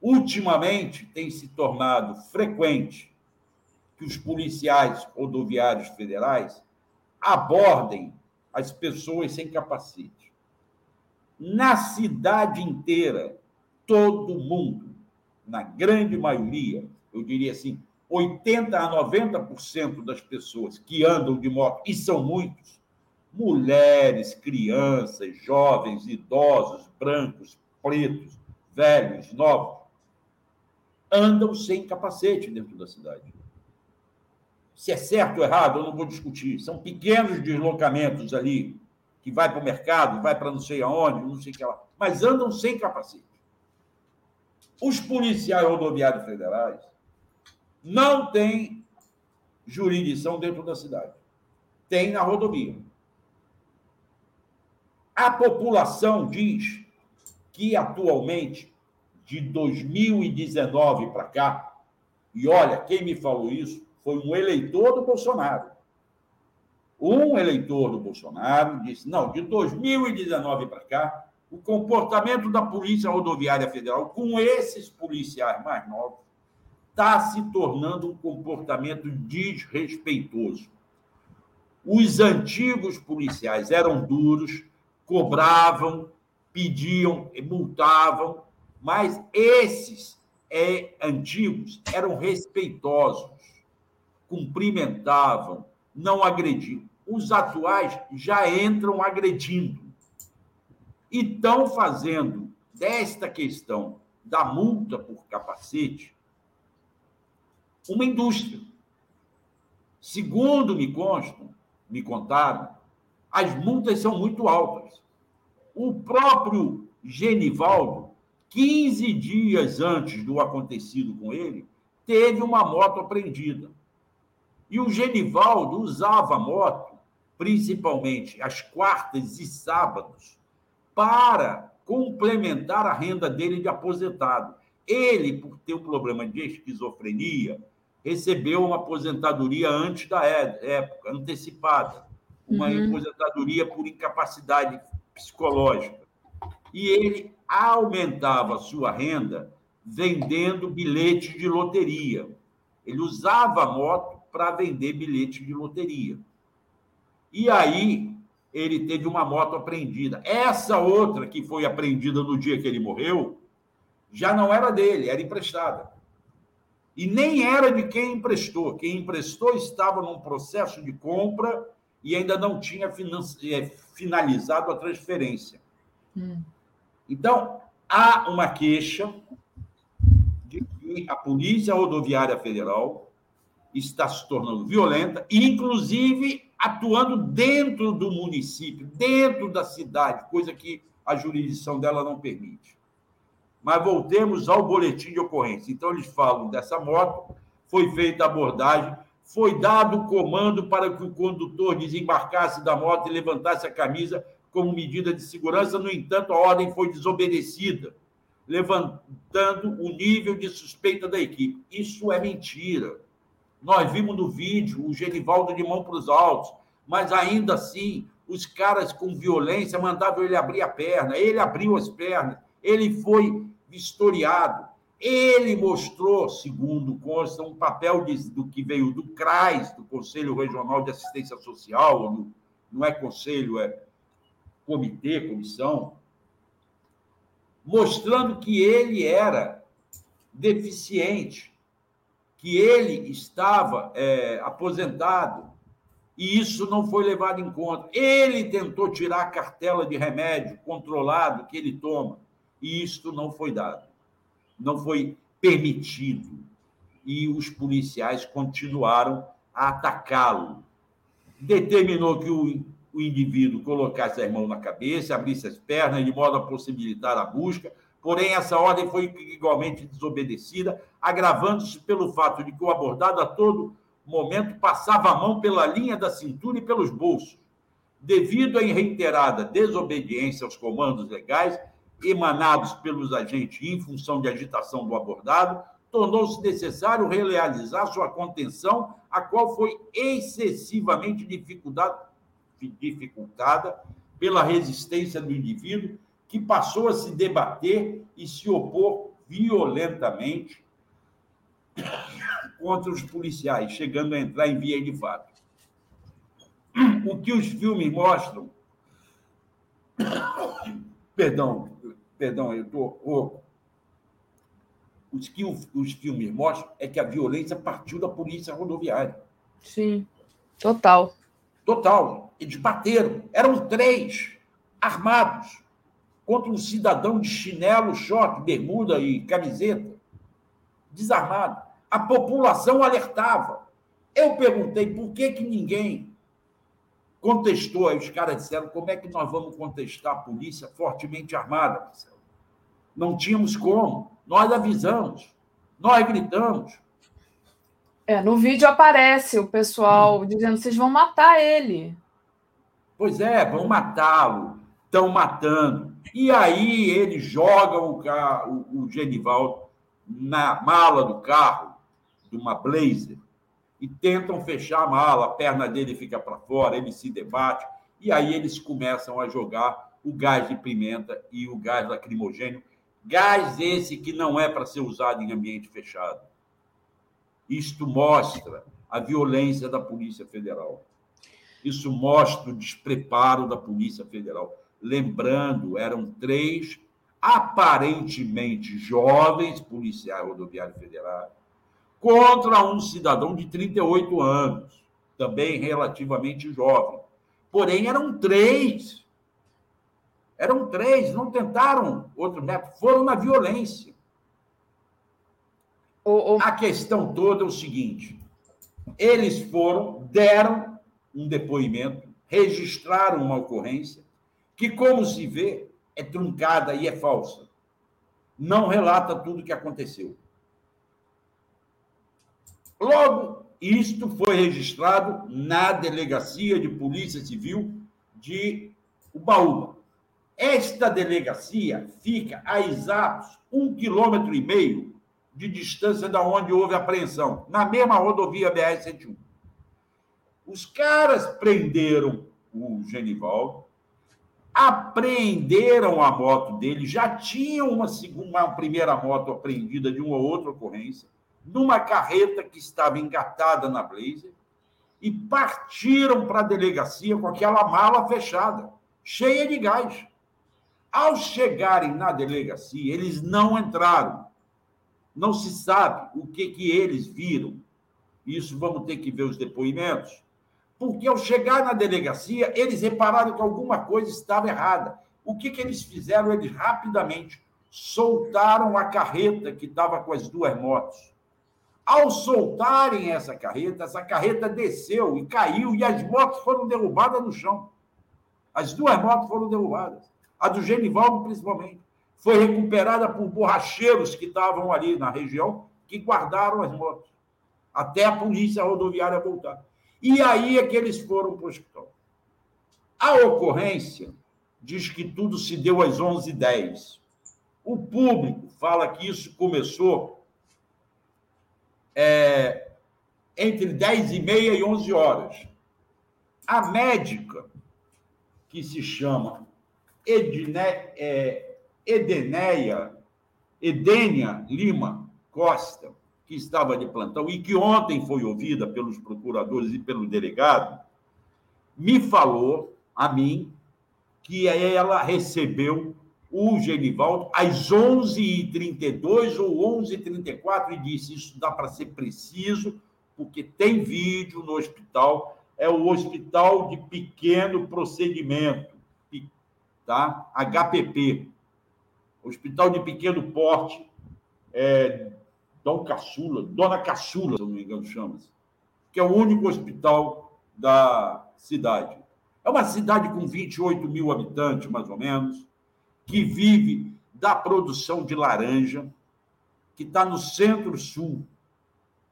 Ultimamente tem se tornado frequente que os policiais rodoviários federais abordem as pessoas sem capacete. Na cidade inteira, todo mundo, na grande maioria, eu diria assim, 80 a 90% das pessoas que andam de moto, e são muitos, mulheres, crianças, jovens, idosos, brancos, pretos, velhos, novos, andam sem capacete dentro da cidade. Se é certo ou errado, eu não vou discutir. São pequenos deslocamentos ali, que vai para o mercado, vai para não sei aonde, não sei o que lá, mas andam sem capacete. Os policiais rodoviários federais não têm jurisdição dentro da cidade. Tem na rodovia. A população diz que atualmente, de 2019 para cá, e olha, quem me falou isso foi um eleitor do Bolsonaro. Um eleitor do Bolsonaro disse: não, de 2019 para cá, o comportamento da Polícia Rodoviária Federal com esses policiais mais novos está se tornando um comportamento desrespeitoso. Os antigos policiais eram duros, cobravam, pediam, multavam, mas esses é, antigos eram respeitosos, cumprimentavam, não agrediam. Os atuais já entram agredindo. E estão fazendo desta questão da multa por capacete uma indústria. Segundo me constam, me contaram, as multas são muito altas. O próprio Genivaldo, 15 dias antes do acontecido com ele, teve uma moto apreendida. E o Genivaldo usava a moto principalmente às quartas e sábados, para complementar a renda dele de aposentado. Ele, por ter um problema de esquizofrenia, recebeu uma aposentadoria antes da é, época, antecipada, uma uhum. aposentadoria por incapacidade psicológica. E ele aumentava a sua renda vendendo bilhetes de loteria. Ele usava a moto para vender bilhetes de loteria. E aí ele teve uma moto apreendida. Essa outra que foi apreendida no dia que ele morreu já não era dele, era emprestada. E nem era de quem emprestou. Quem emprestou estava num processo de compra e ainda não tinha é, finalizado a transferência. Hum. Então, há uma queixa de que a Polícia Rodoviária Federal está se tornando violenta, inclusive atuando dentro do município, dentro da cidade, coisa que a jurisdição dela não permite. Mas voltemos ao boletim de ocorrência. Então, eles falam dessa moto, foi feita a abordagem, foi dado o comando para que o condutor desembarcasse da moto e levantasse a camisa como medida de segurança. No entanto, a ordem foi desobedecida, levantando o nível de suspeita da equipe. Isso é mentira. Nós vimos no vídeo o Genivaldo de mão para os altos, mas ainda assim, os caras com violência mandavam ele abrir a perna, ele abriu as pernas, ele foi vistoriado. Ele mostrou, segundo consta, um papel de, do que veio do CRAS, do Conselho Regional de Assistência Social, no, não é conselho, é comitê, comissão, mostrando que ele era deficiente, que ele estava é, aposentado, e isso não foi levado em conta. Ele tentou tirar a cartela de remédio controlado que ele toma e isto não foi dado, não foi permitido. E os policiais continuaram a atacá-lo. Determinou que o, o indivíduo colocasse as mãos na cabeça, abrisse as pernas, de modo a possibilitar a busca. Porém, essa ordem foi igualmente desobedecida, agravando-se pelo fato de que o abordado a todo momento passava a mão pela linha da cintura e pelos bolsos. Devido à reiterada desobediência aos comandos legais, emanados pelos agentes em função de agitação do abordado, tornou-se necessário realizar sua contenção, a qual foi excessivamente dificultada pela resistência do indivíduo, que passou a se debater e se opor violentamente contra os policiais, chegando a entrar em via de fato. O que os filmes mostram. Perdão, perdão, eu estou rouco. Os que os filmes mostram é que a violência partiu da polícia rodoviária. Sim, total. Total. Eles bateram. Eram três armados contra um cidadão de chinelo, short, bermuda e camiseta. Desarmado. A população alertava. Eu perguntei por que, que ninguém contestou. Aí os caras disseram: como é que nós vamos contestar a polícia fortemente armada, Marcelo? Não tínhamos como. Nós avisamos, nós gritamos. É, no vídeo aparece o pessoal hum. dizendo: vocês vão matar ele. Pois é, vão matá-lo, estão matando. E aí eles jogam o, carro, o Genivaldo na mala do carro, de uma Blazer, e tentam fechar a mala, a perna dele fica para fora, ele se debate, e aí eles começam a jogar o gás de pimenta e o gás lacrimogênio, gás esse que não é para ser usado em ambiente fechado. Isto mostra a violência da Polícia Federal. Isso mostra o despreparo da Polícia Federal. Lembrando, eram três aparentemente jovens policiais rodoviários federais contra um cidadão de 38 anos, também relativamente jovem. Porém, eram três. Eram três, não tentaram outro método, foram na violência. O, o... A questão toda é o seguinte: eles foram, deram um depoimento, registraram uma ocorrência, que, como se vê, é truncada e é falsa. Não relata tudo o que aconteceu. Logo, isto foi registrado na Delegacia de Polícia Civil de Ubaúba. Esta delegacia fica a exatos um quilômetro e meio de distância da onde houve apreensão, na mesma rodovia BR-101. Os caras prenderam o Genivaldo, apreenderam a moto dele, já tinham uma, uma primeira moto apreendida de uma outra ocorrência, numa carreta que estava engatada na Blazer, e partiram para a delegacia com aquela mala fechada, cheia de gás. Ao chegarem na delegacia, eles não entraram. Não se sabe o que, que eles viram. Isso vamos ter que ver os depoimentos porque ao chegar na delegacia, eles repararam que alguma coisa estava errada. O que, que eles fizeram? Eles rapidamente soltaram a carreta que estava com as duas motos. Ao soltarem essa carreta, essa carreta desceu e caiu e as motos foram derrubadas no chão. As duas motos foram derrubadas. A do Genivaldo, principalmente. Foi recuperada por borracheiros que estavam ali na região, que guardaram as motos. Até a polícia rodoviária voltar. E aí é que eles foram para o hospital. A ocorrência diz que tudo se deu às 11h10. O público fala que isso começou é, entre 10 e meia e 11 horas. A médica, que se chama Edne, é, Edeneia, Edênia Lima Costa, que estava de plantão e que ontem foi ouvida pelos procuradores e pelo delegado, me falou a mim que ela recebeu o Genivaldo às 11h32 ou 11h34 e disse: Isso dá para ser preciso, porque tem vídeo no hospital, é o Hospital de Pequeno Procedimento, tá? HPP, Hospital de Pequeno Porte, é, Dom Caçula, Dona Caçula, se não me engano, chama-se, que é o único hospital da cidade. É uma cidade com 28 mil habitantes, mais ou menos, que vive da produção de laranja, que está no centro-sul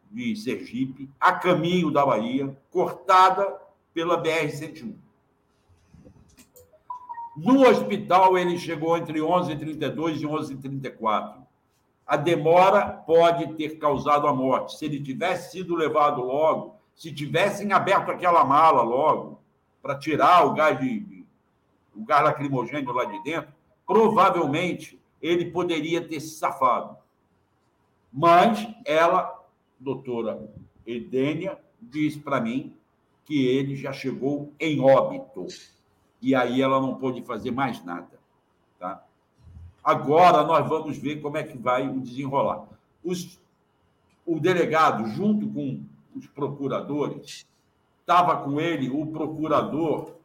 de Sergipe, a caminho da Bahia, cortada pela BR-101. No hospital, ele chegou entre 11h32 e 11h34 a demora pode ter causado a morte. Se ele tivesse sido levado logo, se tivessem aberto aquela mala logo, para tirar o gás, de, o gás lacrimogêneo lá de dentro, provavelmente ele poderia ter se safado. Mas ela, doutora Edênia, diz para mim que ele já chegou em óbito. E aí ela não pôde fazer mais nada. Tá? Agora nós vamos ver como é que vai o desenrolar. Os, o delegado, junto com os procuradores, estava com ele o procurador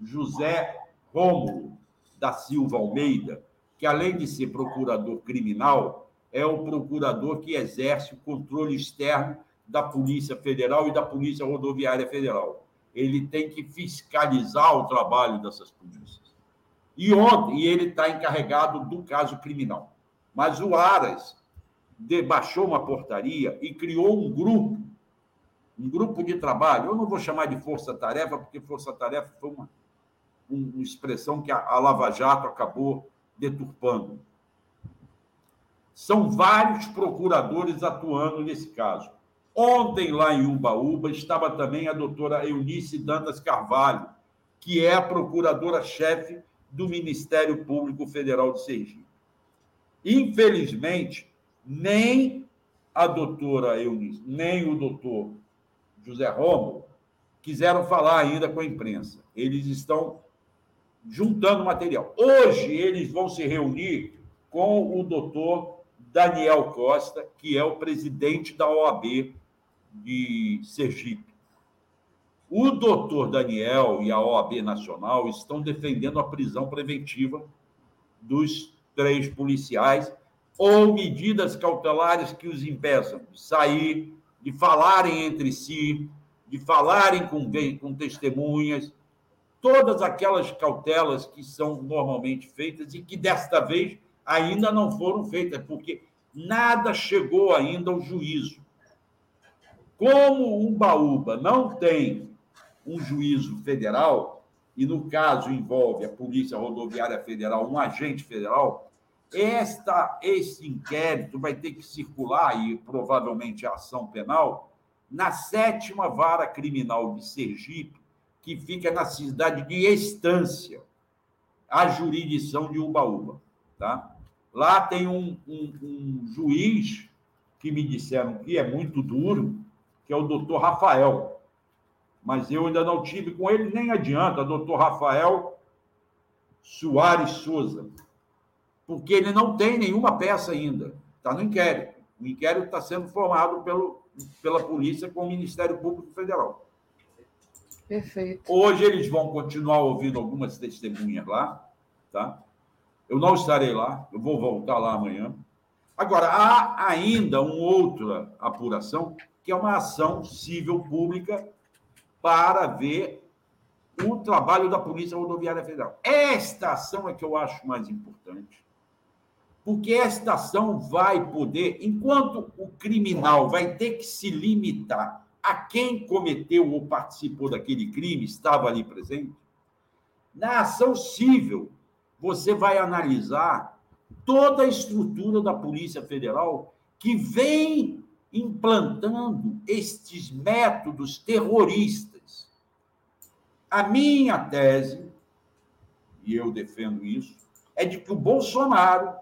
José Rômulo da Silva Almeida, que além de ser procurador criminal, é o procurador que exerce o controle externo da Polícia Federal e da Polícia Rodoviária Federal. Ele tem que fiscalizar o trabalho dessas polícias. E e ele está encarregado do caso criminal. Mas o Aras baixou uma portaria e criou um grupo, um grupo de trabalho. Eu não vou chamar de força-tarefa, porque força-tarefa foi uma, uma expressão que a, a Lava Jato acabou deturpando. São vários procuradores atuando nesse caso. Ontem, lá em Ubaúba, estava também a doutora Eunice Dantas Carvalho, que é a procuradora-chefe do Ministério Público Federal de Sergipe. Infelizmente, nem a doutora Eunice, nem o doutor José Romo quiseram falar ainda com a imprensa. Eles estão juntando material. Hoje, eles vão se reunir com o doutor Daniel Costa, que é o presidente da OAB de Sergipe. O doutor Daniel e a OAB Nacional estão defendendo a prisão preventiva dos três policiais ou medidas cautelares que os impeçam de sair, de falarem entre si, de falarem com, com testemunhas, todas aquelas cautelas que são normalmente feitas e que desta vez ainda não foram feitas, porque nada chegou ainda ao juízo. Como Umbaúba não tem um juízo federal, e no caso envolve a Polícia Rodoviária Federal, um agente federal, esta, esse inquérito vai ter que circular, e provavelmente a ação penal, na sétima vara criminal de Sergipe, que fica na cidade de Estância, a jurisdição de Ubaúba. Tá? Lá tem um, um, um juiz que me disseram que é muito duro, que é o doutor Rafael. Mas eu ainda não tive com ele, nem adianta, doutor Rafael Soares Souza, porque ele não tem nenhuma peça ainda, está no inquérito. O inquérito está sendo formado pelo, pela polícia com o Ministério Público Federal. Perfeito. Hoje eles vão continuar ouvindo algumas testemunhas lá, tá? Eu não estarei lá, eu vou voltar lá amanhã. Agora, há ainda uma outra apuração, que é uma ação civil pública para ver o trabalho da Polícia Rodoviária Federal. Esta ação é que eu acho mais importante, porque esta ação vai poder, enquanto o criminal vai ter que se limitar a quem cometeu ou participou daquele crime, estava ali presente, na ação civil, você vai analisar toda a estrutura da Polícia Federal que vem implantando estes métodos terroristas. A minha tese, e eu defendo isso, é de que o Bolsonaro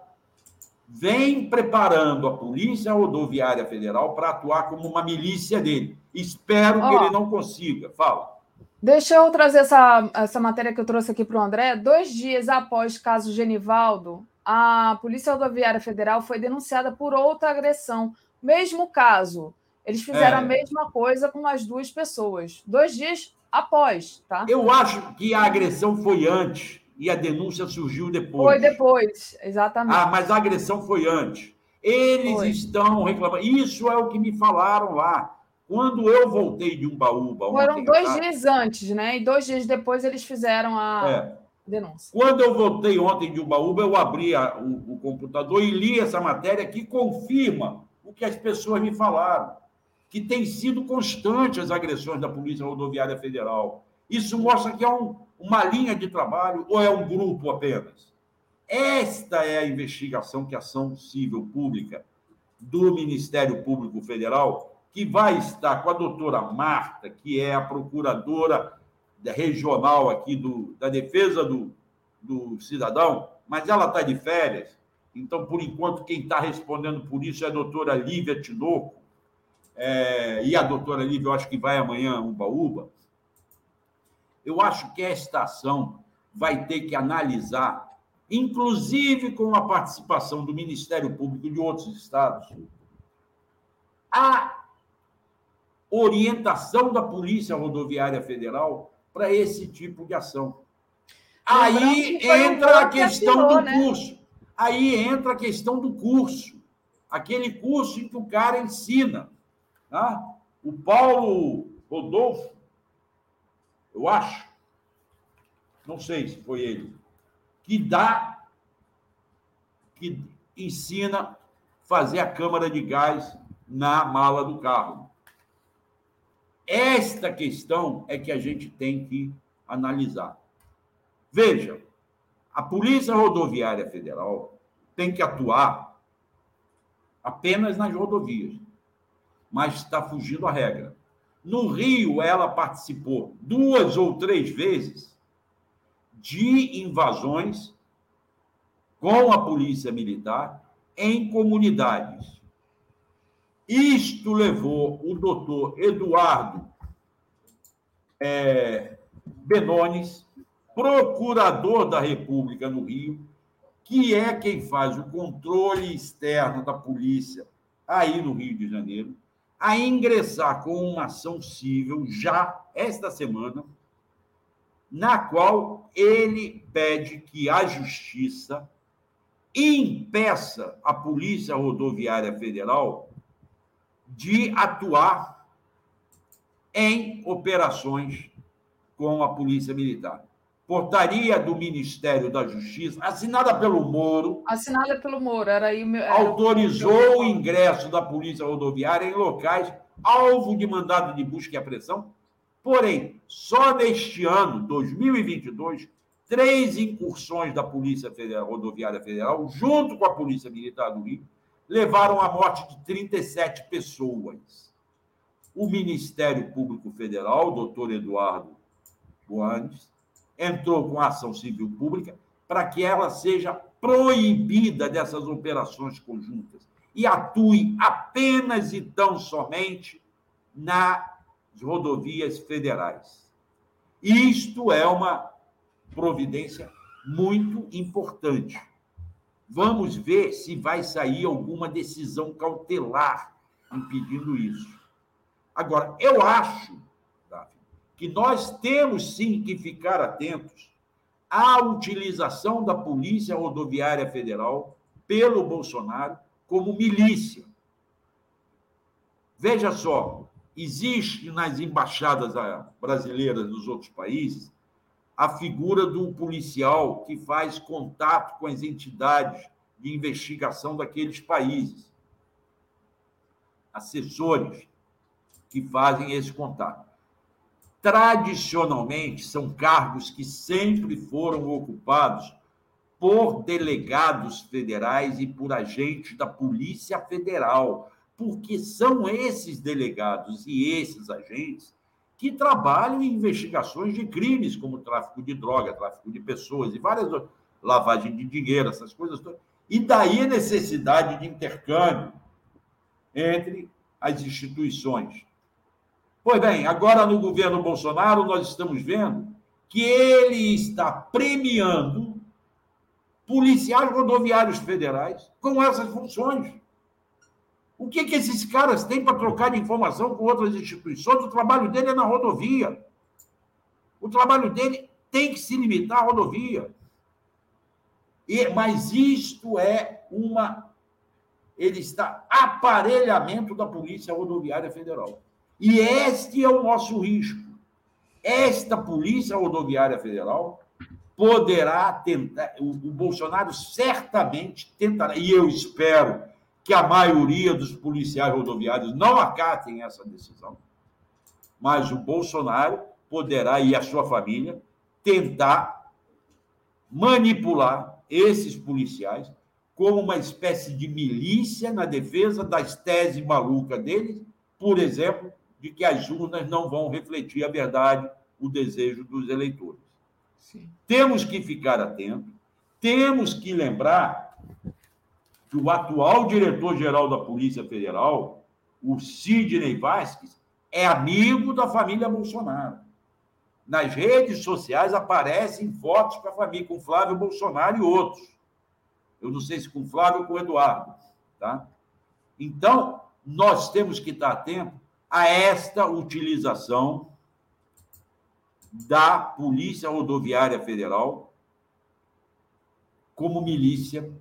vem preparando a Polícia Rodoviária Federal para atuar como uma milícia dele. Espero oh, que ele não consiga. Fala. Deixa eu trazer essa, essa matéria que eu trouxe aqui para o André. Dois dias após o caso Genivaldo, a Polícia Rodoviária Federal foi denunciada por outra agressão. Mesmo caso. Eles fizeram é. a mesma coisa com as duas pessoas. Dois dias após, tá? Eu acho que a agressão foi antes e a denúncia surgiu depois. Foi depois, exatamente. Ah, mas a agressão foi antes. Eles foi. estão reclamando. Isso é o que me falaram lá. Quando eu voltei de Umbaúba. Foram dois dias antes, né? E dois dias depois eles fizeram a é. denúncia. Quando eu voltei ontem de Umbaúba, eu abri a, o, o computador e li essa matéria que confirma o que as pessoas me falaram. Que tem sido constante as agressões da Polícia Rodoviária Federal. Isso mostra que é um, uma linha de trabalho ou é um grupo apenas? Esta é a investigação que a ação civil pública do Ministério Público Federal que vai estar com a doutora Marta, que é a procuradora regional aqui do, da defesa do, do cidadão, mas ela está de férias. Então, por enquanto, quem está respondendo por isso é a doutora Lívia Tinoco. É, e a doutora Lívia, eu acho que vai amanhã, Uba-Uba. Eu acho que esta ação vai ter que analisar, inclusive com a participação do Ministério Público de outros estados, a orientação da Polícia Rodoviária Federal para esse tipo de ação. Aí entra a questão do né? curso. Aí entra a questão do curso. Aquele curso em que o cara ensina. Tá? O Paulo Rodolfo, eu acho, não sei se foi ele, que dá, que ensina fazer a câmara de gás na mala do carro. Esta questão é que a gente tem que analisar. Veja, a Polícia Rodoviária Federal tem que atuar apenas nas rodovias, mas está fugindo a regra. No Rio, ela participou duas ou três vezes de invasões com a Polícia Militar em comunidades isto levou o doutor Eduardo é, Benones, procurador da República no Rio, que é quem faz o controle externo da polícia aí no Rio de Janeiro, a ingressar com uma ação civil já esta semana, na qual ele pede que a justiça impeça a Polícia Rodoviária Federal de atuar em operações com a Polícia Militar. portaria do Ministério da Justiça, assinada pelo Moro. Assinada pelo Moro, era aí meu, era autorizou o ingresso da Polícia Rodoviária em locais alvo de mandado de busca e apreensão. Porém, só neste ano, 2022, três incursões da Polícia Federal, Rodoviária Federal, junto com a Polícia Militar do Rio, levaram à morte de 37 pessoas. O Ministério Público Federal, doutor Eduardo Boanes, entrou com ação civil pública para que ela seja proibida dessas operações conjuntas e atue apenas e tão somente nas rodovias federais. Isto é uma providência muito importante. Vamos ver se vai sair alguma decisão cautelar impedindo isso. Agora, eu acho que nós temos sim que ficar atentos à utilização da Polícia Rodoviária Federal pelo Bolsonaro como milícia. Veja só, existe nas embaixadas brasileiras dos outros países a figura do policial que faz contato com as entidades de investigação daqueles países, assessores que fazem esse contato. Tradicionalmente são cargos que sempre foram ocupados por delegados federais e por agentes da Polícia Federal, porque são esses delegados e esses agentes que trabalham em investigações de crimes como tráfico de droga, tráfico de pessoas e várias outras, lavagem de dinheiro, essas coisas todas. E daí a necessidade de intercâmbio entre as instituições. Pois bem, agora no governo Bolsonaro, nós estamos vendo que ele está premiando policiais rodoviários federais com essas funções. O que, que esses caras têm para trocar de informação com outras instituições? O trabalho dele é na rodovia. O trabalho dele tem que se limitar à rodovia. E, mas isto é uma. Ele está aparelhamento da Polícia Rodoviária Federal. E este é o nosso risco. Esta Polícia Rodoviária Federal poderá tentar, o, o Bolsonaro certamente tentará, e eu espero que a maioria dos policiais rodoviários não acatem essa decisão, mas o Bolsonaro poderá, e a sua família, tentar manipular esses policiais como uma espécie de milícia na defesa das teses malucas deles, por exemplo, de que as urnas não vão refletir a verdade, o desejo dos eleitores. Sim. Temos que ficar atentos, temos que lembrar que o atual diretor-geral da Polícia Federal, o Sidney Vasquez, é amigo da família Bolsonaro. Nas redes sociais aparecem fotos com a família, com Flávio Bolsonaro e outros. Eu não sei se com Flávio ou com Eduardo. Tá? Então, nós temos que estar atentos a esta utilização da Polícia Rodoviária Federal como milícia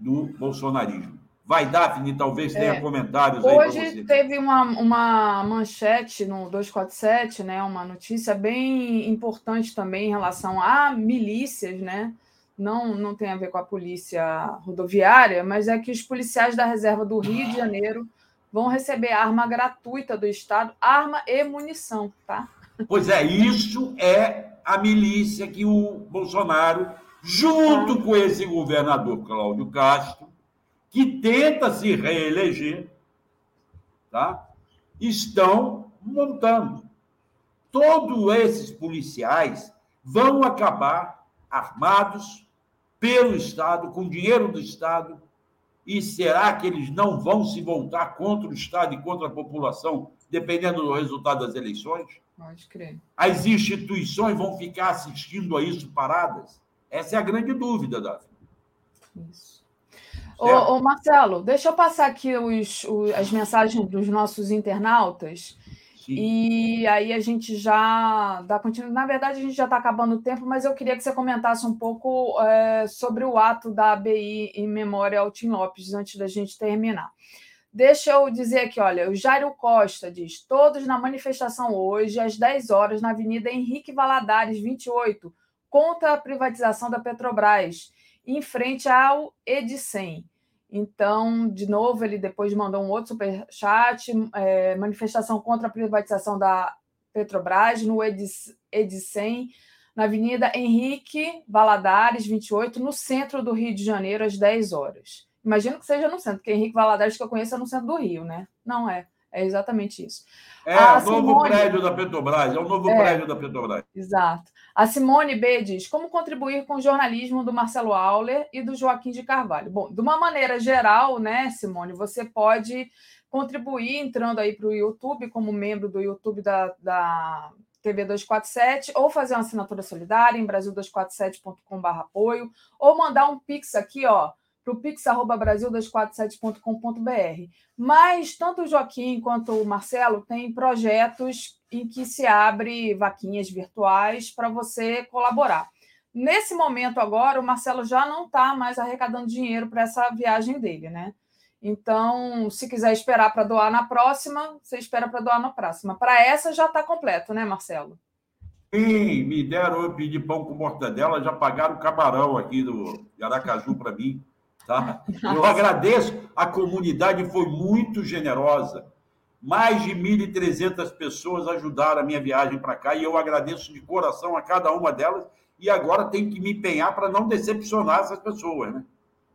do bolsonarismo. Vai, Daphne, talvez tenha é. comentários aí Hoje teve uma, uma manchete no 247, né, uma notícia bem importante também em relação a milícias, né? Não, não tem a ver com a polícia rodoviária, mas é que os policiais da reserva do Rio de Janeiro vão receber arma gratuita do Estado, arma e munição, tá? Pois é, isso é a milícia que o Bolsonaro, junto com esse governador Cláudio Castro, que tenta se reeleger, tá? estão montando. Todos esses policiais vão acabar armados pelo Estado, com dinheiro do Estado, e será que eles não vão se voltar contra o Estado e contra a população, dependendo do resultado das eleições? Pode crer. As instituições vão ficar assistindo a isso paradas? Essa é a grande dúvida, Davi. Isso. Ô, ô, Marcelo, deixa eu passar aqui os, os, as mensagens dos nossos internautas. E aí a gente já dá continuidade. Na verdade, a gente já está acabando o tempo, mas eu queria que você comentasse um pouco é, sobre o ato da ABI em memória ao Tim Lopes, antes da gente terminar. Deixa eu dizer aqui, olha, o Jairo Costa diz: todos na manifestação hoje, às 10 horas, na Avenida Henrique Valadares, 28, contra a privatização da Petrobras, em frente ao Edicem. Então, de novo, ele depois mandou um outro superchat, é, manifestação contra a privatização da Petrobras no Edicem, na Avenida Henrique Valadares, 28, no centro do Rio de Janeiro, às 10 horas. Imagino que seja no centro, porque Henrique Valadares, que eu conheço, é no centro do Rio, né? Não é. É exatamente isso. É o novo Simone... prédio da Petrobras, é o novo é, prédio da Petrobras. Exato. A Simone B diz: como contribuir com o jornalismo do Marcelo Auler e do Joaquim de Carvalho? Bom, de uma maneira geral, né, Simone, você pode contribuir entrando aí para o YouTube, como membro do YouTube da, da TV 247, ou fazer uma assinatura solidária em brasil247.com.br apoio, ou mandar um pix aqui, ó, para o pix.brasil247.com.br. Mas tanto o Joaquim quanto o Marcelo têm projetos em que se abre vaquinhas virtuais para você colaborar. Nesse momento agora, o Marcelo já não está mais arrecadando dinheiro para essa viagem dele, né? Então, se quiser esperar para doar na próxima, você espera para doar na próxima. Para essa já está completo, né, Marcelo? Sim, me deram, eu pedi pão com mortadela, já pagaram o camarão aqui do Aracaju para mim. Tá? Eu agradeço, a comunidade foi muito generosa. Mais de 1.300 pessoas ajudaram a minha viagem para cá e eu agradeço de coração a cada uma delas. E agora tem que me empenhar para não decepcionar essas pessoas, né?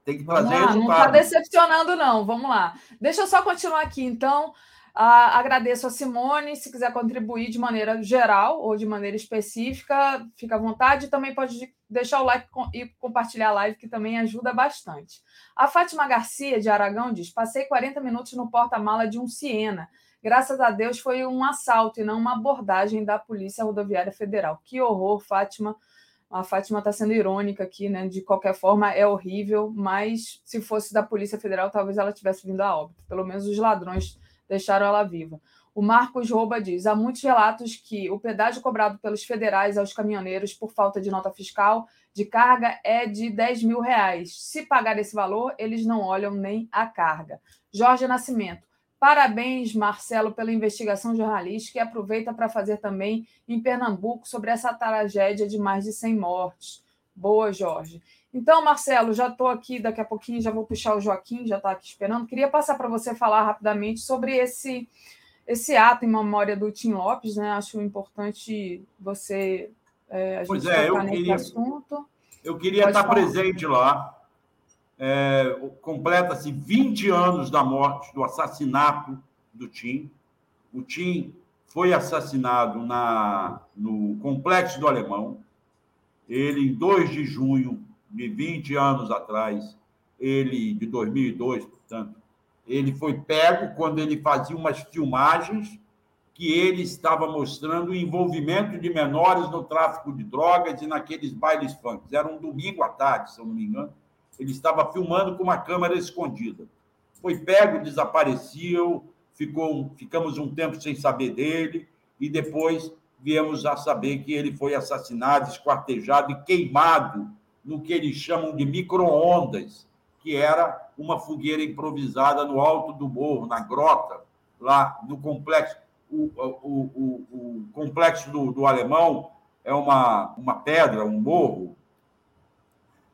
Tem que trazer lá, resultado. Não está decepcionando, não. Vamos lá. Deixa eu só continuar aqui, então. Uh, agradeço a Simone. Se quiser contribuir de maneira geral ou de maneira específica, fica à vontade. Também pode deixar o like e compartilhar a live, que também ajuda bastante. A Fátima Garcia, de Aragão, diz: Passei 40 minutos no porta-mala de um Siena. Graças a Deus foi um assalto e não uma abordagem da Polícia Rodoviária Federal. Que horror, Fátima. A Fátima está sendo irônica aqui, né? De qualquer forma, é horrível, mas se fosse da Polícia Federal, talvez ela tivesse vindo a óbito. Pelo menos os ladrões deixaram ela viva. O Marcos Rouba diz: há muitos relatos que o pedágio cobrado pelos federais aos caminhoneiros por falta de nota fiscal de carga é de 10 mil reais. Se pagar esse valor, eles não olham nem a carga. Jorge Nascimento. Parabéns, Marcelo, pela investigação jornalística e aproveita para fazer também em Pernambuco sobre essa tragédia de mais de 100 mortes. Boa, Jorge. Então, Marcelo, já estou aqui, daqui a pouquinho já vou puxar o Joaquim, já está aqui esperando. Queria passar para você falar rapidamente sobre esse, esse ato em memória do Tim Lopes, né? Acho importante você é, a pois é, eu queria, assunto. Eu queria Pode estar falar. presente lá. É, Completa-se 20 anos da morte, do assassinato do Tim. O Tim foi assassinado na, no Complexo do Alemão. Ele, em 2 de junho de 20 anos atrás, ele, de 2002, portanto, ele foi pego quando ele fazia umas filmagens que ele estava mostrando o envolvimento de menores no tráfico de drogas e naqueles bailes funk. Era um domingo à tarde, se eu não me engano. Ele estava filmando com uma câmera escondida. Foi pego, desapareceu, ficou, ficamos um tempo sem saber dele e depois viemos a saber que ele foi assassinado, esquartejado e queimado no que eles chamam de micro-ondas, que era uma fogueira improvisada no alto do morro, na grota, lá no complexo. O, o, o, o complexo do, do Alemão é uma, uma pedra, um morro,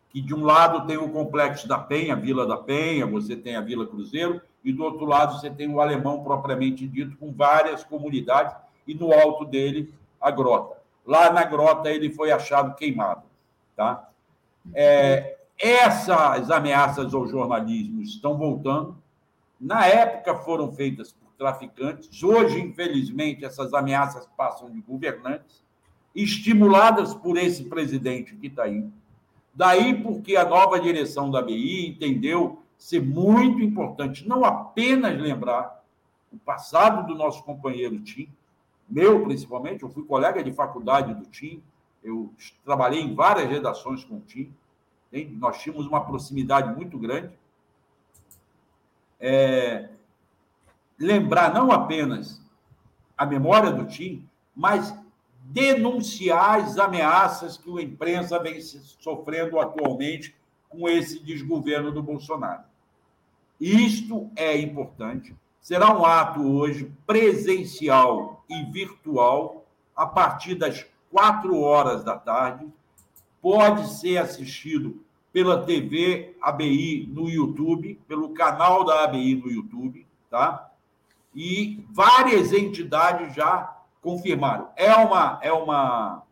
que de um lado tem o complexo da Penha, Vila da Penha, você tem a Vila Cruzeiro, e do outro lado você tem o Alemão propriamente dito, com várias comunidades, e no alto dele a grota. Lá na grota ele foi achado queimado. Tá? É, essas ameaças ao jornalismo estão voltando. Na época foram feitas por traficantes, hoje, infelizmente, essas ameaças passam de governantes, estimuladas por esse presidente que está aí. Daí porque a nova direção da BI entendeu ser muito importante não apenas lembrar o passado do nosso companheiro Tim, meu principalmente, eu fui colega de faculdade do Tim, eu trabalhei em várias redações com o Tim, nós tínhamos uma proximidade muito grande. É, lembrar não apenas a memória do Tim, mas denunciar as ameaças que a imprensa vem sofrendo atualmente com esse desgoverno do Bolsonaro. Isto é importante. Será um ato hoje presencial e virtual a partir das quatro horas da tarde pode ser assistido pela TV ABI no YouTube, pelo canal da ABI no YouTube, tá? E várias entidades já confirmaram. É uma é uma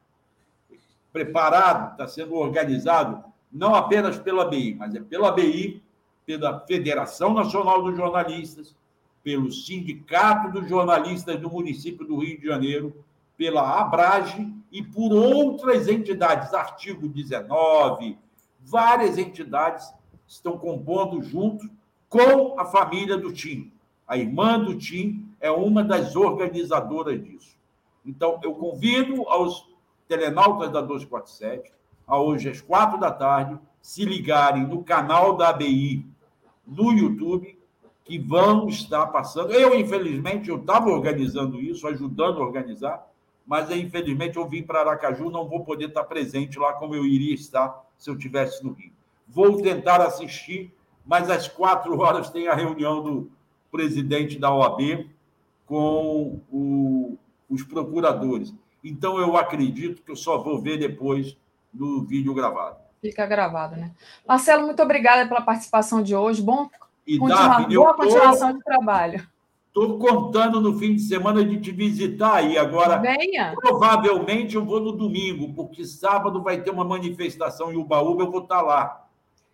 preparado, está sendo organizado não apenas pela ABI, mas é pela ABI, pela Federação Nacional dos Jornalistas, pelo Sindicato dos Jornalistas do município do Rio de Janeiro, pela Abrage e por outras entidades, artigo 19, várias entidades estão compondo junto com a família do Tim. A irmã do Tim é uma das organizadoras disso. Então, eu convido aos telenautas da 247 a hoje às quatro da tarde se ligarem no canal da ABI no YouTube, que vão estar passando. Eu, infelizmente, eu estava organizando isso, ajudando a organizar, mas infelizmente eu vim para Aracaju, não vou poder estar presente lá como eu iria estar se eu tivesse no Rio. Vou tentar assistir, mas às quatro horas tem a reunião do presidente da OAB com o, os procuradores. Então eu acredito que eu só vou ver depois no vídeo gravado. Fica gravado, né? Marcelo, muito obrigada pela participação de hoje. Bom e continuar, Daphne, boa continuação de trabalho. Estou contando no fim de semana de te visitar aí. Agora, Venha. provavelmente eu vou no domingo, porque sábado vai ter uma manifestação em Ubaúba, eu vou estar lá.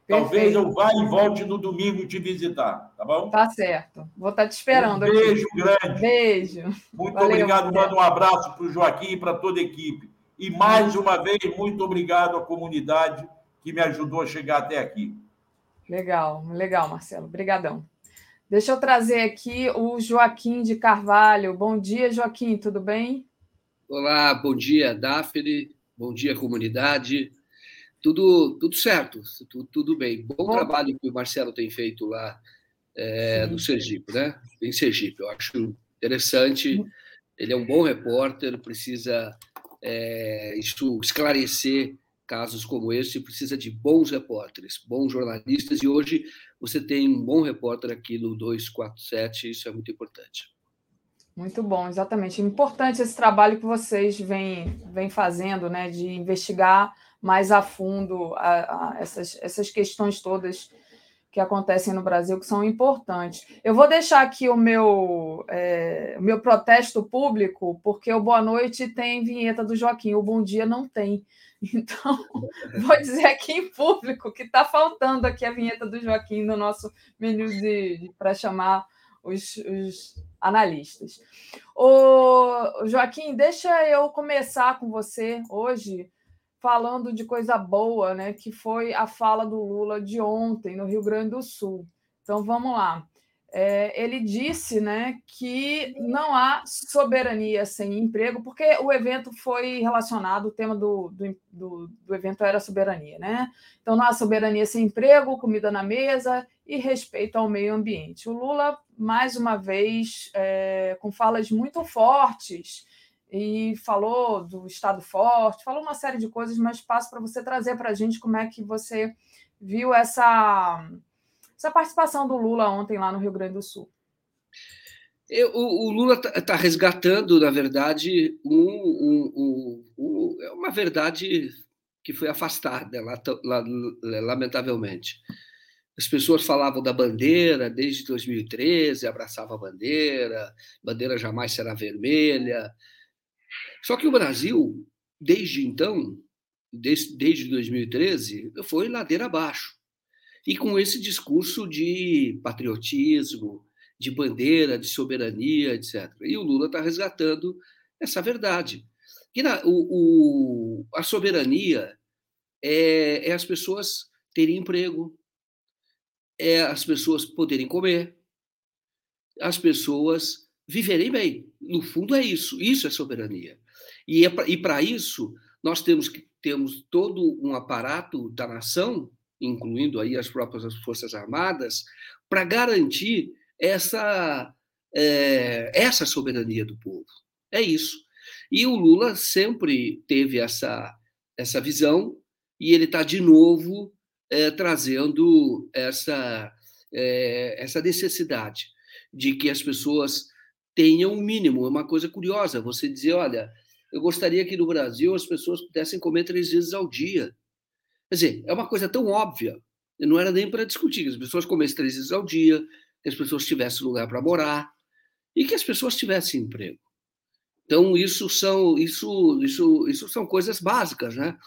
Perfeito. Talvez eu vá e volte no domingo te visitar, tá bom? Tá certo. Vou estar te esperando. Um beijo aqui. grande. Beijo. Muito Valeu, obrigado. Manda um abraço para o Joaquim e para toda a equipe. E mais uma vez, muito obrigado à comunidade que me ajudou a chegar até aqui. Legal, legal, Marcelo. Obrigadão. Deixa eu trazer aqui o Joaquim de Carvalho. Bom dia, Joaquim, tudo bem? Olá, bom dia, Daphne. Bom dia, comunidade. Tudo, tudo certo, tudo, tudo bem. Bom, bom, trabalho que o Marcelo tem feito lá é, no Sergipe, né? Em Sergipe, eu acho interessante. Ele é um bom repórter, precisa é, isso esclarecer casos como esse, precisa de bons repórteres, bons jornalistas, e hoje você tem um bom repórter aqui no 247, isso é muito importante. Muito bom, exatamente. Importante esse trabalho que vocês vêm, vêm fazendo, né, de investigar mais a fundo a, a essas, essas questões todas que acontecem no Brasil, que são importantes. Eu vou deixar aqui o meu, é, meu protesto público, porque o Boa Noite tem vinheta do Joaquim, o Bom Dia não tem. Então, vou dizer aqui em público que está faltando aqui a vinheta do Joaquim no nosso menu de, de para chamar os, os analistas. O Joaquim, deixa eu começar com você hoje falando de coisa boa, né? Que foi a fala do Lula de ontem no Rio Grande do Sul. Então vamos lá é, ele disse né, que não há soberania sem emprego, porque o evento foi relacionado, o tema do, do, do, do, evento era soberania. Né? Então, não há soberania sem emprego, comida na mesa e respeito ao meio ambiente. O Lula, mais uma vez, é, com falas muito fortes, e falou do Estado forte, falou uma série de coisas, mas passo para você trazer para a gente como é que você viu essa essa participação do Lula ontem lá no Rio Grande do Sul. Eu, o, o, Lula está tá resgatando, na verdade, um, um, um, é uma verdade que foi afastada, lamentavelmente. As pessoas falavam da bandeira desde 2013, abraçava a bandeira, bandeira jamais será vermelha. Só que o Brasil, desde então, desde, desde 2013, foi ladeira abaixo. E com esse discurso de patriotismo, de bandeira, de soberania, etc. E o Lula está resgatando essa verdade. Que na, o, o, a soberania é, é as pessoas terem emprego, é as pessoas poderem comer, as pessoas viverem bem. No fundo é isso. Isso é soberania. E, é e para isso nós temos que temos todo um aparato da nação incluindo aí as próprias Forças Armadas, para garantir essa, é, essa soberania do povo. É isso. E o Lula sempre teve essa, essa visão e ele está de novo é, trazendo essa, é, essa necessidade de que as pessoas tenham o um mínimo. É uma coisa curiosa você dizer: olha, eu gostaria que no Brasil as pessoas pudessem comer três vezes ao dia. Quer dizer, é uma coisa tão óbvia, não era nem para discutir, que as pessoas comessem três vezes ao dia, que as pessoas tivessem lugar para morar e que as pessoas tivessem emprego. Então, isso são, isso, isso, isso são coisas básicas, né?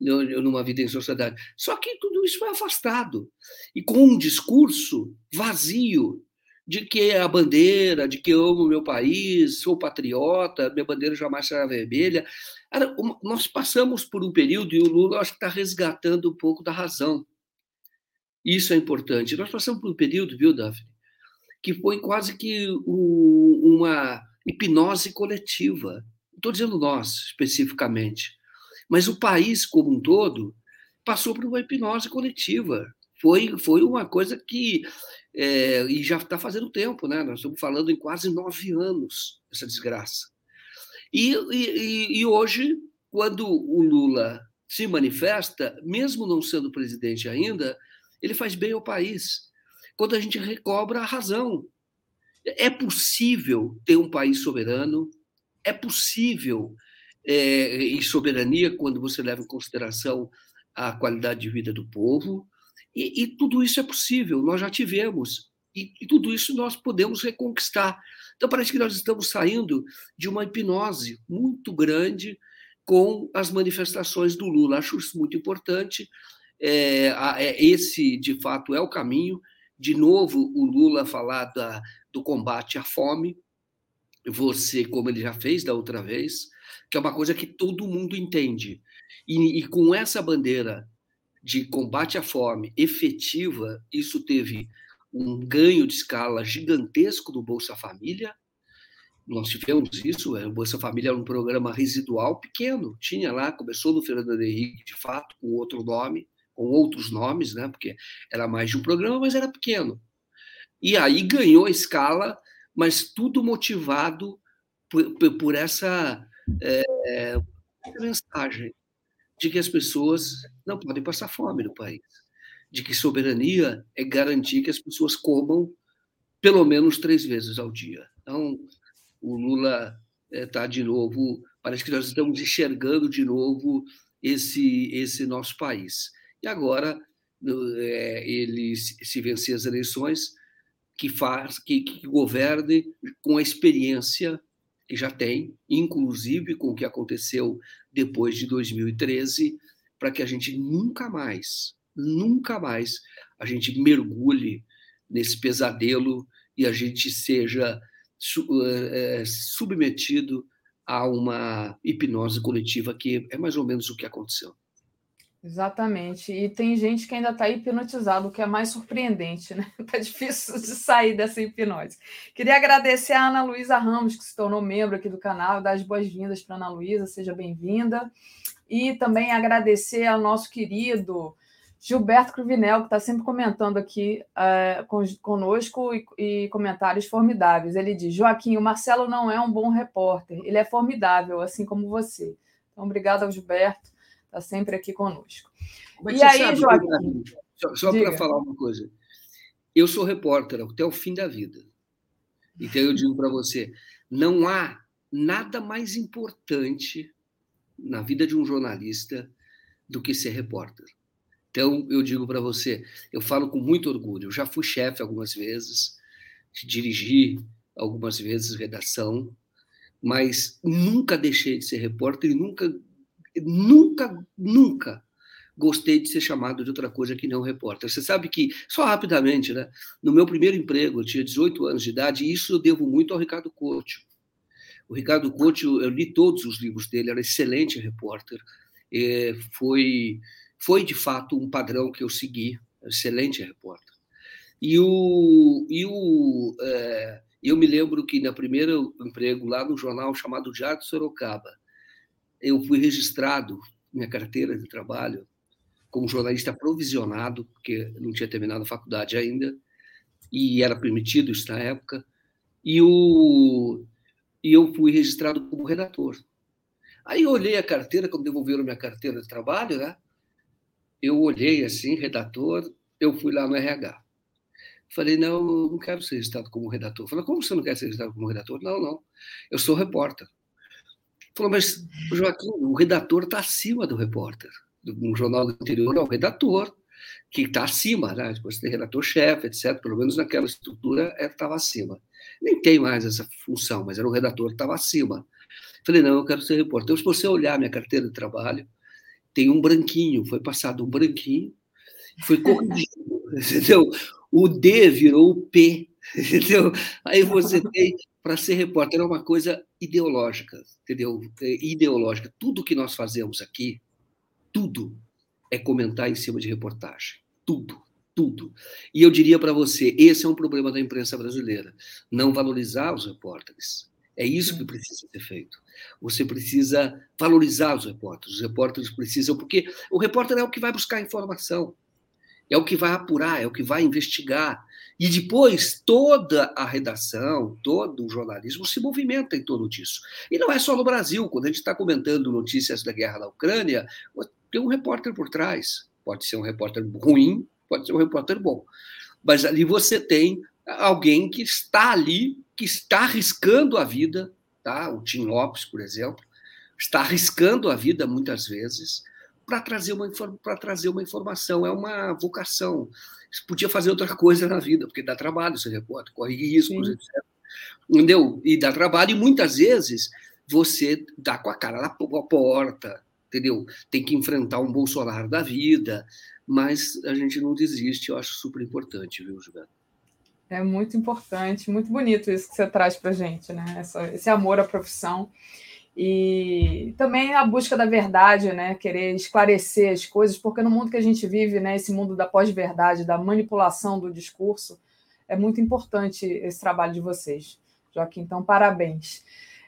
numa vida em sociedade. Só que tudo isso foi afastado. E com um discurso vazio de que é a bandeira, de que eu amo meu país, sou patriota, minha bandeira jamais será vermelha. Nós passamos por um período, e o Lula acho que está resgatando um pouco da razão. Isso é importante. Nós passamos por um período, viu, Daphne, que foi quase que uma hipnose coletiva. Estou dizendo nós, especificamente mas o país como um todo passou por uma hipnose coletiva. Foi, foi uma coisa que. É, e já está fazendo tempo, né? Nós estamos falando em quase nove anos essa desgraça. E, e, e hoje, quando o Lula se manifesta, mesmo não sendo presidente ainda, ele faz bem ao país. Quando a gente recobra a razão. É possível ter um país soberano, é possível é, e soberania, quando você leva em consideração a qualidade de vida do povo. E, e tudo isso é possível, nós já tivemos. E, e, tudo isso nós podemos reconquistar. Então, parece que nós estamos saindo de uma hipnose muito grande com as manifestações do Lula. Acho isso muito importante. É, é, esse, de fato, é o caminho. De novo, o Lula falar da, do combate à fome, você, como ele já fez da outra vez, que é uma coisa que todo mundo entende. E, e com essa bandeira de combate à fome efetiva, isso teve um ganho de escala gigantesco do Bolsa Família. Nós tivemos isso, é, o Bolsa Família era um programa residual pequeno, tinha lá, começou no Fernando Henrique, de fato, com outro nome, com outros nomes, né, porque era mais de um programa, mas era pequeno. E aí ganhou escala, mas tudo motivado por, por essa é, mensagem de que as pessoas não podem passar fome no país, de que soberania é garantir que as pessoas comam pelo menos três vezes ao dia. Então, o Lula está é, de novo, parece que nós estamos enxergando de novo esse, esse nosso país. E agora, é, ele, se vencer as eleições, que, faz, que, que governe com a experiência que já tem, inclusive com o que aconteceu depois de 2013, para que a gente nunca mais, nunca mais, a gente mergulhe nesse pesadelo e a gente seja eh, eh, submetido a uma hipnose coletiva, que é mais ou menos o que aconteceu. Exatamente. E tem gente que ainda está hipnotizado, o que é mais surpreendente, né? Está difícil de sair dessa hipnose. Queria agradecer a Ana Luísa Ramos, que se tornou membro aqui do canal, dar as boas-vindas para Ana Luísa, seja bem-vinda. E também agradecer ao nosso querido Gilberto Cruvinel, que está sempre comentando aqui uh, conosco e, e, comentários formidáveis. Ele diz: Joaquim, o Marcelo não é um bom repórter, ele é formidável, assim como você. Então, obrigado ao Gilberto está sempre aqui conosco. Mas e aí, sabe, Joaquim? Só, só para falar uma coisa. Eu sou repórter até o fim da vida. Então eu digo para você, não há nada mais importante na vida de um jornalista do que ser repórter. Então eu digo para você, eu falo com muito orgulho. Eu já fui chefe algumas vezes, dirigi algumas vezes redação, mas nunca deixei de ser repórter e nunca nunca, nunca gostei de ser chamado de outra coisa que não repórter. Você sabe que, só rapidamente, né? No meu primeiro emprego, eu tinha 18 anos de idade, e isso eu devo muito ao Ricardo Couto. O Ricardo Couto, eu li todos os livros dele, era excelente repórter. É, foi, foi, de fato, um padrão que eu segui, excelente repórter. E, o, e o, é, eu me lembro que, no primeiro emprego, lá no jornal chamado Diário de Sorocaba, eu fui registrado, minha carteira de trabalho, como jornalista provisionado, porque não tinha terminado a faculdade ainda, e era permitido isso na época, e, o, e eu fui registrado como redator. Aí eu olhei a carteira, quando devolveram minha carteira de trabalho, né? Eu olhei assim, redator, eu fui lá no RH. Falei, não, não quero ser registrado como redator. Falei, como você não quer ser registrado como redator? Não, não, eu sou repórter. Falou, mas, Joaquim, o redator está acima do repórter. um jornal do interior é o redator, que está acima, né? Depois tem redator-chefe, etc. Pelo menos naquela estrutura estava acima. Nem tem mais essa função, mas era o redator que estava acima. Falei, não, eu quero ser repórter. Então, se você olhar minha carteira de trabalho, tem um branquinho, foi passado um branquinho, foi corrigido, entendeu? O D virou o P, entendeu? Aí você tem, para ser repórter, é uma coisa ideológica, entendeu? É ideológica. Tudo que nós fazemos aqui, tudo é comentar em cima de reportagem. Tudo, tudo. E eu diria para você, esse é um problema da imprensa brasileira, não valorizar os repórteres. É isso que precisa ser feito. Você precisa valorizar os repórteres. Os repórteres precisam, porque o repórter é o que vai buscar informação, é o que vai apurar, é o que vai investigar. E depois toda a redação, todo o jornalismo se movimenta em torno disso. E não é só no Brasil. Quando a gente está comentando notícias da guerra na Ucrânia, tem um repórter por trás. Pode ser um repórter ruim, pode ser um repórter bom. Mas ali você tem alguém que está ali, que está arriscando a vida, tá? O Tim Lopes, por exemplo, está arriscando a vida muitas vezes para trazer uma trazer uma informação, é uma vocação. Podia fazer outra coisa na vida, porque dá trabalho ser repórter, corre riscos, etc. Entendeu? E dá trabalho e muitas vezes você dá com a cara na porta, entendeu? Tem que enfrentar um Bolsonaro da vida, mas a gente não desiste, eu acho super importante, viu, Gilberto? É muito importante, muito bonito isso que você traz para a gente, né? Esse amor à profissão e também a busca da verdade, né? Querer esclarecer as coisas, porque no mundo que a gente vive, né? Esse mundo da pós-verdade, da manipulação do discurso, é muito importante esse trabalho de vocês, Joaquim. Então, parabéns.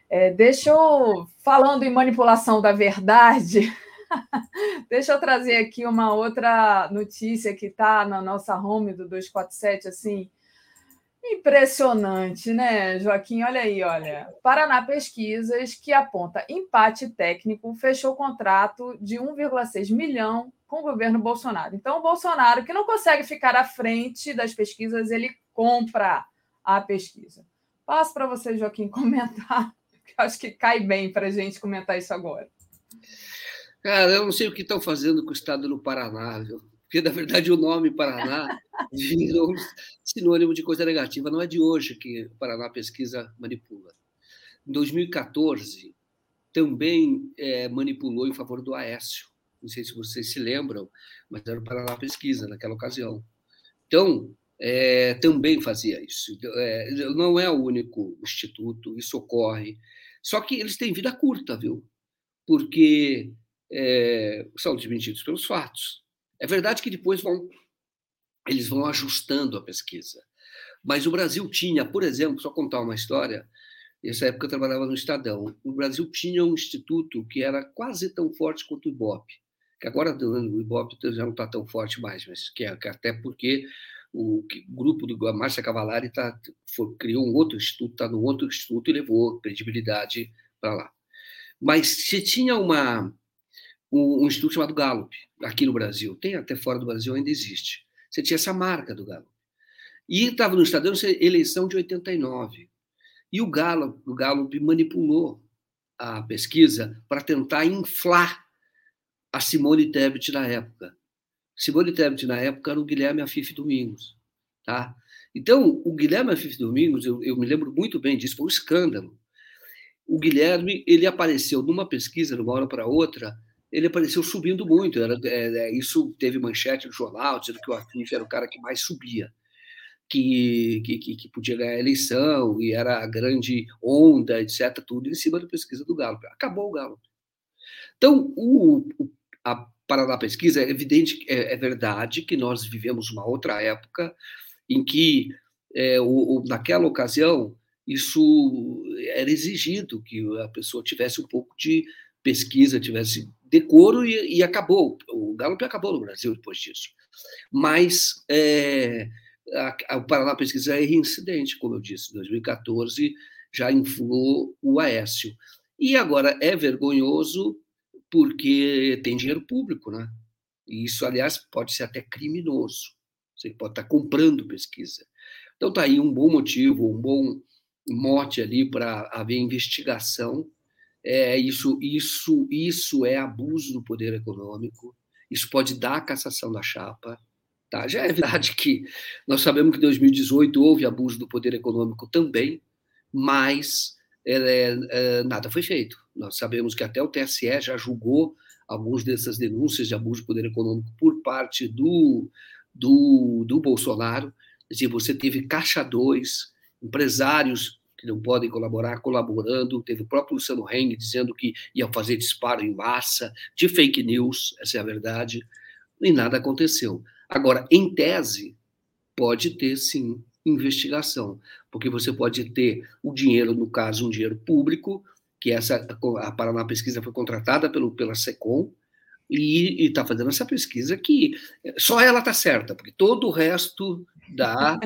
É, deixa eu, falando em manipulação da verdade, deixa eu trazer aqui uma outra notícia que está na nossa home do 247, assim, Impressionante, né, Joaquim? Olha aí, olha. Paraná Pesquisas, que aponta empate técnico, fechou contrato de 1,6 milhão com o governo Bolsonaro. Então, o Bolsonaro, que não consegue ficar à frente das pesquisas, ele compra a pesquisa. Passo para você, Joaquim, comentar, que acho que cai bem para a gente comentar isso agora. Cara, eu não sei o que estão fazendo com o estado do Paraná, viu? Porque na verdade o nome Paraná virou sinônimo de coisa negativa. Não é de hoje que o Paraná Pesquisa manipula. Em 2014, também é, manipulou em favor do Aécio. Não sei se vocês se lembram, mas era o Paraná Pesquisa naquela ocasião. Então, é, também fazia isso. É, não é o único instituto, isso ocorre. Só que eles têm vida curta, viu? Porque é, são desmentidos pelos fatos. É verdade que depois vão eles vão ajustando a pesquisa. Mas o Brasil tinha, por exemplo, só contar uma história, nessa época eu trabalhava no Estadão, o Brasil tinha um instituto que era quase tão forte quanto o IBOP, que agora o IBOP já não está tão forte mais, mas que, é, que até porque o, o grupo do Márcia Cavalari tá, foi, criou um outro instituto, está no outro instituto e levou credibilidade para lá. Mas se tinha uma, um, um instituto chamado Gallup, aqui no Brasil, tem até fora do Brasil, ainda existe. Você tinha essa marca do Gallup. E estava no Estadão eleição de 89. E o Gallup, o Gallup manipulou a pesquisa para tentar inflar a Simone Tebet na época. Simone Tebet na época era o Guilherme Afif Domingos, tá? Então, o Guilherme Afif Domingos, eu, eu me lembro muito bem disso, foi um escândalo. O Guilherme, ele apareceu numa pesquisa, de uma hora para outra, ele apareceu subindo muito. Era, é, é, isso teve manchete no jornal, dizendo que o Afif era o cara que mais subia, que, que, que, podia ganhar a eleição, e era a grande onda, etc., tudo em cima da pesquisa do Galo. Acabou o Galo. Então, o, a Paraná Pesquisa, é evidente, é, é, verdade que nós vivemos uma outra época em que, é, o, o, naquela ocasião, isso era exigido, que a pessoa tivesse um pouco de pesquisa, tivesse decoro e, e acabou. O Gallup acabou no Brasil depois disso. Mas é, a, a, o Paraná Pesquisa é reincidente, como eu disse, em 2014 já inflou o Aécio. E agora é vergonhoso porque tem dinheiro público, né? E isso, aliás, pode ser até criminoso. Você pode estar comprando pesquisa. Então, está aí um bom motivo, um bom mote ali para haver investigação é, isso, isso, isso é abuso do poder econômico, Isso pode dar a cassação da chapa. Tá? Já é verdade que nós sabemos que em 2018 houve abuso do poder econômico também, mas é, é, nada foi feito. Nós sabemos que até o TSE já julgou algumas dessas denúncias de abuso de poder econômico por parte do, do, do Bolsonaro. Você teve Caixa 2, empresários que não podem colaborar, colaborando. Teve o próprio Luciano Heng dizendo que ia fazer disparo em massa, de fake news, essa é a verdade, e nada aconteceu. Agora, em tese, pode ter sim investigação, porque você pode ter o dinheiro, no caso, um dinheiro público, que essa a Paraná Pesquisa foi contratada pelo, pela SECOM, e está fazendo essa pesquisa que só ela está certa, porque todo o resto dá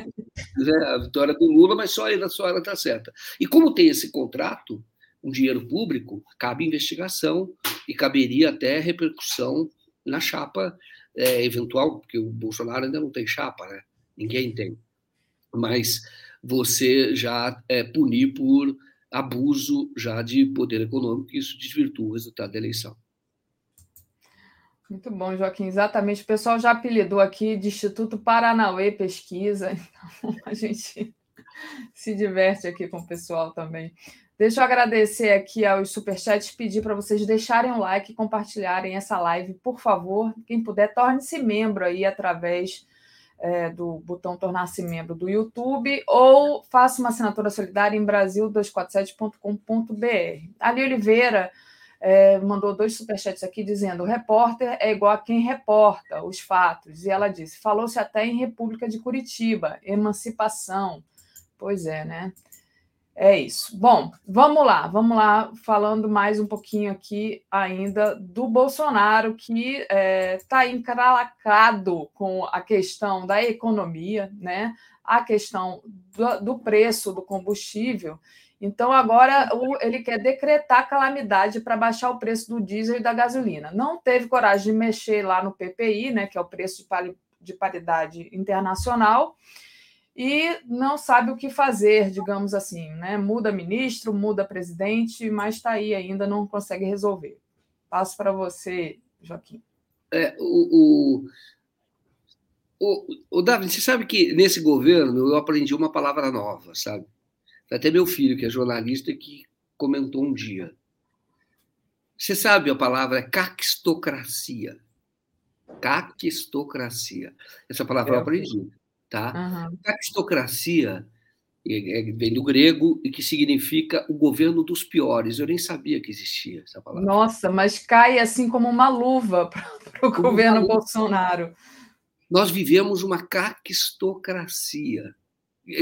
né, a vitória do Lula, mas só ela só ela está certa. E como tem esse contrato, um dinheiro público, cabe investigação e caberia até repercussão na chapa é, eventual, porque o Bolsonaro ainda não tem chapa, né? Ninguém tem. Mas você já é, punir por abuso já de poder econômico, isso desvirtua o resultado da eleição. Muito bom, Joaquim. Exatamente. O pessoal já apelidou aqui de Instituto Paranauê Pesquisa, então a gente se diverte aqui com o pessoal também. Deixa eu agradecer aqui aos superchats, pedir para vocês deixarem o like e compartilharem essa live, por favor. Quem puder, torne-se membro aí através é, do botão tornar-se membro do YouTube ou faça uma assinatura solidária em brasil247.com.br. Ali Oliveira é, mandou dois superchats aqui dizendo: o repórter é igual a quem reporta os fatos. E ela disse: falou-se até em República de Curitiba, emancipação. Pois é, né? É isso. Bom, vamos lá, vamos lá, falando mais um pouquinho aqui ainda do Bolsonaro, que está é, tá encralacado com a questão da economia, né? a questão do, do preço do combustível então, agora ele quer decretar calamidade para baixar o preço do diesel e da gasolina. Não teve coragem de mexer lá no PPI, né, que é o preço de paridade internacional, e não sabe o que fazer, digamos assim. Né? Muda ministro, muda presidente, mas está aí ainda, não consegue resolver. Passo para você, Joaquim. É, o, o, o, o Davi, você sabe que nesse governo eu aprendi uma palavra nova, sabe? Até meu filho, que é jornalista, que comentou um dia. Você sabe a palavra caquistocracia. Caquistocracia. Essa palavra eu aprendi. Tá? Uhum. Caquistocracia é, é, vem do grego e que significa o governo dos piores. Eu nem sabia que existia essa palavra. Nossa, mas cai assim como uma luva para o governo Bolsonaro. Nós vivemos uma caquistocracia.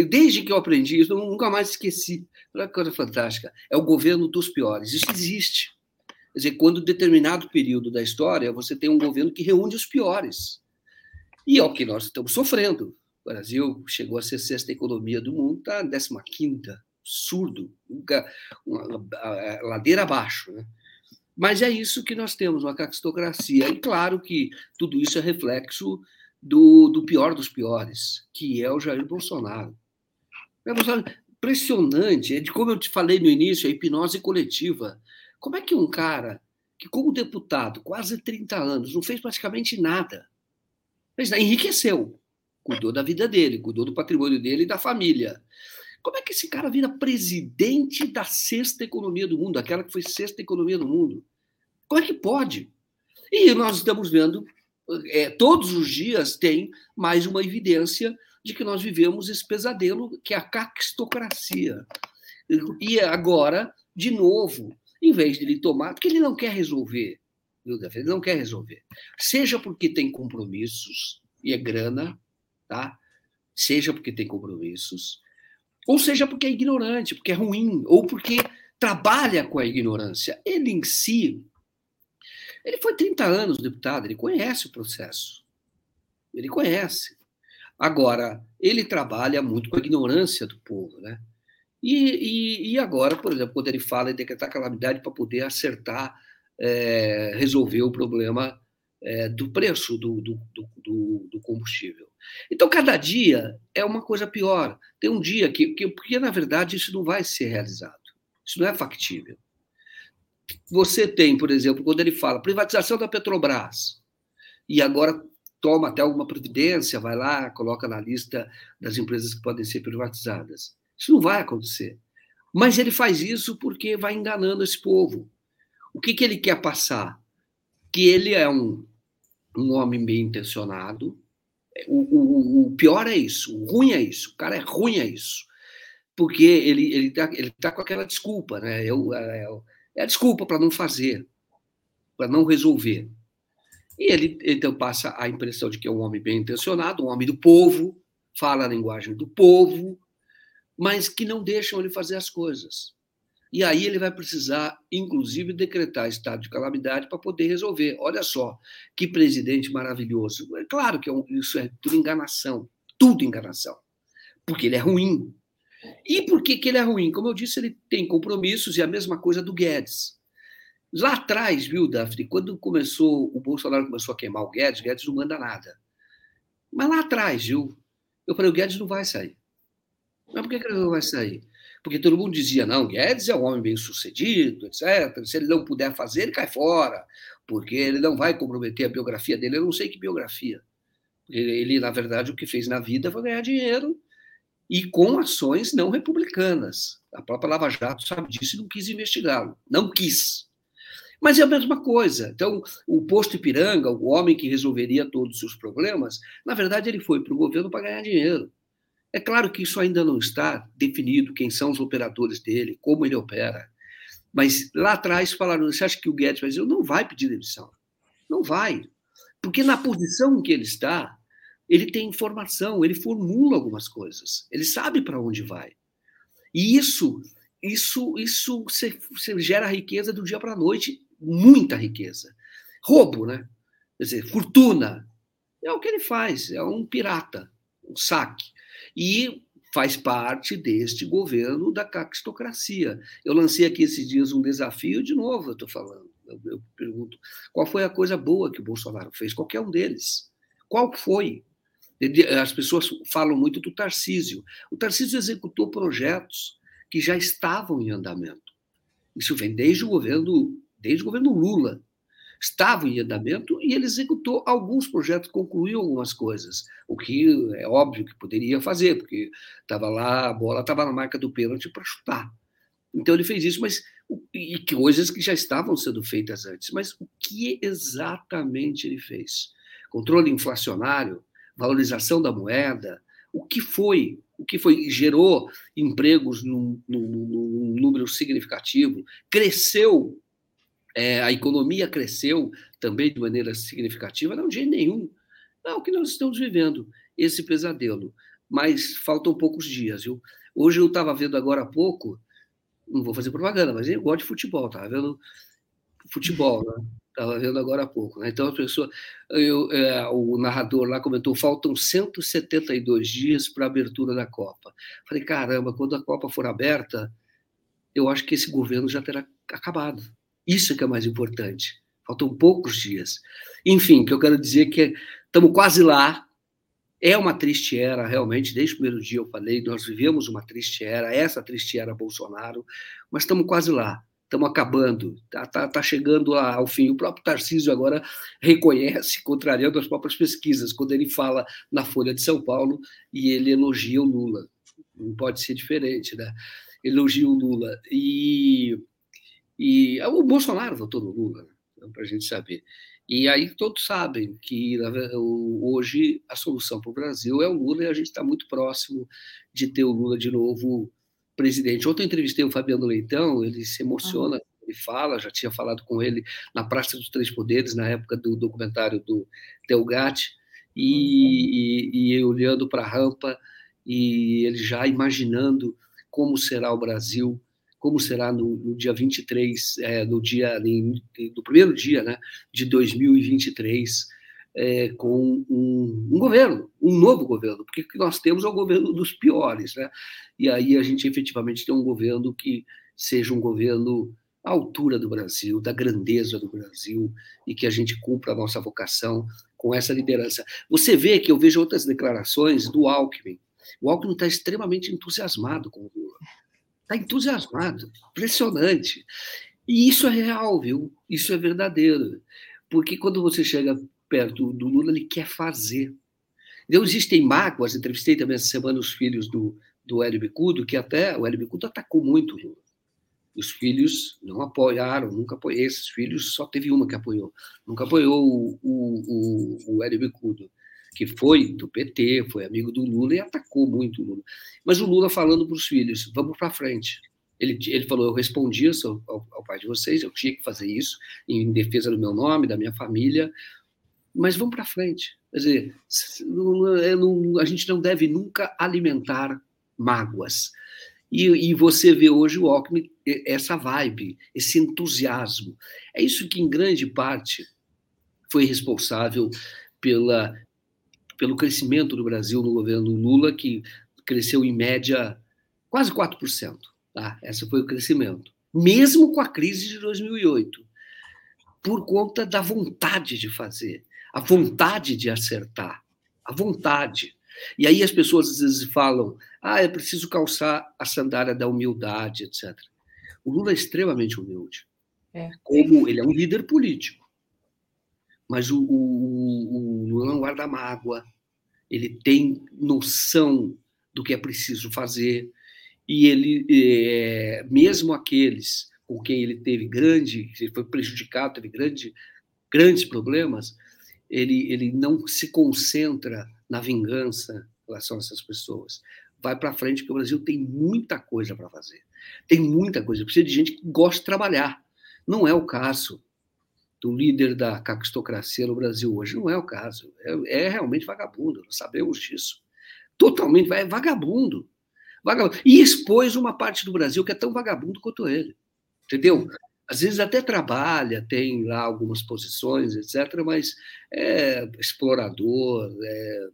Desde que eu aprendi isso, eu nunca mais esqueci. Olha que coisa fantástica. É o governo dos piores. Isso existe. Quer dizer, quando determinado período da história você tem um governo que reúne os piores. E é o que nós estamos sofrendo. O Brasil chegou a ser sexta economia do mundo, está décima quinta. Absurdo. Uma, ladeira abaixo. Né? Mas é isso que nós temos, uma caquistocracia. E claro que tudo isso é reflexo do, do pior dos piores, que é o Jair Bolsonaro. É impressionante, é de como eu te falei no início, a hipnose coletiva. Como é que um cara que, como deputado, quase 30 anos, não fez praticamente nada, fez, enriqueceu, cuidou da vida dele, cuidou do patrimônio dele e da família. Como é que esse cara vira presidente da sexta economia do mundo, aquela que foi sexta economia do mundo? Como é que pode? E nós estamos vendo é, todos os dias tem mais uma evidência de que nós vivemos esse pesadelo que é a caquistocracia. E agora, de novo, em vez de ele tomar, porque ele não quer resolver, ele não quer resolver. Seja porque tem compromissos e é grana, tá? Seja porque tem compromissos, ou seja porque é ignorante, porque é ruim, ou porque trabalha com a ignorância. Ele em si ele foi 30 anos deputado, ele conhece o processo. Ele conhece. Agora, ele trabalha muito com a ignorância do povo, né? E, e, e agora, por exemplo, quando ele fala em decretar calamidade para poder acertar, é, resolver o problema é, do preço do, do, do, do, combustível. Então, cada dia é uma coisa pior. Tem um dia que, que, porque, na verdade, isso não vai ser realizado. Isso não é factível você tem, por exemplo, quando ele fala privatização da Petrobras, e agora toma até alguma providência, vai lá, coloca na lista das empresas que podem ser privatizadas. Isso não vai acontecer. Mas ele faz isso porque vai enganando esse povo. O que, que ele quer passar? Que ele é um, um homem bem intencionado. O, o, o, pior é isso, o ruim é isso, o cara é ruim é isso. Porque ele ele está ele tá com aquela desculpa, né? Eu, é, é a desculpa para não fazer, para não resolver. E ele então passa a impressão de que é um homem bem intencionado, um homem do povo, fala a linguagem do povo, mas que não deixam ele fazer as coisas. E aí ele vai precisar, inclusive, decretar estado de calamidade para poder resolver. Olha só, que presidente maravilhoso. É claro que é isso é tudo enganação, tudo enganação, porque ele é ruim. E por que, que ele é ruim? Como eu disse, ele tem compromissos e a mesma coisa do Guedes. Lá atrás, viu, Daphne, quando começou, o Bolsonaro começou a queimar o Guedes, o Guedes não manda nada. Mas lá atrás, viu, eu falei, o Guedes não vai sair. Mas por que, que ele não vai sair? Porque todo mundo dizia, não, Guedes é um homem bem sucedido, etc. Se ele não puder fazer, ele cai fora, porque ele não vai comprometer a biografia dele. Eu não sei que biografia. Ele, ele na verdade, o que fez na vida foi ganhar dinheiro e com ações não republicanas. A própria Lava Jato sabe disso e não quis investigá-lo. Não quis. Mas é a mesma coisa. Então, o posto Ipiranga, o homem que resolveria todos os problemas, na verdade, ele foi para o governo para ganhar dinheiro. É claro que isso ainda não está definido, quem são os operadores dele, como ele opera. Mas lá atrás falaram: você acha que o Guedes vai dizer? Não vai pedir demissão. Não vai. Porque na posição em que ele está, ele tem informação, ele formula algumas coisas, ele sabe para onde vai. E isso, isso, isso você, você gera riqueza do dia para a noite, muita riqueza. Roubo, né? Quer dizer, fortuna. É o que ele faz, é um pirata, um saque e faz parte deste governo da caquistocracia. Eu lancei aqui esses dias um desafio, de novo eu estou falando. Eu, eu, pergunto, qual foi a coisa boa que o Bolsonaro fez? Qualquer um deles. Qual foi? As pessoas falam muito do Tarcísio. O Tarcísio executou projetos que já estavam em andamento. Isso vem desde o governo, desde o governo Lula estava em andamento e ele executou alguns projetos, concluiu algumas coisas, o que é óbvio que poderia fazer, porque estava lá, a bola estava na marca do pênalti para chutar. Então ele fez isso, mas e coisas que já estavam sendo feitas antes. Mas o que exatamente ele fez? Controle inflacionário, valorização da moeda, o que foi? O que foi? Gerou empregos num, número significativo, cresceu é, a economia cresceu também de maneira significativa, não de nenhum. É o que nós estamos vivendo, esse pesadelo. Mas faltam poucos dias, viu? Hoje eu estava vendo agora há pouco, não vou fazer propaganda, mas eu gosto de futebol, estava vendo futebol, né? Estava vendo agora há pouco. Né? Então, a pessoa, eu, é, o narrador lá comentou: faltam 172 dias para a abertura da Copa. Falei, caramba, quando a Copa for aberta, eu acho que esse governo já terá acabado. Isso que é mais importante. Faltam poucos dias. Enfim, que eu quero dizer é que estamos quase lá. É uma triste era, realmente. Desde o primeiro dia eu falei, nós vivemos uma triste era, essa triste era Bolsonaro, mas estamos quase lá. Estamos acabando, está tá, tá chegando ao fim. O próprio Tarcísio agora reconhece, contrariando as próprias pesquisas, quando ele fala na Folha de São Paulo e ele elogia o Lula. Não pode ser diferente, né? Elogia o Lula. E e ah, o Bolsonaro votou no Lula, né, para a gente saber. E aí todos sabem que hoje a solução para o Brasil é o Lula e a gente está muito próximo de ter o Lula de novo presidente. Ontem eu entrevistei o Fabiano Leitão, ele se emociona, ele fala, já tinha falado com ele na Praça dos Três Poderes, na época do documentário do Delgatti, e, e, e olhando para a rampa, e ele já imaginando como será o Brasil como será no, no dia 23, é, no dia no primeiro dia né, de 2023, é, com um, um, governo, um novo governo, porque o que nós temos é o governo dos piores, né? E aí a gente efetivamente tem um governo que seja um governo à altura do Brasil, da grandeza do Brasil, e que a gente cumpra a nossa vocação com essa liderança. Você vê que eu vejo outras declarações do Alckmin. O Alckmin está extremamente entusiasmado com o Lula está entusiasmado, impressionante. E isso é real, viu? Isso é verdadeiro. Porque quando você chega perto do Lula, ele quer fazer. Então, existem mágoas. Entrevistei também essa semana os filhos do, do Hélio Bicudo, que até o Hélio Bicudo atacou muito o Lula. Os filhos não apoiaram, nunca apoiaram. Esses filhos só teve uma que apoiou. Nunca apoiou o, o, o, o Hélio Bicudo, que foi do PT, foi amigo do Lula e atacou muito o Lula. Mas o Lula falando para os filhos: vamos para frente. Ele, ele falou: eu respondi ao, ao, ao pai de vocês, eu tinha que fazer isso em defesa do meu nome, da minha família, mas vamos para frente. Quer dizer, a gente não deve nunca alimentar mágoas. E, e, você vê hoje o Alckmin, essa vibe, esse entusiasmo. É isso que, em grande parte, foi responsável pela, pelo crescimento do Brasil no governo Lula, que cresceu em média quase 4%. Tá? Esse foi o crescimento. Mesmo com a crise de 2008, por conta da vontade de fazer, a vontade de acertar, a vontade. E aí as pessoas às vezes falam: ah, é preciso calçar a sandália da humildade, etc. O Lula é extremamente humilde. É. Como ele é um líder político. Mas o, o, o Lula não guarda mágoa, ele tem noção do que é preciso fazer, e ele, é, mesmo aqueles com quem ele teve grande, ele foi prejudicado, teve grande, grandes problemas, ele, ele não se concentra na vingança em relação a essas pessoas. Vai para frente, porque o Brasil tem muita coisa para fazer. Tem muita coisa. Precisa de gente que gosta de trabalhar. Não é o caso do líder da caquistocracia no Brasil hoje. Não é o caso. É, é realmente vagabundo. Nós sabemos disso. Totalmente é vagabundo. vagabundo. E expôs uma parte do Brasil que é tão vagabundo quanto ele. Entendeu? Às vezes até trabalha, tem lá algumas posições, etc., mas é explorador, é,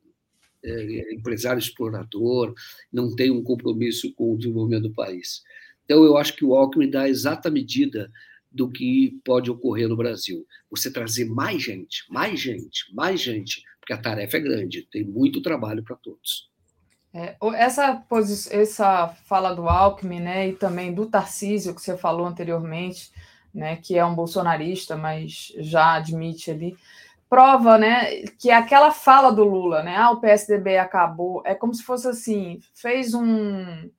é empresário explorador, não tem um compromisso com o desenvolvimento do país. Então, eu acho que o Alckmin dá a exata medida do que pode ocorrer no Brasil. Você trazer mais gente, mais gente, mais gente, porque a tarefa é grande, tem muito trabalho para todos. É, essa, essa fala do Alckmin né, e também do Tarcísio, que você falou anteriormente, né, que é um bolsonarista, mas já admite ali, prova né, que aquela fala do Lula, né, ah, o PSDB acabou, é como se fosse assim, fez um.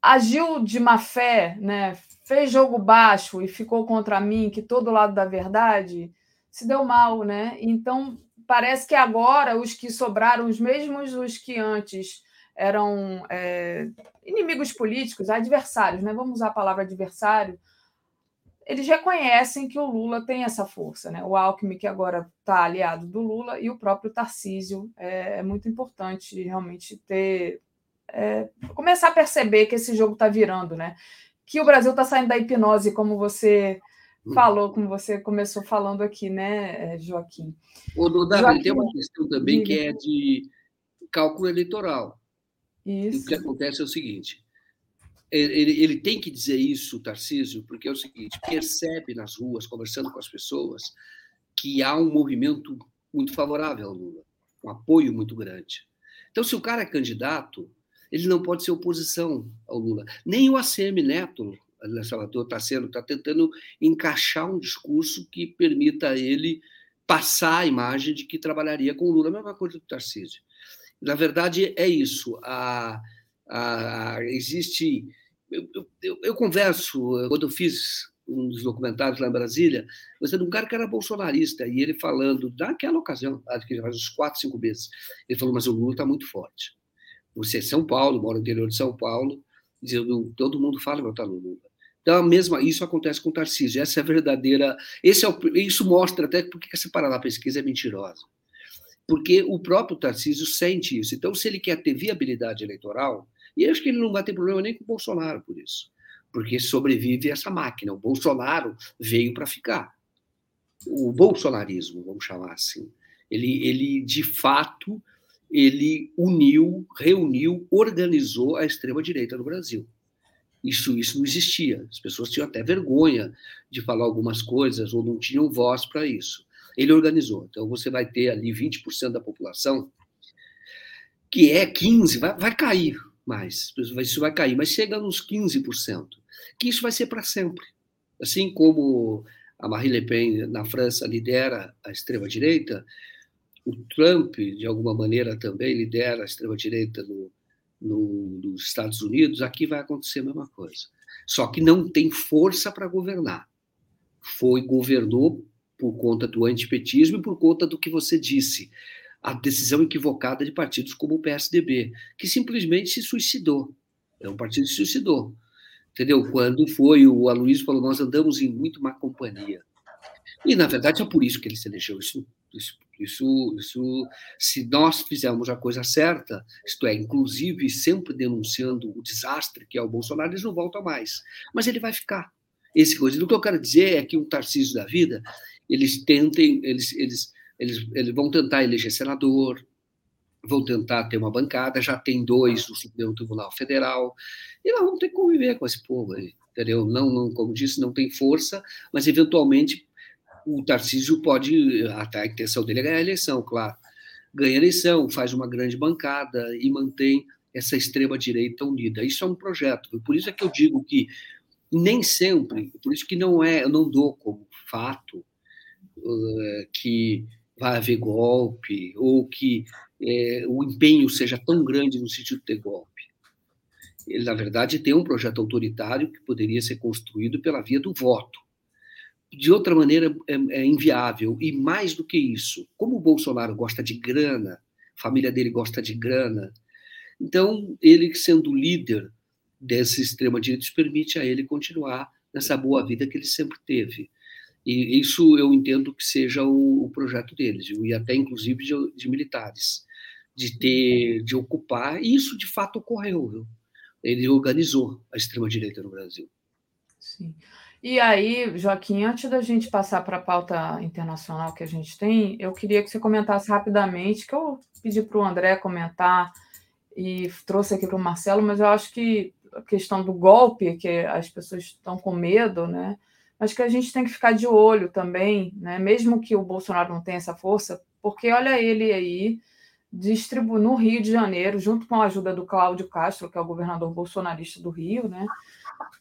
agiu de má fé, né, fez jogo baixo e ficou contra mim, que todo lado da verdade se deu mal, né? Então parece que agora os que sobraram, os mesmos os que antes eram é, inimigos políticos, adversários, né? Vamos usar a palavra adversário. Eles reconhecem que o Lula tem essa força, né? O Alckmin, que agora está aliado do Lula, e o próprio Tarcísio. É, é muito importante realmente ter. É, começar a perceber que esse jogo está virando, né? Que o Brasil está saindo da hipnose, como você falou, como você começou falando aqui, né, eh, Joaquim? O do Davi, tem uma questão também que é de cálculo eleitoral. Isso. o que acontece é o seguinte: ele, ele tem que dizer isso, Tarcísio, porque é o seguinte: percebe nas ruas, conversando com as pessoas, que há um movimento muito favorável ao Lula, um apoio muito grande. Então, se o cara é candidato, ele não pode ser oposição ao Lula. Nem o ACM Neto, Salvador está sendo, está tentando encaixar um discurso que permita a ele passar a imagem de que trabalharia com Lula, a mesma coisa do Tarcísio. Na verdade, é isso. A, a, existe. Eu, eu, eu, converso, quando eu fiz um dos documentários lá em Brasília, você de um cara que era bolsonarista, e ele falando, naquela ocasião, acho que faz uns quatro, cinco meses, ele falou: Mas o Lula está muito forte. Você é São Paulo, mora no interior de São Paulo, dizendo, todo mundo fala que está no Lula. Então, a mesma, isso acontece com o Tarcísio. Essa é a verdadeira. Esse é o, isso mostra até porque essa parada pesquisa é mentirosa. Porque o próprio Tarcísio sente isso. Então, se ele quer ter viabilidade eleitoral, e eu acho que ele não vai ter problema nem com o Bolsonaro por isso, porque sobrevive essa máquina. O Bolsonaro veio para ficar. O bolsonarismo, vamos chamar assim. Ele, ele de fato, ele uniu, reuniu, organizou a extrema-direita no Brasil. Isso, isso não existia. As pessoas tinham até vergonha de falar algumas coisas ou não tinham voz para isso. Ele organizou. Então, você vai ter ali 20% da população, que é 15%, vai, vai cair mais. Isso vai cair, mas chega nos 15%, que isso vai ser para sempre. Assim como a Marine Le Pen na França lidera a extrema-direita, o Trump, de alguma maneira, também lidera a extrema-direita no, no, nos Estados Unidos, aqui vai acontecer a mesma coisa. Só que não tem força para governar. Foi, governou por conta do antipetismo e por conta do que você disse, a decisão equivocada de partidos como o PSDB, que simplesmente se suicidou. É um partido que se suicidou. Entendeu? Quando foi o Aloysio falou, nós andamos em muito má companhia. E, na verdade, é por isso que ele se elegeu. Isso, isso, isso, isso, se nós fizermos a coisa certa, isto é, inclusive sempre denunciando o desastre que é o Bolsonaro, eles não voltam mais. Mas ele vai ficar. Esse coisa. O que eu quero dizer é que um Tarcísio da vida, eles tentem, eles, eles, eles, eles vão tentar eleger senador, vão tentar ter uma bancada, já tem dois no Supremo Tribunal Federal, e nós vamos ter que conviver com esse povo aí, entendeu? Não, não, como disse, não tem força, mas eventualmente o Tarcísio pode, a intenção dele é ganhar a eleição, claro. Ganha a eleição, faz uma grande bancada e mantém essa extrema-direita unida. Isso é um projeto. Por isso é que eu digo que nem sempre, por isso que não é, eu não dou como fato uh, que vai haver golpe ou que é, o empenho seja tão grande no sentido de ter golpe. Ele, na verdade, tem um projeto autoritário que poderia ser construído pela via do voto. De outra maneira, é, é inviável. E mais do que isso, como o Bolsonaro gosta de grana, a família dele gosta de grana, então ele, sendo líder dessa extrema-direita, permite a ele continuar nessa boa vida que ele sempre teve. E isso eu entendo que seja o, o projeto deles, e até inclusive de, de, militares, de ter, de ocupar, e isso de fato ocorreu. Viu? Ele organizou a extrema-direita no Brasil. Sim. E aí, Joaquim, antes da gente passar para a pauta internacional que a gente tem, eu queria que você comentasse rapidamente, que eu pedi para o André comentar e trouxe aqui para o Marcelo, mas eu acho que a questão do golpe, que as pessoas estão com medo, né? Mas que a gente tem que ficar de olho também, né? Mesmo que o Bolsonaro não tenha essa força, porque olha ele aí distribu no Rio de Janeiro, junto com a ajuda do Cláudio Castro, que é o governador bolsonarista do Rio, né?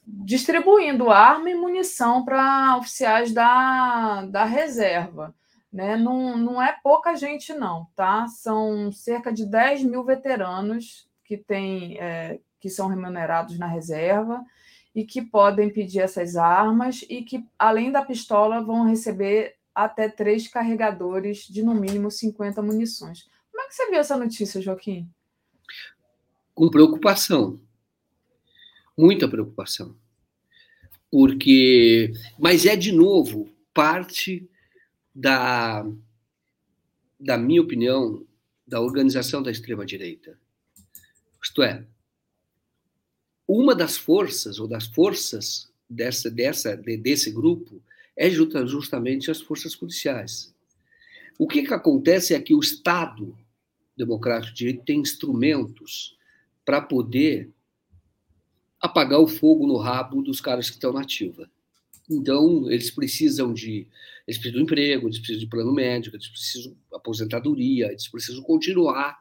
Distribuindo arma e munição para oficiais da, da reserva. Né? Não, não é pouca gente, não, tá? São cerca de 10 mil veteranos que, tem, é, que são remunerados na reserva e que podem pedir essas armas e que, além da pistola, vão receber até três carregadores de no mínimo 50 munições. Como é que você viu essa notícia, Joaquim? Com preocupação, muita preocupação. Porque, mas é de novo parte da, da minha opinião, da organização da extrema direita. Isto é, uma das forças ou das forças dessa, dessa desse grupo é justamente as forças policiais. O que, que acontece é que o Estado democrático de direito tem instrumentos para poder apagar o fogo no rabo dos caras que estão na ativa. Então, eles precisam de eles precisam de emprego, eles precisam de plano médico, eles precisam de aposentadoria, eles precisam continuar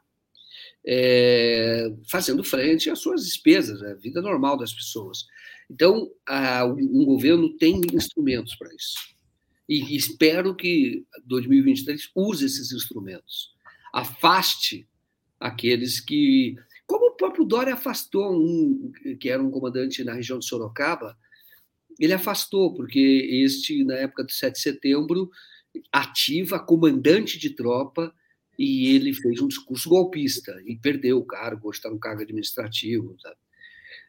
é, fazendo frente às suas despesas, à vida normal das pessoas. Então, a, um governo tem instrumentos para isso. E espero que 2023 use esses instrumentos. Afaste aqueles que como o próprio Dória afastou um que era um comandante na região de Sorocaba, ele afastou, porque este, na época do 7 de setembro, ativa comandante de tropa e ele fez um discurso golpista e perdeu o cargo, hoje está no cargo administrativo. Sabe?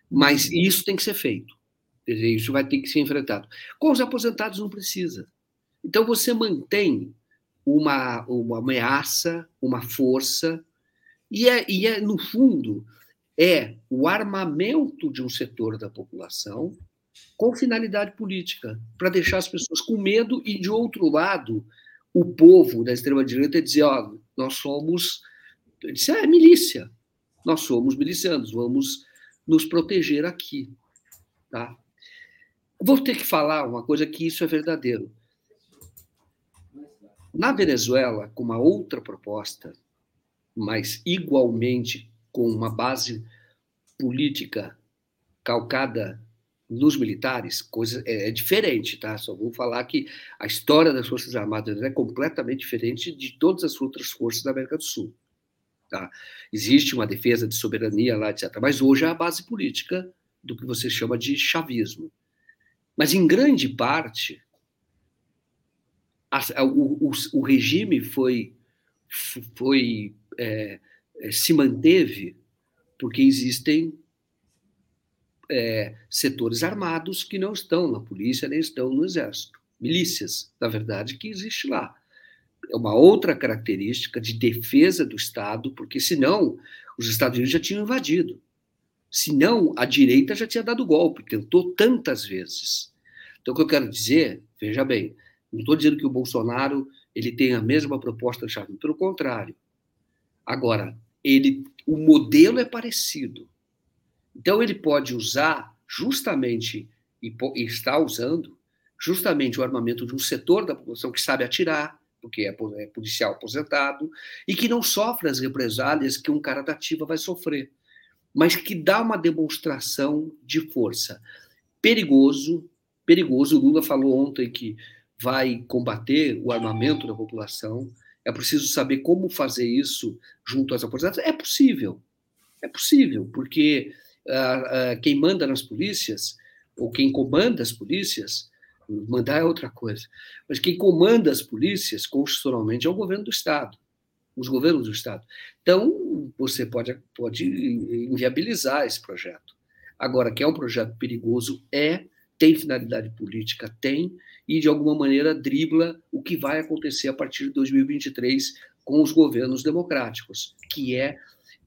Mas isso tem que ser feito. Isso vai ter que ser enfrentado. Com os aposentados não precisa. Então você mantém uma, uma ameaça, uma força e é, e é, no fundo, é o armamento de um setor da população com finalidade política, para deixar as pessoas com medo e, de outro lado, o povo da extrema-direita dizer: ó, nós somos. Disse, é milícia, nós somos milicianos, vamos nos proteger aqui. Tá? Vou ter que falar uma coisa que isso é verdadeiro. Na Venezuela, com uma outra proposta, mas igualmente com uma base política calcada nos militares, coisa é, é, diferente, tá? Só vou falar que a história das Forças Armadas é completamente diferente de todas as outras forças da América do Sul. Tá? Existe uma defesa de soberania lá, etc. Mas hoje é a base política do que você chama de chavismo. Mas, em grande parte, a, o, o, o, regime foi, foi é, é, se manteve porque existem é, setores armados que não estão na polícia nem estão no exército. Milícias, na verdade, que existe lá. É uma outra característica de defesa do Estado, porque senão os Estados Unidos já tinham invadido. Senão a direita já tinha dado golpe, tentou tantas vezes. Então, o que eu quero dizer, veja bem, não estou dizendo que o Bolsonaro ele tem a mesma proposta chave, pelo contrário. Agora, ele, o modelo é parecido. Então, ele pode usar justamente, e, e está usando, justamente o armamento de um setor da população que sabe atirar, porque é, é policial aposentado, e que não sofre as represálias que um cara da ativa vai sofrer, mas que dá uma demonstração de força. Perigoso, perigoso. O Lula falou ontem que vai combater o armamento da população. É preciso saber como fazer isso junto às aposentadas. É possível, é possível, porque quem manda nas polícias, ou quem comanda as polícias, mandar é outra coisa, mas quem comanda as polícias constitucionalmente é o governo do Estado, os governos do Estado. Então, você pode, pode inviabilizar esse projeto. Agora, que é um projeto perigoso, é, tem finalidade política, tem, e de alguma maneira dribla o que vai acontecer a partir de 2023 com os governos democráticos, que é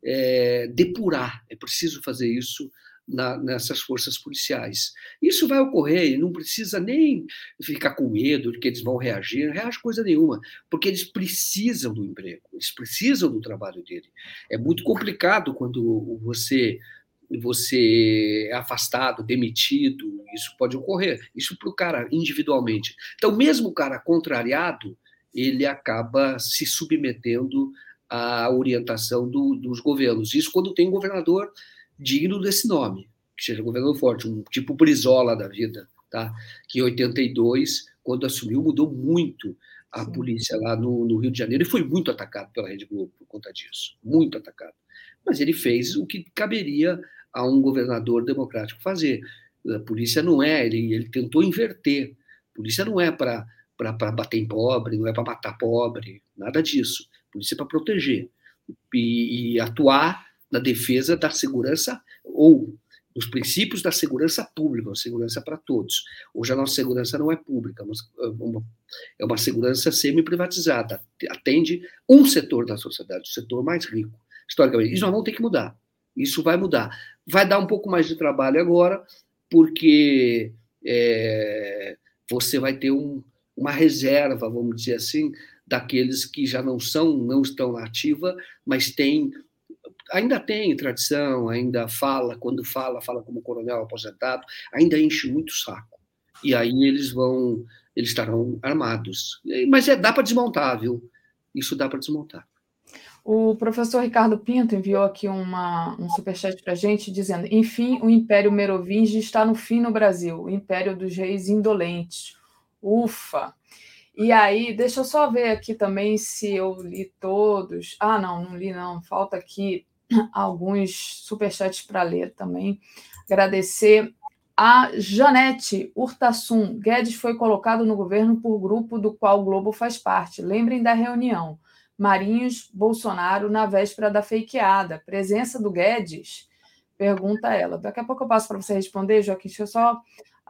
é, depurar. É preciso fazer isso na, nessas forças policiais. Isso vai ocorrer e não precisa nem ficar com medo de que eles vão reagir, não reage coisa nenhuma, porque eles precisam do emprego, eles precisam do trabalho dele. É muito complicado quando você você é afastado, demitido, isso pode ocorrer. Isso para o cara individualmente. Então, mesmo o cara contrariado, ele acaba se submetendo a orientação do, dos governos. Isso quando tem um governador digno desse nome, que seja um governador forte, um tipo Brizola da vida, tá? que em 82, quando assumiu, mudou muito a Sim. polícia lá no, no, Rio de Janeiro e foi muito atacado pela Rede Globo por conta disso, muito atacado. Mas ele fez o que caberia a um governador democrático fazer. A polícia não é, ele, ele tentou inverter. A polícia não é para bater em pobre, não é para matar pobre, nada disso polícia para proteger e, e, atuar na defesa da segurança ou dos princípios da segurança pública, segurança para todos. Hoje a nossa segurança não é pública, é uma, é uma segurança semi-privatizada, atende um setor da sociedade, o setor mais rico, historicamente. Isso nós vamos ter que mudar. Isso vai mudar. Vai dar um pouco mais de trabalho agora, porque é, você vai ter um, uma reserva, vamos dizer assim, daqueles que já não são, não estão na ativa, mas tem ainda tem tradição, ainda fala, quando fala, fala como coronel aposentado, ainda enche muito saco. E aí eles vão, eles estarão armados. Mas é, dá para desmontar, viu? Isso dá para desmontar. O professor Ricardo Pinto enviou aqui uma, um superchat para a gente dizendo: enfim, o Império Merovingio está no fim no Brasil, o Império dos Reis Indolentes. Ufa! E aí, deixa eu só ver aqui também se eu li todos. Ah, não, não li não. Falta aqui alguns superchats para ler também. Agradecer a Janete Urtasun. Guedes foi colocado no governo por grupo do qual o Globo faz parte. Lembrem da reunião. Marinhos Bolsonaro na véspera da fakeada. Presença do Guedes? Pergunta ela. Daqui a pouco eu passo para você responder, Joaquim. Deixa eu só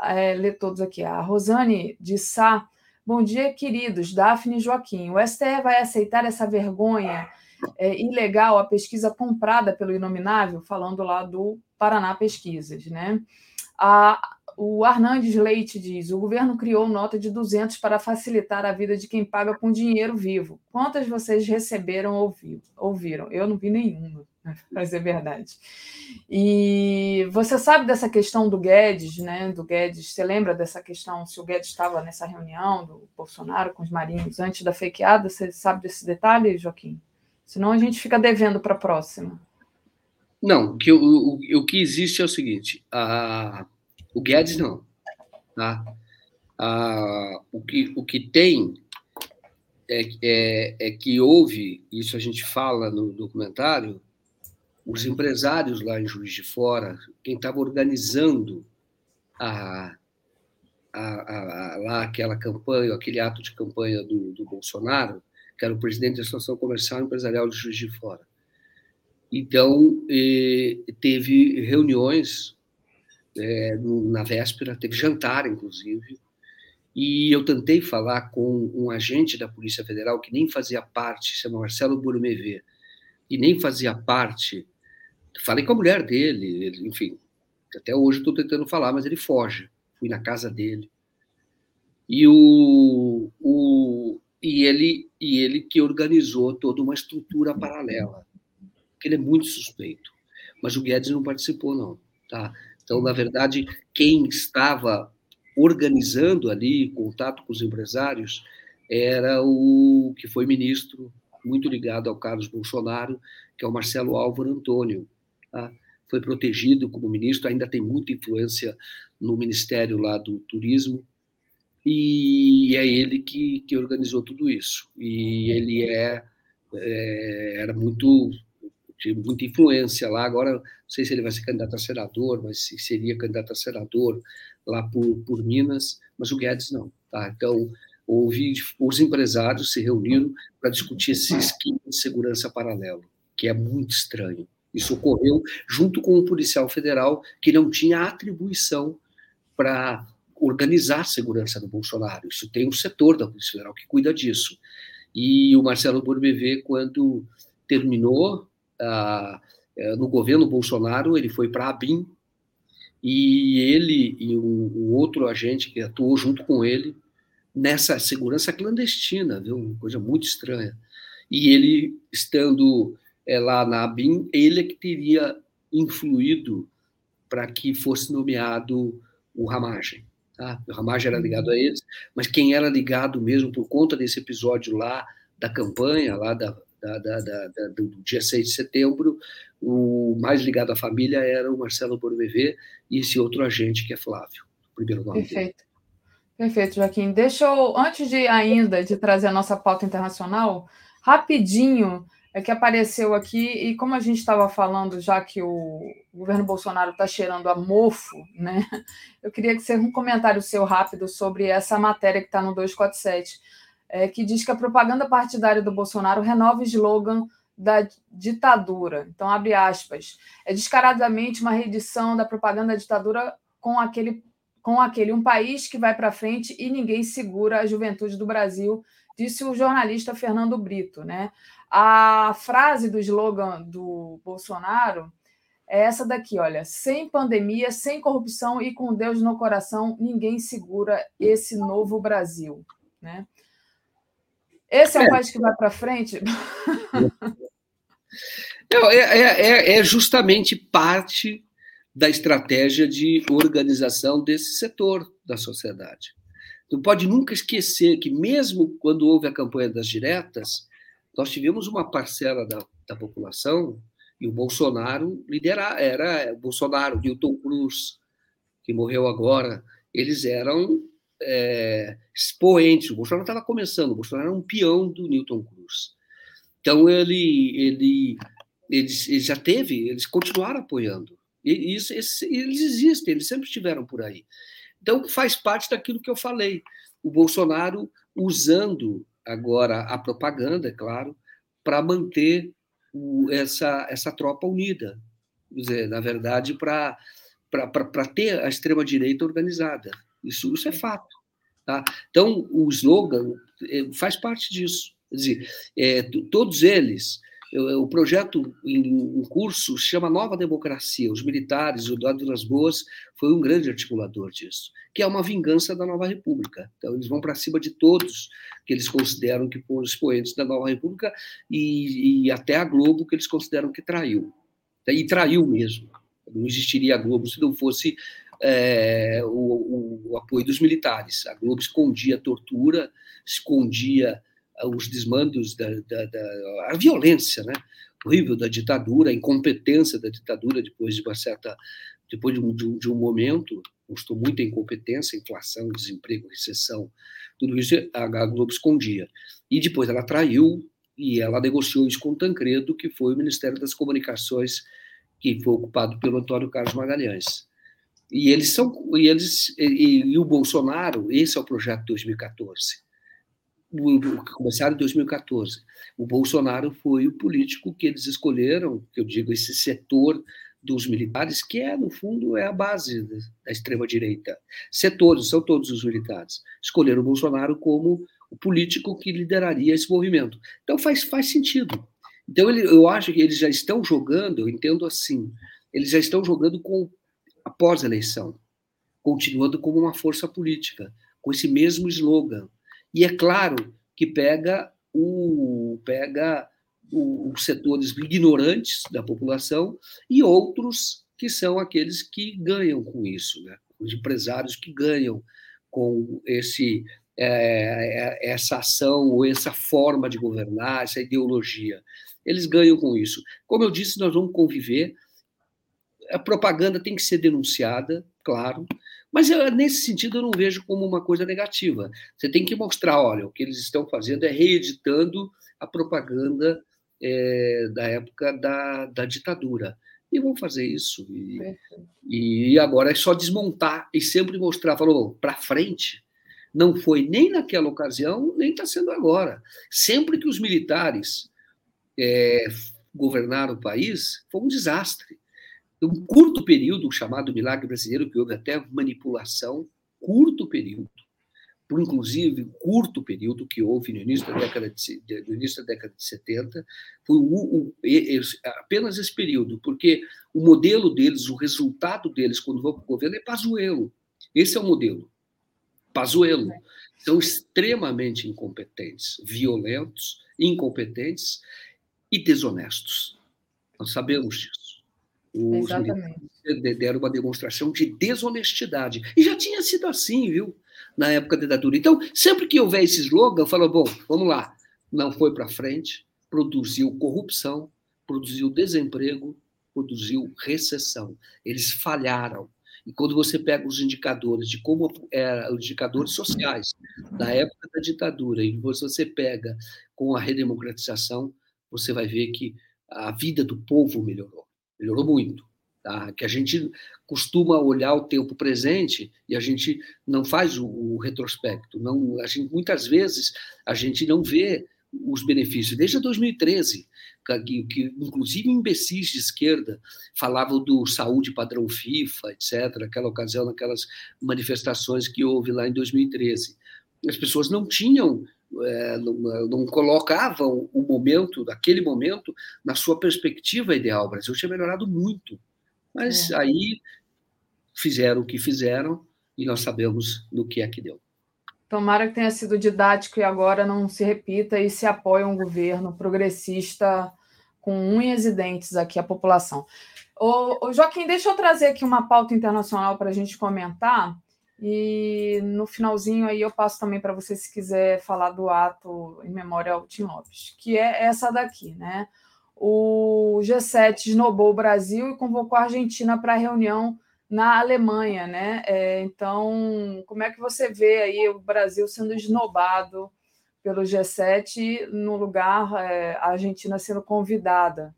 é, ler todos aqui. A Rosane de Sá Bom dia, queridos. Daphne e Joaquim. O STE vai aceitar essa vergonha é, ilegal, a pesquisa comprada pelo Inominável, falando lá do Paraná Pesquisas, né? A, o Arnandes Leite diz: o governo criou nota de 200 para facilitar a vida de quem paga com dinheiro vivo. Quantas vocês receberam ou ouviram? Eu não vi nenhuma. mas é verdade. E você sabe dessa questão do Guedes, né? Do Guedes, você lembra dessa questão? Se o Guedes estava nessa reunião do Bolsonaro com os marinhos antes da fakeada, você sabe desse detalhe, Joaquim? Senão a gente fica devendo para a próxima. Não, que o, o, o, que existe é o seguinte: a, O Guedes não. Tá? Ah, o, que, o que tem é, é, é que houve, isso a gente fala no documentário, os empresários lá em Juiz de Fora, quem estava organizando a, a, a, lá aquela campanha, aquele ato de campanha do, do, Bolsonaro, que era o presidente da Associação Comercial e Empresarial de Juiz de Fora. Então, teve reuniões é, na véspera, teve jantar, inclusive, e eu tentei falar com um agente da Polícia Federal que nem fazia parte, chama Marcelo Burumevê, e nem fazia parte. Falei com a mulher dele, ele, enfim, até hoje estou tentando falar, mas ele foge. Fui na casa dele. E, o, o, e, ele, e ele que organizou toda uma estrutura paralela, ele é muito suspeito. Mas o Guedes não participou, não. Tá? Então, na verdade, quem estava organizando ali contato com os empresários era o que foi ministro, muito ligado ao Carlos Bolsonaro, que é o Marcelo Álvaro Antônio. Tá? Foi protegido como ministro, ainda tem muita influência no Ministério lá do Turismo, e é ele que, que organizou tudo isso. E ele é, é era muito tinha muita influência lá. Agora, não sei se ele vai ser candidato a senador, mas se seria candidato a senador lá por, por Minas, mas o Guedes não. Tá? Então, houve, os empresários se reuniram para discutir esse esquema de segurança paralelo, que é muito estranho. Isso ocorreu junto com o policial federal, que não tinha atribuição para organizar a segurança do Bolsonaro. Isso tem um setor da Polícia Federal que cuida disso. E o Marcelo Borbevê, quando terminou eh, no governo Bolsonaro, ele foi para a ABIN, e ele e um, um, outro agente que atuou junto com ele nessa segurança clandestina, viu? Uma coisa muito estranha. E ele, estando é, lá na ABIN, ele é que teria influído para que fosse nomeado o Ramagem. Tá? O Ramagem era ligado a eles, mas quem era ligado mesmo por conta desse episódio lá da campanha, lá da, da, da, da, do dia 6 de setembro, o mais ligado à família era o Marcelo Borbevé e esse outro agente que é Flávio, o primeiro nome Perfeito. Dele. Perfeito, Joaquim. Deixa eu, antes de ainda de trazer a nossa pauta internacional, rapidinho, é que apareceu aqui, e como a gente estava falando, já que o governo Bolsonaro está cheirando a mofo, né? Eu queria que você um comentário seu rápido sobre essa matéria que está no 247 é, que diz que a propaganda partidária do Bolsonaro renova o slogan da ditadura. Então, abre aspas. É descaradamente uma reedição da propaganda da ditadura com aquele, com aquele um país que vai para frente e ninguém segura a juventude do Brasil, disse o jornalista Fernando Brito. Né? A frase do slogan do Bolsonaro é essa daqui, olha, sem pandemia, sem corrupção e com Deus no coração, ninguém segura esse novo Brasil, né? Esse é, é. o país que vai para frente? Não, é, é, é, é justamente parte da estratégia de organização desse setor da sociedade. Não pode nunca esquecer que, mesmo quando houve a campanha das diretas, nós tivemos uma parcela da, da população e o Bolsonaro liderar era o Bolsonaro, Newton Cruz, que morreu agora, eles eram é, expoentes. O Bolsonaro estava começando, o Bolsonaro era um peão do Newton Cruz. Então, ele, ele, eles, ele já teve, eles continuaram apoiando. E isso, eles existem, eles sempre estiveram por aí. Então, faz parte daquilo que eu falei. O Bolsonaro usando agora a propaganda, é claro, para manter o, essa, essa tropa unida. Quer dizer, na verdade, para ter a extrema-direita organizada. Isso, isso é fato. Tá? Então, o slogan é, faz parte disso. Quer dizer, é, todos eles, o projeto em curso chama Nova Democracia. Os militares, o Eduardo das Boas foi um grande articulador disso, que é uma vingança da Nova República. Então, eles vão para cima de todos que eles consideram que foram expoentes da Nova República e, e até a Globo, que eles consideram que traiu. E traiu mesmo. Não existiria a Globo se não fosse é, o, o, apoio dos militares. A Globo escondia a tortura, escondia ah, os desmandos da, da, da a violência, né? horrível da ditadura, a incompetência da ditadura depois de uma certa depois de um, de um momento, mostrou muita incompetência, inflação, desemprego, recessão, tudo isso a Globo escondia. E depois ela traiu e ela negociou isso com o Tancredo, que foi o Ministério das Comunicações, que foi ocupado pelo Antônio Carlos Magalhães. E eles são e eles e, e o Bolsonaro, esse é o projeto de 2014. O, começaram em 2014. O Bolsonaro foi o político que eles escolheram, que eu digo esse setor dos militares, que é, no fundo, é a base da extrema-direita. Setores, são todos os militares. Escolheram o Bolsonaro como o político que lideraria esse movimento. Então faz, faz sentido. Então ele, eu acho que eles já estão jogando, eu entendo assim, eles já estão jogando com após a eleição, continuando como uma força política, com esse mesmo slogan. E é claro que pega o pega os setores ignorantes da população e outros que são aqueles que ganham com isso, né? os empresários que ganham com esse é, é, essa ação ou essa forma de governar, essa ideologia. Eles ganham com isso. Como eu disse, nós vamos conviver. A propaganda tem que ser denunciada, claro, mas eu, nesse sentido eu não vejo como uma coisa negativa. Você tem que mostrar, olha, o que eles estão fazendo é reeditando a propaganda é, da época da, da ditadura. E vão fazer isso. E, e agora é só desmontar e sempre mostrar, falou, para frente. Não foi nem naquela ocasião, nem está sendo agora. Sempre que os militares é, governaram o país, foi um desastre. Um curto período, chamado milagre brasileiro, que houve até manipulação, curto período por inclusive curto período que houve no início da década de, no início da década de 70, foi o, o, apenas esse período, porque o modelo deles, o resultado deles quando vão para o governo é Pazuello. Esse é o modelo. Pazuello. São extremamente incompetentes, violentos, incompetentes e desonestos. Nós sabemos disso. Os deram uma demonstração de desonestidade. E já tinha sido assim, viu? na época da ditadura. Então, sempre que houver esse slogan, eu falo, bom, vamos lá. Não foi para frente, produziu corrupção, produziu desemprego, produziu recessão. Eles falharam. E quando você pega os indicadores de como eram os indicadores sociais da época da ditadura e você pega com a redemocratização, você vai ver que a vida do povo melhorou, melhorou muito. Tá? Que a gente costuma olhar o tempo presente e a gente não faz o, o retrospecto. Não, a gente, muitas vezes a gente não vê os benefícios. Desde 2013, que, inclusive imbecis de esquerda falavam do saúde padrão FIFA, etc., aquela ocasião, naquelas manifestações que houve lá em 2013. As pessoas não tinham é, não, não, colocavam o momento, daquele momento, na sua perspectiva ideal. O Brasil tinha melhorado muito. Mas é. aí fizeram o que fizeram e nós sabemos no que é que deu. Tomara que tenha sido didático e agora não se repita e se apoie um governo progressista com unhas e dentes aqui a população. Ô, ô Joaquim, deixa eu trazer aqui uma pauta internacional para a gente comentar e no finalzinho aí eu passo também para você se quiser falar do ato em memória ao Tim Lopes, que é essa daqui, né? o G7 esnobou o Brasil e convocou a Argentina para a reunião na Alemanha, né? É, então, como é que você vê aí o Brasil sendo esnobado pelo G7 no lugar é, a Argentina sendo convidada?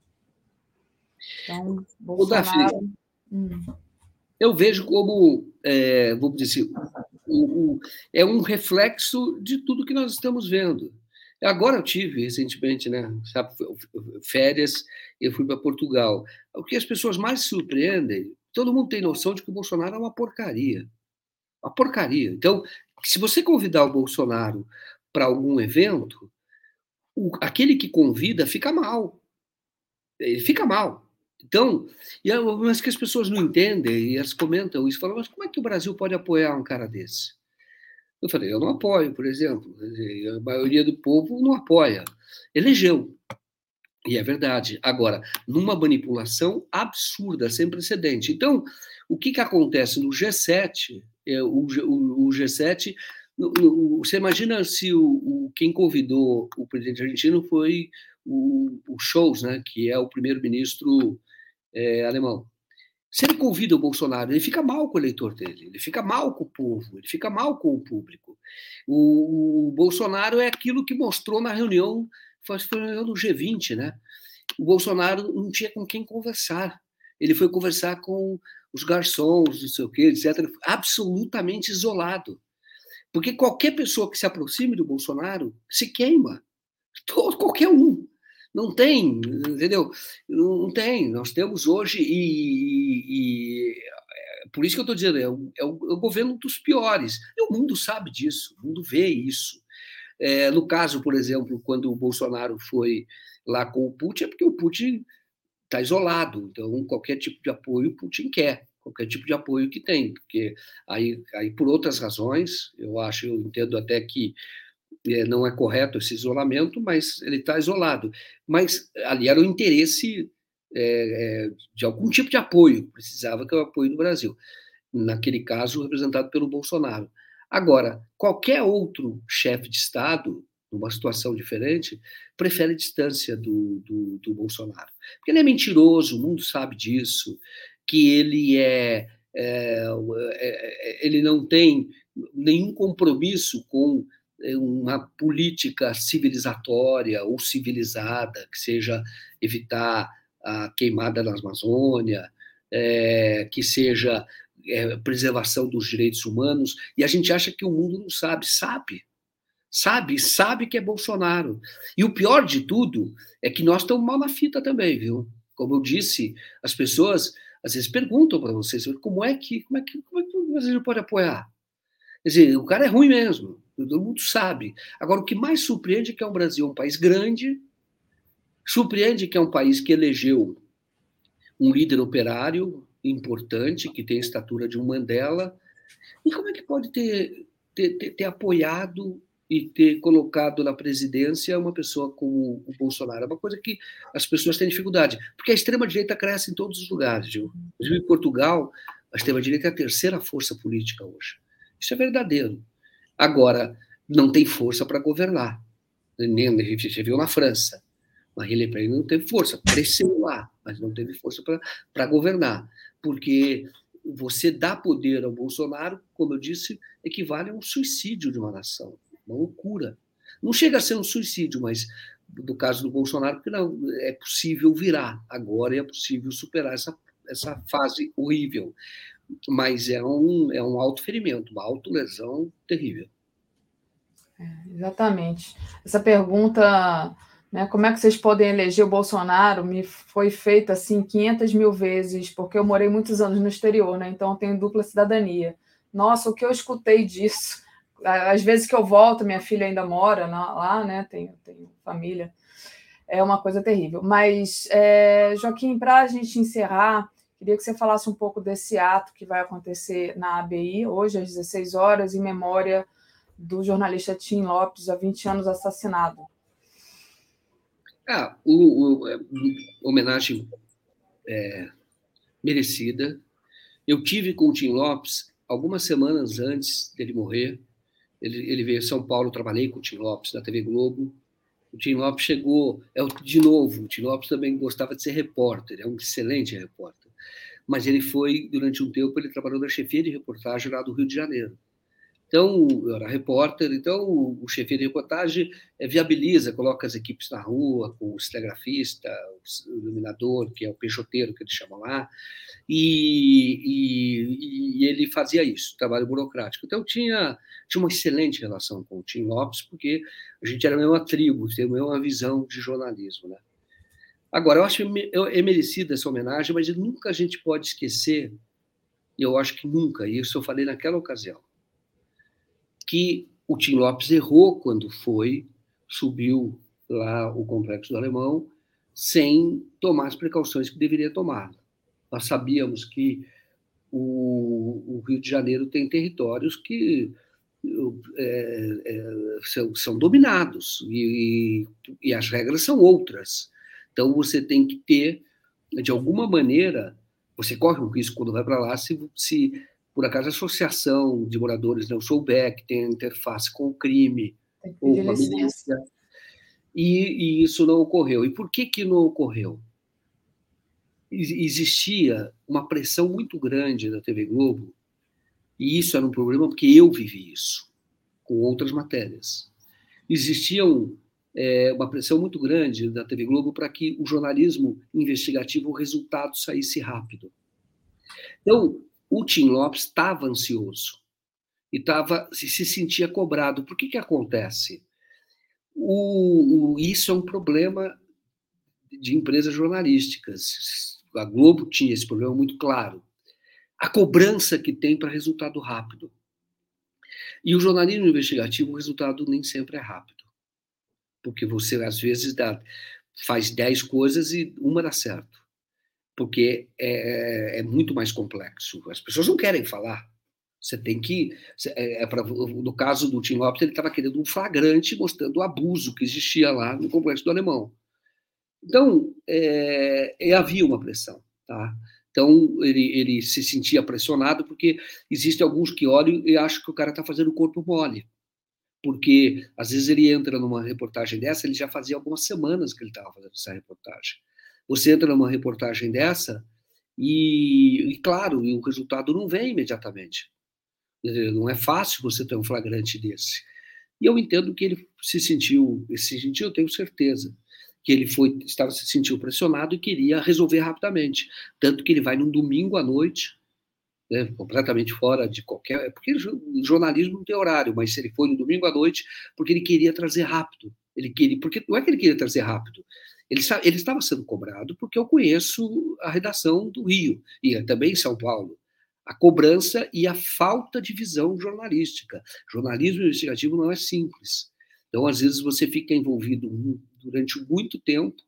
Então, Bolsonaro... Hum. Eu vejo como, é, vamos dizer, o, o, é um reflexo de tudo que nós estamos vendo. Agora eu tive recentemente, né, sabe, férias, eu fui para Portugal. O que as pessoas mais surpreendem, todo mundo tem noção de que o Bolsonaro é uma porcaria. Uma porcaria. Então, se você convidar o Bolsonaro para algum evento, o, aquele que convida fica mal. Ele fica mal. Então, mas que as pessoas não entendem e elas comentam isso, falam, mas como é que o Brasil pode apoiar um cara desse? Eu falei, eu não apoio, por exemplo. A maioria do povo não apoia. Elegeu. E é verdade. Agora, numa manipulação absurda, sem precedente. Então, o que, que acontece no G7? É, o, o, o G7. No, no, você imagina se o, o, quem convidou o presidente argentino foi o, o Scholz, né, que é o primeiro-ministro é, alemão. Se ele convida o Bolsonaro, ele fica mal com o eleitor dele, ele fica mal com o povo, ele fica mal com o público. O, o Bolsonaro é aquilo que mostrou na reunião, foi na reunião do G20, né? O Bolsonaro não tinha com quem conversar. Ele foi conversar com os garçons, não sei o quê, etc. Absolutamente isolado. Porque qualquer pessoa que se aproxime do Bolsonaro se queima. Todo, qualquer um. Não tem, entendeu? Não tem. Nós temos hoje, e, e é, por isso que eu estou dizendo, é o, é, o, é o, governo dos piores. E o mundo sabe disso, o mundo vê isso. É, no caso, por exemplo, quando o Bolsonaro foi lá com o Putin, é porque o Putin está isolado. Então, qualquer tipo de apoio o Putin quer qualquer tipo de apoio que tem, porque aí, aí por outras razões, eu acho, eu entendo até que não é correto esse isolamento, mas ele está isolado. Mas ali era o interesse é, é, de algum tipo de apoio, precisava que é o apoio do Brasil, naquele caso representado pelo Bolsonaro. Agora, qualquer outro chefe de Estado, numa situação diferente, prefere a distância do, do, do Bolsonaro. Porque ele é mentiroso, o mundo sabe disso, que ele é, é, é, ele não tem nenhum compromisso com é, uma política civilizatória ou civilizada, que seja evitar a queimada na Amazônia, é, que seja é, preservação dos direitos humanos, e a gente acha que o mundo não sabe. Sabe. Sabe, sabe que é Bolsonaro. E o pior de tudo é que nós estamos mal na fita também, viu? Como eu disse, as pessoas às vezes perguntam para vocês como é que como é que como é que o Brasil pode apoiar. Quer dizer, o cara é ruim mesmo, todo mundo sabe. Agora, o que mais surpreende é que é o Brasil um país grande, surpreende que é um país que elegeu um líder operário importante, que tem a estatura de um Mandela, e como é que pode ter, ter, ter, ter apoiado e ter colocado na presidência uma pessoa como o Bolsonaro. É uma coisa que as pessoas têm dificuldade, porque a extrema-direita cresce em todos os lugares. Viu? Em Portugal, a extrema-direita é a terceira força política hoje. Isso é verdadeiro. Agora, não tem força para governar. Nem a gente viu na França. Marine Le Pen não teve força, cresceu lá, mas não teve força para governar. Porque você dá poder ao Bolsonaro, como eu disse, equivale a um suicídio de uma nação uma loucura. Não chega a ser um suicídio, mas do caso do Bolsonaro, porque não, é possível virar. Agora é possível superar essa, essa fase horrível. Mas é um, é um auto-ferimento, uma auto-lesão terrível. É, exatamente. Essa pergunta, né, como é que vocês podem eleger o Bolsonaro, me foi feita assim 500 mil vezes, porque eu morei muitos anos no exterior, né, então eu tenho dupla cidadania. Nossa, o que eu escutei disso às vezes que eu volto, minha filha ainda mora lá, né? Tenho, tenho família. É uma coisa terrível. Mas, é, Joaquim, para a gente encerrar, queria que você falasse um pouco desse ato que vai acontecer na ABI, hoje, às 16 horas, em memória do jornalista Tim Lopes, há 20 anos assassinado. Ah, o, o, é, homenagem é, merecida. Eu tive com o Tim Lopes algumas semanas antes dele morrer ele, ele veio a São Paulo, trabalhei com o Tim Lopes na TV Globo. O Tim Lopes chegou, é, de novo, o Tim Lopes também gostava de ser repórter, é um excelente repórter. Mas ele foi, durante um tempo, ele trabalhou na chefia de reportagem lá do Rio de Janeiro. Então, eu era repórter, então o, chefe de reportagem é, viabiliza, coloca as equipes na rua, com o cinegrafista, o iluminador, que é o peixoteiro que eles chamam lá, e, e, e, ele fazia isso, trabalho burocrático. Então, tinha, tinha uma excelente relação com o Tim Lopes, porque a gente era a mesma tribo, tinha a mesma visão de jornalismo. Né? Agora, eu acho que é merecida essa homenagem, mas nunca a gente pode esquecer, e eu acho que nunca, e isso eu falei naquela ocasião, que o Tim Lopes errou quando foi, subiu lá o complexo do Alemão, sem tomar as precauções que deveria tomar. Nós sabíamos que o, o Rio de Janeiro tem territórios que é, é, são, são, dominados e, e, as regras são outras. Então você tem que ter, de alguma maneira, você corre um risco quando vai para lá se, se por acaso a associação de moradores não souber que tem interface com o crime ou com a milícia, e, e, isso não ocorreu. E por que, que não ocorreu? existia uma pressão muito grande da TV Globo, e isso era um problema porque eu vivi isso, com outras matérias. Existia um, é, uma pressão muito grande da TV Globo para que o jornalismo investigativo, o resultado saísse rápido. Então, o Tim Lopes estava ansioso e tava, se, se sentia cobrado. Por que, que acontece? O, o, isso é um problema de empresas jornalísticas. A Globo tinha esse problema muito claro. A cobrança que tem para resultado rápido. E o jornalismo investigativo, o resultado nem sempre é rápido. Porque você, às vezes, dá, faz dez coisas e uma dá certo. Porque é, é muito mais complexo. As pessoas não querem falar. Você tem que. É, é pra, no caso do Tim Lopes, ele estava querendo um flagrante mostrando o abuso que existia lá no complexo do Alemão. Então, é, havia uma pressão. Tá? Então, ele, ele se sentia pressionado porque existem alguns que olham e acham que o cara está fazendo corpo mole. Porque, às vezes, ele entra numa reportagem dessa, ele já fazia algumas semanas que ele estava fazendo essa reportagem. Você entra numa reportagem dessa e, e, claro, o resultado não vem imediatamente. Não é fácil você ter um flagrante desse. E eu entendo que ele se sentiu, se sentiu, eu tenho certeza, que ele foi, estava se sentiu pressionado e queria resolver rapidamente. Tanto que ele vai num domingo à noite, né, completamente fora de qualquer. Porque jornalismo não tem horário, mas se ele foi no domingo à noite, porque ele queria trazer rápido. Ele queria, porque não é que ele queria trazer rápido. Ele, ele estava sendo cobrado porque eu conheço a redação do Rio e também em São Paulo a cobrança e a falta de visão jornalística. Jornalismo investigativo não é simples. Então, às vezes, você fica envolvido durante muito tempo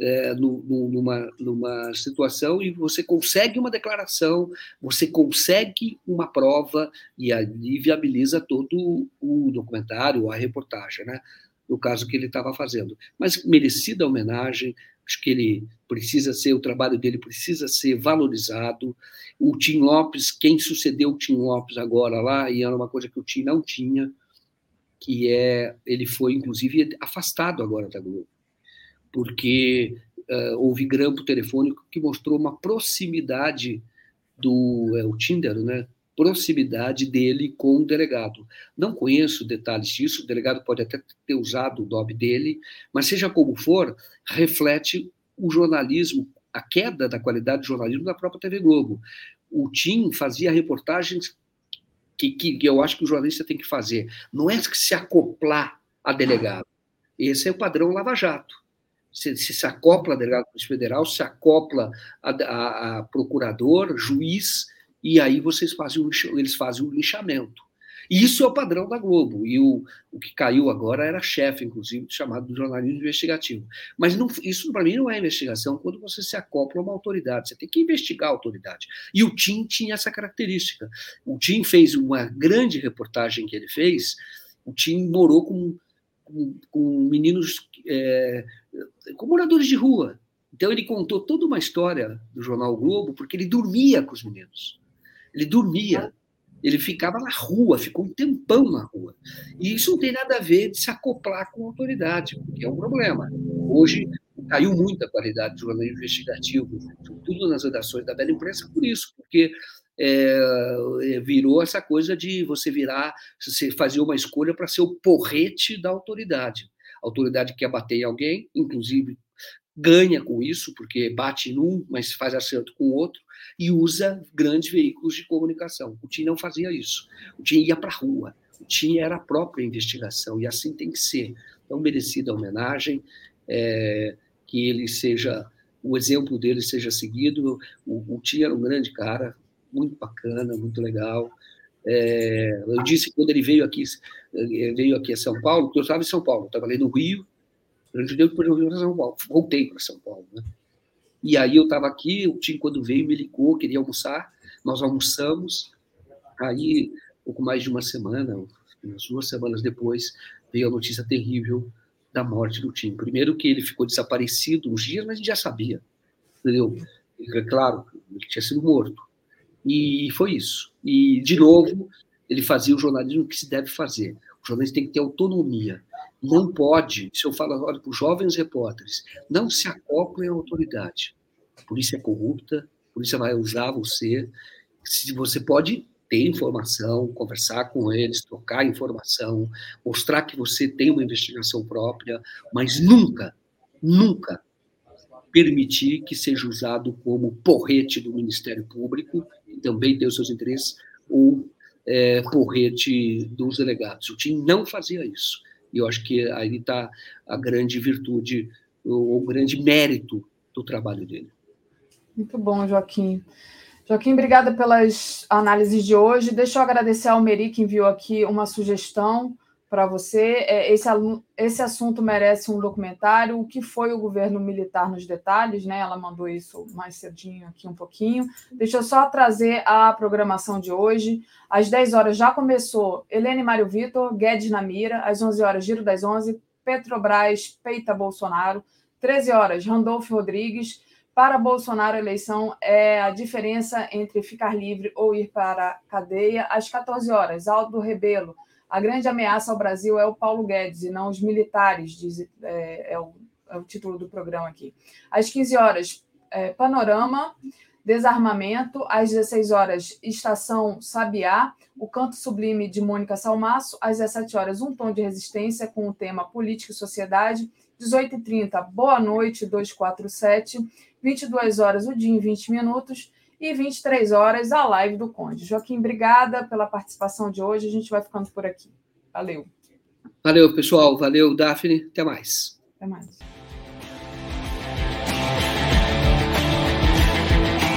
é, numa, numa situação e você consegue uma declaração, você consegue uma prova e ali viabiliza todo o documentário, a reportagem, né? no caso que ele estava fazendo. Mas merecida homenagem, acho que ele precisa ser, o trabalho dele precisa ser valorizado. O Tim Lopes, quem sucedeu o Tim Lopes agora lá, e era uma coisa que o Tim não tinha, que é, ele foi inclusive afastado agora da Globo, porque uh, houve grampo telefônico que mostrou uma proximidade do é, o Tinder, né? Proximidade dele com o delegado. Não conheço detalhes disso, o delegado pode até ter usado o nome dele, mas seja como for, reflete o jornalismo, a queda da qualidade do jornalismo da própria TV Globo. O Tim fazia reportagens que, que, que eu acho que o jornalista tem que fazer. Não é se acoplar a delegado. Esse é o padrão Lava Jato. Se, se, acopla a delegado federal, se acopla a, a, a, procurador, juiz, e aí vocês fazem um, eles fazem um linchamento. E isso é o padrão da Globo. E o, o que caiu agora era chefe, inclusive, chamado de jornalismo investigativo. Mas não, isso, para mim, não é investigação quando você se acopla a uma autoridade. Você tem que investigar a autoridade. E o Tim tinha essa característica. O Tim fez uma grande reportagem que ele fez. O Tim morou com, com, com meninos, é, com moradores de rua. Então, ele contou toda uma história do jornal Globo, porque ele dormia com os meninos. Ele dormia. Ele ficava na rua, ficou um tempão na rua. E isso não tem nada a ver de se acoplar com a autoridade, porque é um problema. Hoje caiu muito a qualidade do jornalismo investigativo, tudo nas redações da velha imprensa, por isso, porque é, virou essa coisa de você virar, você fazer uma escolha para ser o porrete da autoridade. A autoridade quer bater em alguém, inclusive ganha com isso, porque bate num, mas faz acerto com o outro, e usa grandes veículos de comunicação. O TIM não fazia isso. O TIM ia para a rua. O TIM era a própria investigação, e assim tem que ser. Então, merecida homenagem, é, que ele seja, o exemplo dele seja seguido. O, o TIM era um grande cara, muito bacana, muito legal. É, eu disse quando ele veio aqui, veio aqui a São Paulo, porque eu estava em São Paulo, estava ali no Rio, durante o dia depois eu vim para São Paulo, voltei para São Paulo, né? E aí eu estava aqui, o Tim, quando veio, me ligou, queria almoçar, nós almoçamos, aí, pouco mais de uma semana, umas duas semanas depois, veio a notícia terrível da morte do Tim. Primeiro que ele ficou desaparecido uns dias, mas a gente já sabia, entendeu? É claro, ele tinha sido morto. E foi isso. E, de novo, ele fazia o jornalismo que se deve fazer. O jornalista tem que ter autonomia. Não pode, se eu falo agora para os jovens repórteres, não se acoplem à autoridade. A polícia é corrupta, a polícia vai usar você. Se você pode ter informação, conversar com eles, trocar informação, mostrar que você tem uma investigação própria, mas nunca, nunca permitir que seja usado como porrete do Ministério Público, também tem os seus interesses, ou é, porrete dos delegados. O time não fazia isso. E eu acho que aí está a grande virtude, o, o grande mérito do trabalho dele. Muito bom, Joaquim. Joaquim, obrigada pelas análises de hoje. Deixa eu agradecer ao Meri, que enviou aqui uma sugestão para você. É, esse, esse assunto merece um documentário. O que foi o governo militar nos detalhes, né? Ela mandou isso mais cedinho aqui um pouquinho. Deixa eu só trazer a programação de hoje. Às 10 horas já começou Helene Mário Vitor, Guedes na Mira. Às 11 horas, Giro das 11, Petrobras peita Bolsonaro. 13 horas, Randolfo Rodrigues. Para Bolsonaro, a eleição é a diferença entre ficar livre ou ir para a cadeia. Às 14 horas, Aldo Rebelo. A grande ameaça ao Brasil é o Paulo Guedes e não os militares, diz, é, é, o, é o, título do programa aqui. Às 15 horas, é, Panorama, Desarmamento. Às 16 horas, Estação Sabiá, o Canto Sublime de Mônica Salmaço. Às 17 horas, Um Tom de Resistência com o tema Política e Sociedade. 18h30, Boa Noite 247. 22 horas o dia em 20 minutos e 23 horas a live do Conde. Joaquim, obrigada pela participação de hoje. A gente vai ficando por aqui. Valeu. Valeu, pessoal. Valeu, Daphne. Até mais. Até mais.